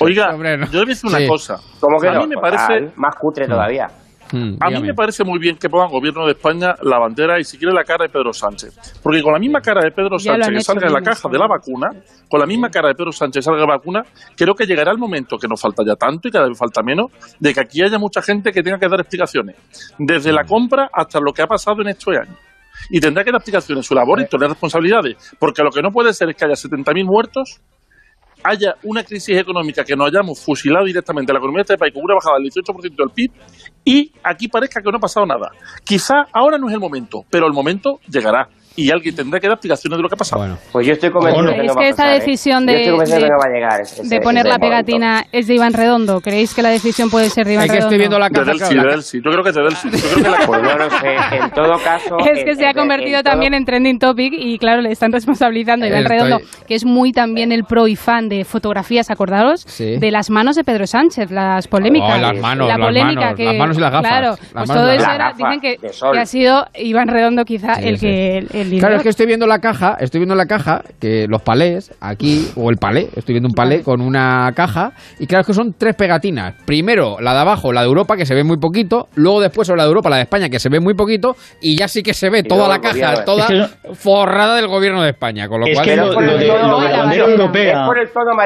Oiga, Hombre, no. yo a decir una Sí. cosa. ¿Cómo que a no? mí me parece, más cutre todavía. Mm, a mí me parece muy bien que pongan gobierno de España la bandera y si quiere la cara de Pedro Sánchez. Porque con la misma cara de Pedro Sánchez que salga en la caja de la vacuna, con la misma cara de Pedro Sánchez salga la vacuna, creo que llegará el momento, que nos falta ya tanto y cada vez falta menos, de que aquí haya mucha gente que tenga que dar explicaciones. Desde la compra hasta lo que ha pasado en estos años. Y tendrá que dar explicaciones, su labor y tener responsabilidades. Porque lo que no puede ser es que haya 70.000 muertos haya una crisis económica que nos hayamos fusilado directamente la economía de este país con una bajada del 18% del PIB y aquí parezca que no ha pasado nada. Quizá ahora no es el momento, pero el momento llegará y alguien tendrá que dar explicaciones de lo que ha pasado. Pues yo estoy convencido Bueno. que ¿Creéis no va que a esta pasar, ¿eh? decisión Yo de, estoy convencido de- que no va a llegar ese- de poner la momento. pegatina es de Iván Redondo? ¿Creéis que la decisión puede ser de Iván Es que Redondo? estoy viendo la De claro, de Delsi. Yo creo que es de Delsi. Yo creo que la Pues no lo sé. En todo caso. Es que en- se ha convertido en todo- también en trending topic y claro, le están responsabilizando a Iván Estoy- Redondo, que es muy también el pro y fan de fotografías, acordaros, Sí. de las manos de Pedro Sánchez, las polémicas. Oh, las manos, la las polémica manos, que, las manos y las gafas. Claro, Las pues manos todo las eso era, Las dicen que, ha sido Iván Redondo quizá el que Claro, es que estoy viendo la caja, estoy viendo la caja, que los palés, aquí, o el palé, estoy viendo un palé con una caja, y claro es que son tres pegatinas. Primero, la de abajo, la de Europa, que se ve muy poquito, luego después la de Europa, la de España, que se ve muy poquito, y ya sí que se ve Y toda la caja, gobierno. toda Es forrada del gobierno de España, con lo Es cual... que lo, de, tono lo de la bandera europea,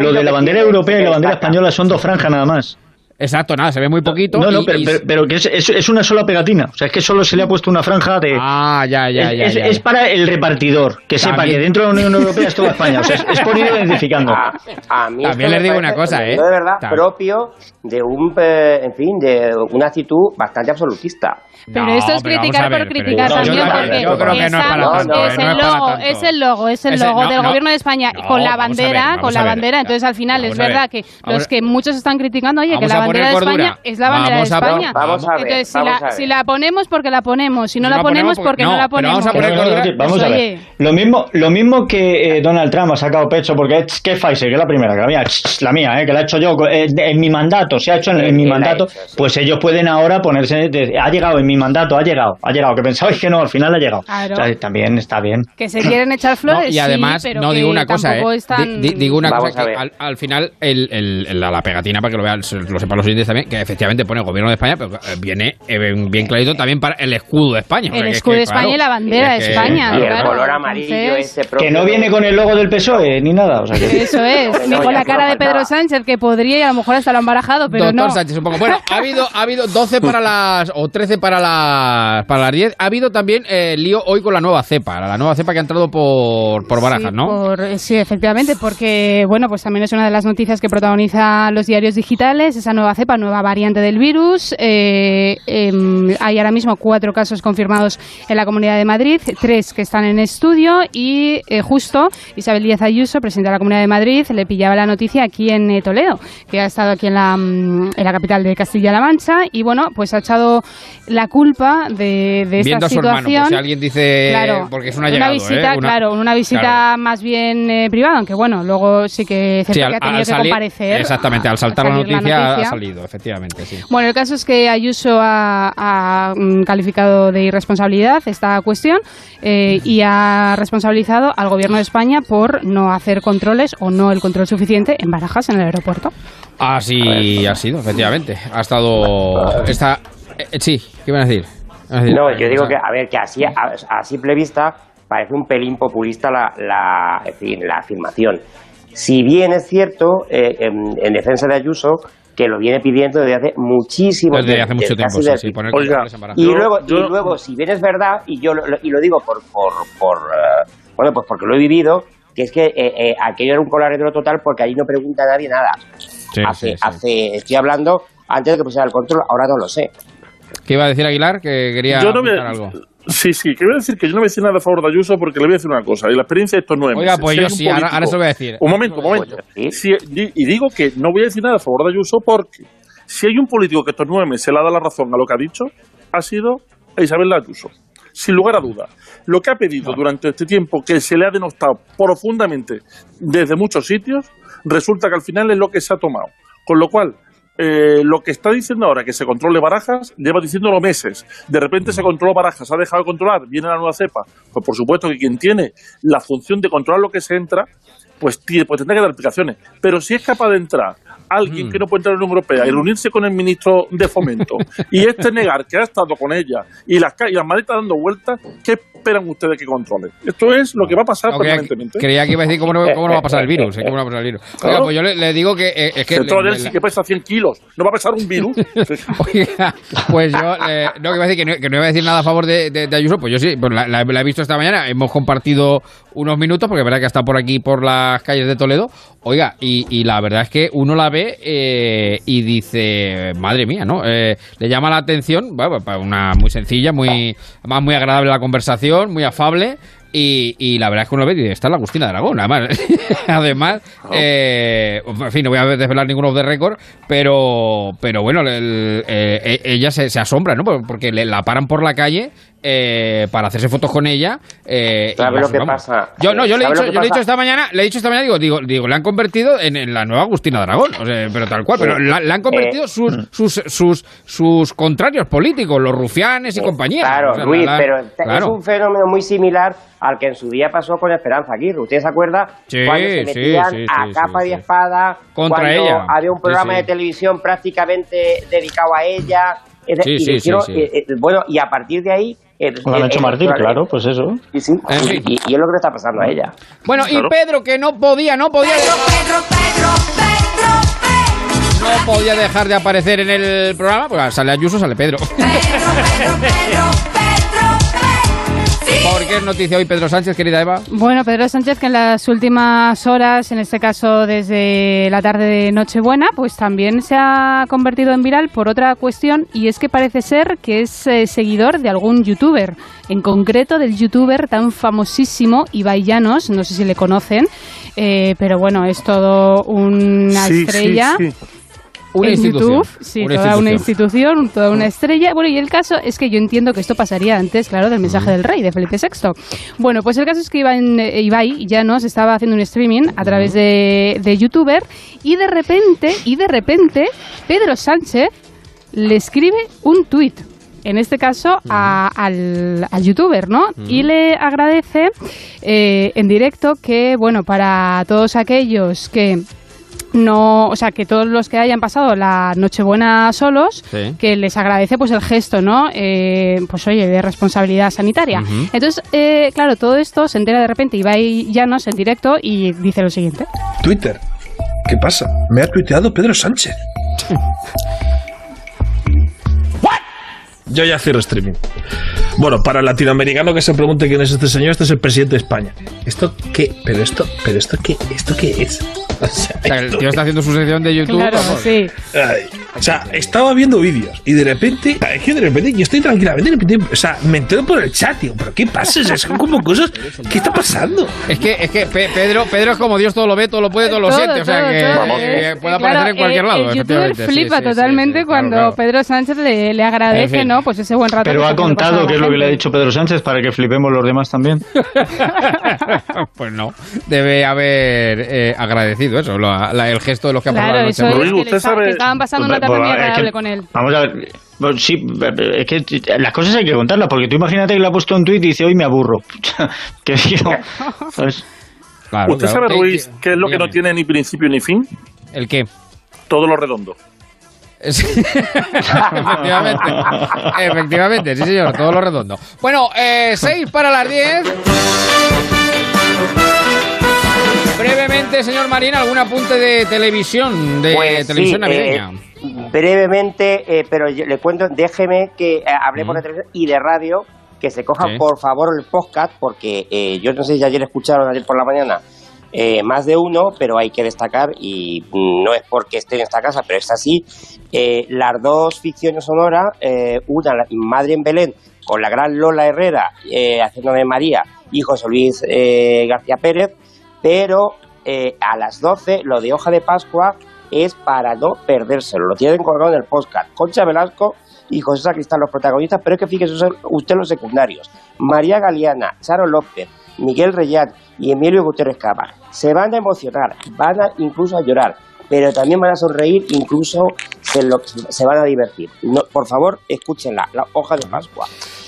lo de la bandera europea y la bandera española son dos franjas nada más. Exacto, nada, se ve muy poquito. No, no, y- pero, y- pero- pero que es, es- es una sola pegatina. O sea, es que solo se le ha puesto una franja de. Ah, ya, ya, es, ya. es- ya. es para el repartidor, que sepa También. que dentro de la Unión Europea es toda España. O sea, es, es por ir identificando. A, a mí También les digo una cosa, ¿eh? de verdad Tam- propio de un, eh, en fin, de una actitud bastante absolutista. Pero No, esto es pero criticar ver, por criticar también, yo creo- porque yo creo que no es para tanto, es, no, no el es para logo, tanto. es el logo, es el logo no, del no. gobierno de España No, con la bandera, ver, con la ver. bandera. Entonces al final es verdad que los que muchos están criticando, oye, que la bandera de poner España cordura. es la bandera Vamos de a España. vamos a ver, Entonces si vamos la, a ver. si la ponemos porque la ponemos, si no Si la la ponemos ponemos porque no la ponemos. vamos a poner cordura. vamos a ver. Oye. Lo mismo, lo mismo que eh, Donald Trump ha sacado pecho, porque es que Pfizer, que es la primera, que la mía, la mía, eh, que la he hecho yo eh, en mi mandato, se ha hecho en, en mi ¿Quién la ha mandato, hecho? Sí. pues ellos pueden ahora ponerse, de- ha llegado en mi mandato, ha llegado, ha llegado, que pensabais que no, al final ha llegado. Claro. O sea, también está bien. Que se quieren echar No, flores, y además, sí, pero no digo una cosa, ¿eh? están- digo una Vamos cosa que al, al final el, el- el- la, la pegatina, para que lo vean, lo sepan los oyentes también, que efectivamente pone gobierno de España, pero eh, viene eh, bien clarito también para el escudo de España. El es escudo que, de España claro, y la bandera de es que- España. Y el claro, color amarillo entonces- ese propio Que no viene con el logo del PSOE ni nada. O sea, que... Eso es, ni con la cara de Pedro. Sánchez, que podría y a lo mejor hasta lo han barajado, pero Doctor no. Sánchez, un poco. Bueno, ha habido, ha habido 12 para las. o 13 para las. para las 10. Ha habido también eh, lío hoy con la nueva cepa. La nueva cepa que ha entrado por, por Barajas, sí, ¿no? por- sí, efectivamente, porque bueno, pues también es una de las noticias que protagoniza los diarios digitales, esa nueva nueva cepa, nueva variante del virus. Eh, em, hay ahora mismo cuatro casos confirmados en la Comunidad de Madrid, tres que están en estudio y eh, justo Isabel Díaz Ayuso, presidenta de la Comunidad de Madrid, le pillaba la noticia aquí en eh, Toledo, que ha estado aquí en la, mm, en la capital de Castilla-La Mancha y bueno, pues ha echado la culpa de, de esta Viendo a su hermano, situación. por si alguien dice... Claro, porque es una llegada, visita, ¿eh? Una- claro, una visita Claro. más bien privada, aunque bueno, luego sí que, Sí, al- que ha tenido que salir- comparecer. Exactamente, al saltar la noticia, salido, efectivamente, sí. Bueno, el caso es que Ayuso ha, ha, mm, calificado de irresponsabilidad esta cuestión eh, y ha responsabilizado al Gobierno de España por no hacer controles o no el control suficiente en Barajas, en el aeropuerto. Así ha sido, efectivamente. Ha estado... Está... eh, sí, ¿qué iban a decir? Iban a decir- No, yo digo que, a ver, que así, a, a simple vista parece un pelín populista la, la, en fin, la afirmación. Si bien es cierto, eh, en, en defensa de Ayuso, que lo viene pidiendo desde hace muchísimo Desde tiempo. hace mucho desde tiempo, sí, sí, poner Oiga, y Yo- luego, yo- y luego, si bien es verdad, y yo lo, y lo digo por, por, por eh, bueno, pues porque lo he vivido, que es que eh, eh, aquello era un coladero total porque allí no pregunta a nadie nada. Sí, hace, sí, sí. hace, estoy hablando antes de que pusiera el control, ahora no lo sé. ¿Qué iba a decir Aguilar? Que quería Yo no voy a- apuntar algo. Sí, sí, que voy a decir que yo no voy a decir nada a favor de Ayuso porque le voy a decir una cosa. Y la experiencia de estos nueve Oiga, meses, pues si yo sí, ahora- político- ahora se lo voy a decir. Un momento, un momento. Si- y digo que no voy a decir nada a favor de Ayuso porque si hay un político que estos nueve meses le ha dado la razón a lo que ha dicho, ha sido a Isabel Ayuso. Sin lugar a dudas. Lo que ha pedido durante este tiempo, que se le ha denostado profundamente desde muchos sitios, resulta que al final es lo que se ha tomado. Con lo cual, eh, lo que está diciendo ahora que se controle Barajas, lleva diciéndolo meses. De repente se controló Barajas, ha dejado de controlar, viene la nueva cepa. Pues por supuesto que quien tiene la función de controlar lo que se entra, pues, tiene, pues tendrá que dar explicaciones. Pero si es capaz de entrar alguien que no puede entrar en la Unión Europea y reunirse con el ministro de Fomento y este negar que ha estado con ella y las, y las maletas dando vueltas, ¿qué esperan ustedes que controle? Esto es lo que va a pasar No, permanentemente. creía que iba a decir cómo no, cómo no va a pasar el virus. eh, cómo no va a pasar el virus. Oiga, Claro. pues yo le, le digo que eh, es que... Le- sí que pesa 100 kilos. ¿No va a pesar un virus? Oiga, pues yo eh, no, que iba a decir que no, que no iba a decir nada a favor de, de- de Ayuso, pues yo sí, pues la, la- la he visto esta mañana, hemos compartido unos minutos, porque es verdad que está por aquí, por las calles de Toledo, oiga, y, y la verdad es que uno la ve eh, y dice, madre mía, ¿no? Eh, le llama la atención, bueno, pues, una muy sencilla, muy, además muy agradable la conversación, muy afable, y, y la verdad es que uno ve y está la Agustina de Aragón, además, además eh, en fin, no voy a desvelar ningún off the record, pero, pero bueno, el- el- eh, ella se, se asombra, ¿no? Por- Porque le, la paran por la calle eh, para hacerse fotos con ella. eh, ¿Sabes lo que pasa? Yo no, yo le he ¿Sabes dicho, yo le he dicho esta mañana, le he dicho esta mañana, digo, digo, digo, le han convertido en, en la nueva Agustina de Aragón, o sea, pero tal cual, pero la, la han convertido Eh, sus, sus, sus, sus contrarios políticos, los rufianes y compañía. Claro, O sea, Luis, la- la- pero es claro. un fenómeno muy similar al que en su día pasó con Esperanza Aguirre. ¿Usted se acuerda Sí, cuando se sí, metían sí, a sí, capa sí, y sí. espada Contra cuando ella. había un Sí, programa sí. de televisión prácticamente dedicado a ella? Sí, y sí, le hicieron- sí, sí. eh, eh, bueno, y a partir de ahí... eh, Lo han eh, hecho Martín, claro, pues eso. Sí, sí, En y, fin. y- y es lo que le está pasando a ella. Bueno, y Pedro, que no podía, no podía. No podía dejar de aparecer en el programa, pues sale Ayuso, sale Pedro. ¿Por qué es noticia hoy Pedro Sánchez, querida Eva? Bueno, Pedro Sánchez, que en las últimas horas, en este caso desde la tarde de Nochebuena, pues también se ha convertido en viral por otra cuestión y es que parece ser que es eh, seguidor de algún youtuber, en concreto del youtuber tan famosísimo Ibai Llanos, no sé si le conocen, eh, pero bueno, es todo una Sí, sí, estrella. sí. Una en institución. YouTube, sí, Una toda una institución. toda una estrella. Bueno, y el caso es que yo entiendo que esto pasaría antes, claro, del mensaje del rey, de Felipe VI. Bueno, pues el caso es que Ibai, eh, Ibai ya nos estaba haciendo un streaming a través de, de YouTuber y de repente, y de repente, Pedro Sánchez le escribe un tuit. En este caso a- al, al youtuber, ¿no? Y le agradece eh, en directo que, bueno, para todos aquellos que no, o sea, que todos los que hayan pasado la Nochebuena solos, Sí. que les agradece pues el gesto, ¿no? Eh, pues oye, de responsabilidad sanitaria. Entonces, eh, claro, todo esto se entera de repente Ibai Llanos en directo y dice lo siguiente. Twitter. ¿Qué pasa? Me ha tuiteado Pedro Sánchez. Yo ya cierro streaming. Bueno, para el latinoamericano que se pregunte quién es este señor, este es el presidente de España. ¿Esto qué? ¿Pero esto, pero esto qué? ¿Esto qué es? O sea, el tío está haciendo su sección de YouTube. Claro, vamos. sí. Ay, o sea, estaba viendo vídeos y de repente, es que de repente yo estoy tranquilamente, de repente, o sea, me entero por el chat, digo, pero ¿qué pasa? O sea, son como cosas, ¿qué está pasando? Es que, es que Pe- Pedro, Pedro es como Dios todo lo ve, todo lo puede, todo lo Todo, siente. O sea, todo, que, todo. que Eh, puede claro, aparecer en cualquier eh, lado. El youtuber flipa sí, sí, totalmente sí, claro, cuando claro. Pedro Sánchez le, le agradece, En fin. ¿no? Pues ese buen rato. Pero ha contado qué es lo que le ha dicho Pedro Sánchez para que flipemos los demás también. Pues no, debe haber eh, agradecido eso, la- la- el gesto de los que Claro, pasado la eso noche. es Ruiz. que, le está- que estaban pasando una etapa muy es que- agradable con él. Vamos a ver. pues sí, es que las cosas hay que contarlas, porque tú imagínate que le ha puesto un tuit y dice, hoy me aburro. que digo, pues, Claro, ¿Usted claro. sabe, Eh, Ruiz, eh, qué es lo que no tiene ni principio ni fin? ¿El qué? Todo lo redondo. efectivamente, efectivamente, sí señor, todo lo redondo. Bueno, eh, 6 para las 10. Brevemente, señor Marín, algún apunte de televisión, de Pues televisión sí, navideña. eh, brevemente, eh, pero yo le cuento, déjeme que eh, hablemos de televisión y de radio, que se cojan Sí. por favor el podcast, porque eh, yo no sé si ayer escucharon, ayer por la mañana, eh, más de uno, pero hay que destacar, y mm, no es porque esté en esta casa, pero es así, eh, las dos ficciones sonoras, eh, una, Madre en Belén, con la gran Lola Herrera, eh, haciendo de María, y José Luis eh, García Pérez, pero eh, a las 12 lo de hoja de Pascua es para no perdérselo. Lo tienen colgado en el podcast. Concha Velasco y José Sacristán los protagonistas, pero es que fíjese usted- los secundarios. María Galeana, Charo López, Miguel Reyán y Emilio Gutiérrez Cava. Se van a emocionar, van a incluso a llorar, pero también van a sonreír, incluso se, lo- se van a divertir. No, por favor, escúchenla, la hoja de Pascua.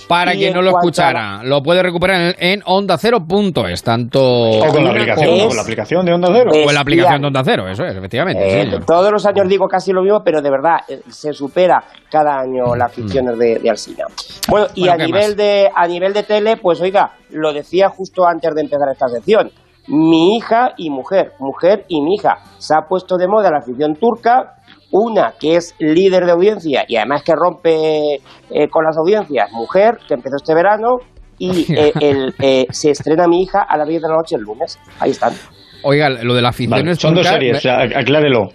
Para quien en no lo a escuchara, lo puede recuperar en, en onda cero.es, tanto o con la aplicación, como- con la aplicación de Onda Cero. o en la aplicación de Onda Cero, eso es, efectivamente. Eh, todos los años digo casi lo mismo, pero de verdad eh, se supera cada año las ficciones de, de Alsina. Bueno, y Bueno, a ¿qué nivel más? de a nivel de tele, pues oiga, lo decía justo antes de empezar esta sección. Mi hija y mujer, mujer y mi hija. Se ha puesto de moda la ficción turca, una que es líder de audiencia y además que rompe eh, con las audiencias, mujer, que empezó este verano, y eh, el, eh, se estrena mi hija a las 10 de la noche el lunes. Ahí están. Oiga, lo de la ficción Vale, es son dos series, me- aclárelo.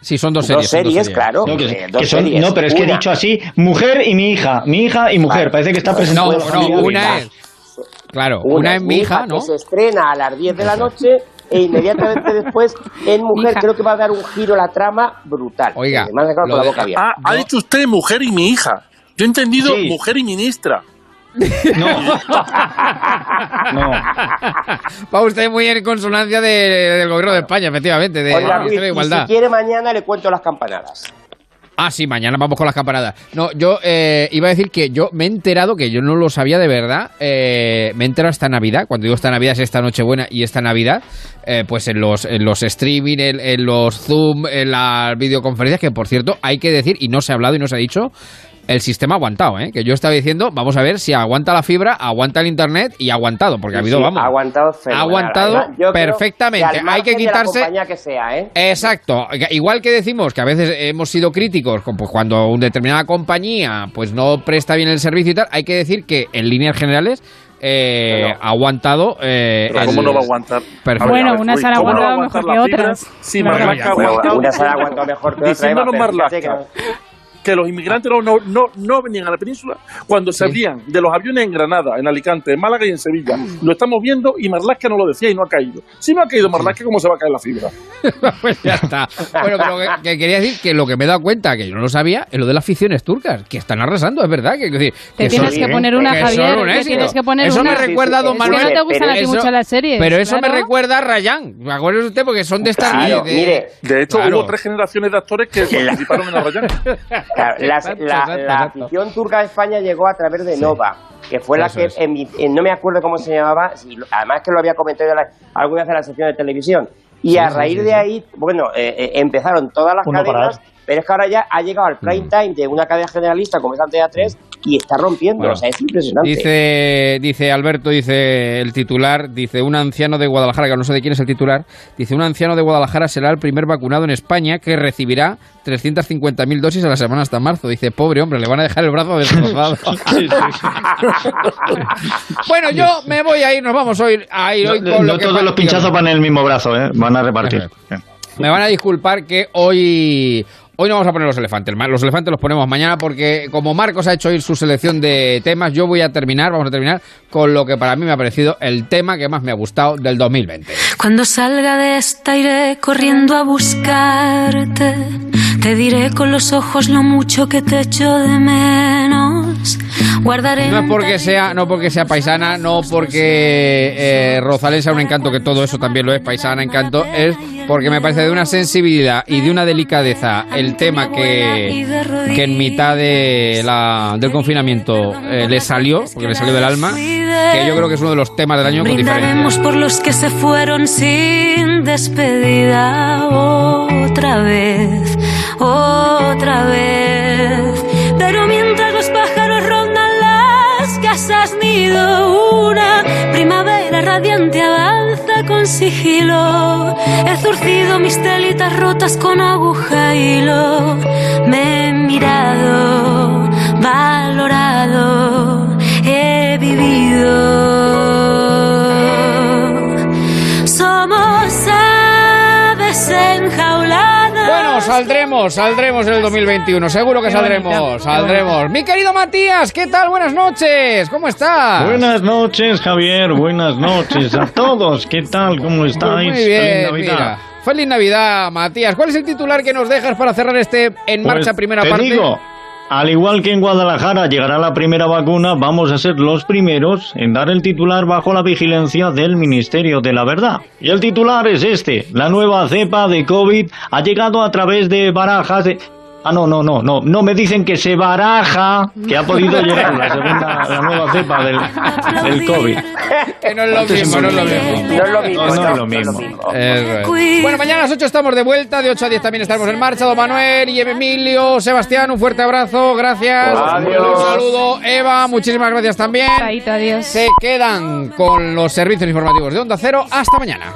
Sí, son dos Dos series. son series, claro. No, que, eh, que dos son- series. no, pero es que he dicho así, mujer y mi hija, mi hija y mujer, Vale. parece que está No, presentando no, una es. Claro, una, es mi hija, ¿no? que se estrena a las 10 de la noche e inmediatamente después en mujer creo que va a dar un giro a la trama brutal. Oiga, me con la de- boca abierta. Ah, ha dicho usted mujer y mi hija. Yo he entendido Sí. mujer y ministra. No, Va usted muy en consonancia de- del gobierno de España, efectivamente, de Oiga, de y Igualdad. si quiere mañana le cuento las campanadas. Ah, sí, mañana vamos con las campanadas. No, yo eh, iba a decir que yo me he enterado, que yo no lo sabía de verdad, eh, me he enterado esta Navidad, cuando digo esta Navidad es esta Nochebuena y esta Navidad, eh, pues en los, en los streaming, en, en los Zoom, en las videoconferencias, que por cierto hay que decir, y no se ha hablado y no se ha dicho, el sistema ha aguantado, ¿eh? que yo estaba diciendo, vamos a ver si aguanta la fibra, aguanta el internet y ha aguantado, porque ha habido, Sí, vamos. ha aguantado fenomenal. aguantado Además, perfectamente. que Hay que margen de la quitarse- compañía que sea, ¿eh? Exacto. Igual que decimos que a veces hemos sido críticos con, pues, cuando una determinada compañía pues no presta bien el servicio y tal, hay que decir que en líneas generales eh, aguantado. eh, Pero el- ¿Cómo no va a aguantar? Perfecto. Bueno, unas han ¿cómo no va a aguantado mejor que otras. Si Claro. Marlaska ha Bueno, aguantado. una se la ha aguantado mejor que otra, Diciéndonos Eva, pero fíjate Marlaska que- los inmigrantes no, no, no, no venían a la península cuando se abrían de los aviones en Granada, en Alicante, en Málaga y en Sevilla. Lo estamos viendo y Marlaska no lo decía y no ha caído. Si no ha caído Marlaska, ¿cómo se va a caer la fibra? pues ya está. Bueno, pero que, que quería decir que lo que me he dado cuenta, que yo no lo sabía, es lo de las ficciones turcas, que están arrasando, es verdad. Que, que decir, Te que tienes son- que poner una, Javier. un Te tienes que poner Eso una. me recuerda a Don Manuel. no te gustan a ti Eso- mucho las series, Pero eso me claro. recuerda a Rayán. ¿Me acuerdo usted? Porque son de estas. Claro, de- mire, De hecho, Claro. hubo tres generaciones de actores que participaron en Arrayán. Claro, las- Exacto, la, exacto, la exacto. afición turca de España llegó a través de Nova, que fue la Eso que, emi- eh, no me acuerdo cómo se llamaba, además que lo había comentado en la- alguna vez en la sección de televisión. Y Sí, a raíz sí, de ahí, bueno, eh, eh, empezaron todas las Uno cadenas. Pero es que ahora ya ha llegado al prime time de una cadena generalista como es Antena 3 y está rompiendo. Bueno, o sea, es impresionante. Dice, dice Alberto, dice el titular, dice un anciano de Guadalajara, que no sé de quién es el titular, dice un anciano de Guadalajara será el primer vacunado en España que recibirá 350.000 dosis a la semana hasta marzo. Dice, pobre hombre, le van a dejar el brazo destrozado. bueno, yo me voy a ir, nos vamos hoy a ir hoy No, con no lo que todos los pinchazos van en el mismo brazo, ¿eh? van a repartir. Me van a disculpar que hoy hoy no vamos a poner los elefantes. Los elefantes los ponemos mañana porque como Marcos ha hecho hoy su selección de temas, yo voy a terminar, vamos a terminar con lo que para mí me ha parecido el tema que más me ha gustado del 2020. Cuando salga de esta iré corriendo a buscarte. Te diré con los ojos lo mucho que te echo de menos. Guardaré No es porque sea, no porque sea paisana, no porque eh, Rosalén sea un encanto, que todo eso también lo es, paisana, encanto, es porque me parece de una sensibilidad y de una delicadeza el tema que, que en mitad de la, del confinamiento eh, le salió, porque le salió del alma, que yo creo que es uno de los temas del año con diferencia. Por los que se fueron sin despedida otra vez, otra vez. Una primavera radiante avanza con sigilo. He zurcido mis telitas rotas con aguja y hilo. Me he mirado, valorado, he vivido. Saldremos, saldremos en el 2021, seguro que Qué saldremos, saldremos. Mi querido Matías, ¿qué tal? Buenas noches, ¿cómo estás? Buenas noches, Javier. Buenas noches a todos. ¿Qué tal? ¿Cómo estáis? Pues muy bien, Feliz Navidad. mira. Feliz Navidad, Matías. ¿Cuál es el titular que nos dejas para cerrar este En Pues, Marcha primera te parte? digo, al igual que en Guadalajara llegará la primera vacuna, vamos a ser los primeros en dar el titular bajo la vigilancia del Ministerio de la Verdad. Y el titular es este. La nueva cepa de COVID ha llegado a través de barajas. Ah, no, no, no, no, no me dicen que se baraja que ha podido llegar la segunda, la nueva cepa del, del COVID. Que no es lo Entonces, mismo, no es lo mismo. No es lo mismo, No, no no, es lo mismo. Eso es. Bueno, mañana a las 8 estamos de vuelta, de 8 a 10 también estaremos en marcha. Don Manuel y Emilio, Sebastián, un fuerte abrazo, gracias. Adiós. Un saludo, Eva, muchísimas gracias también. adiós. Se quedan con los servicios informativos de Onda Cero. Hasta mañana.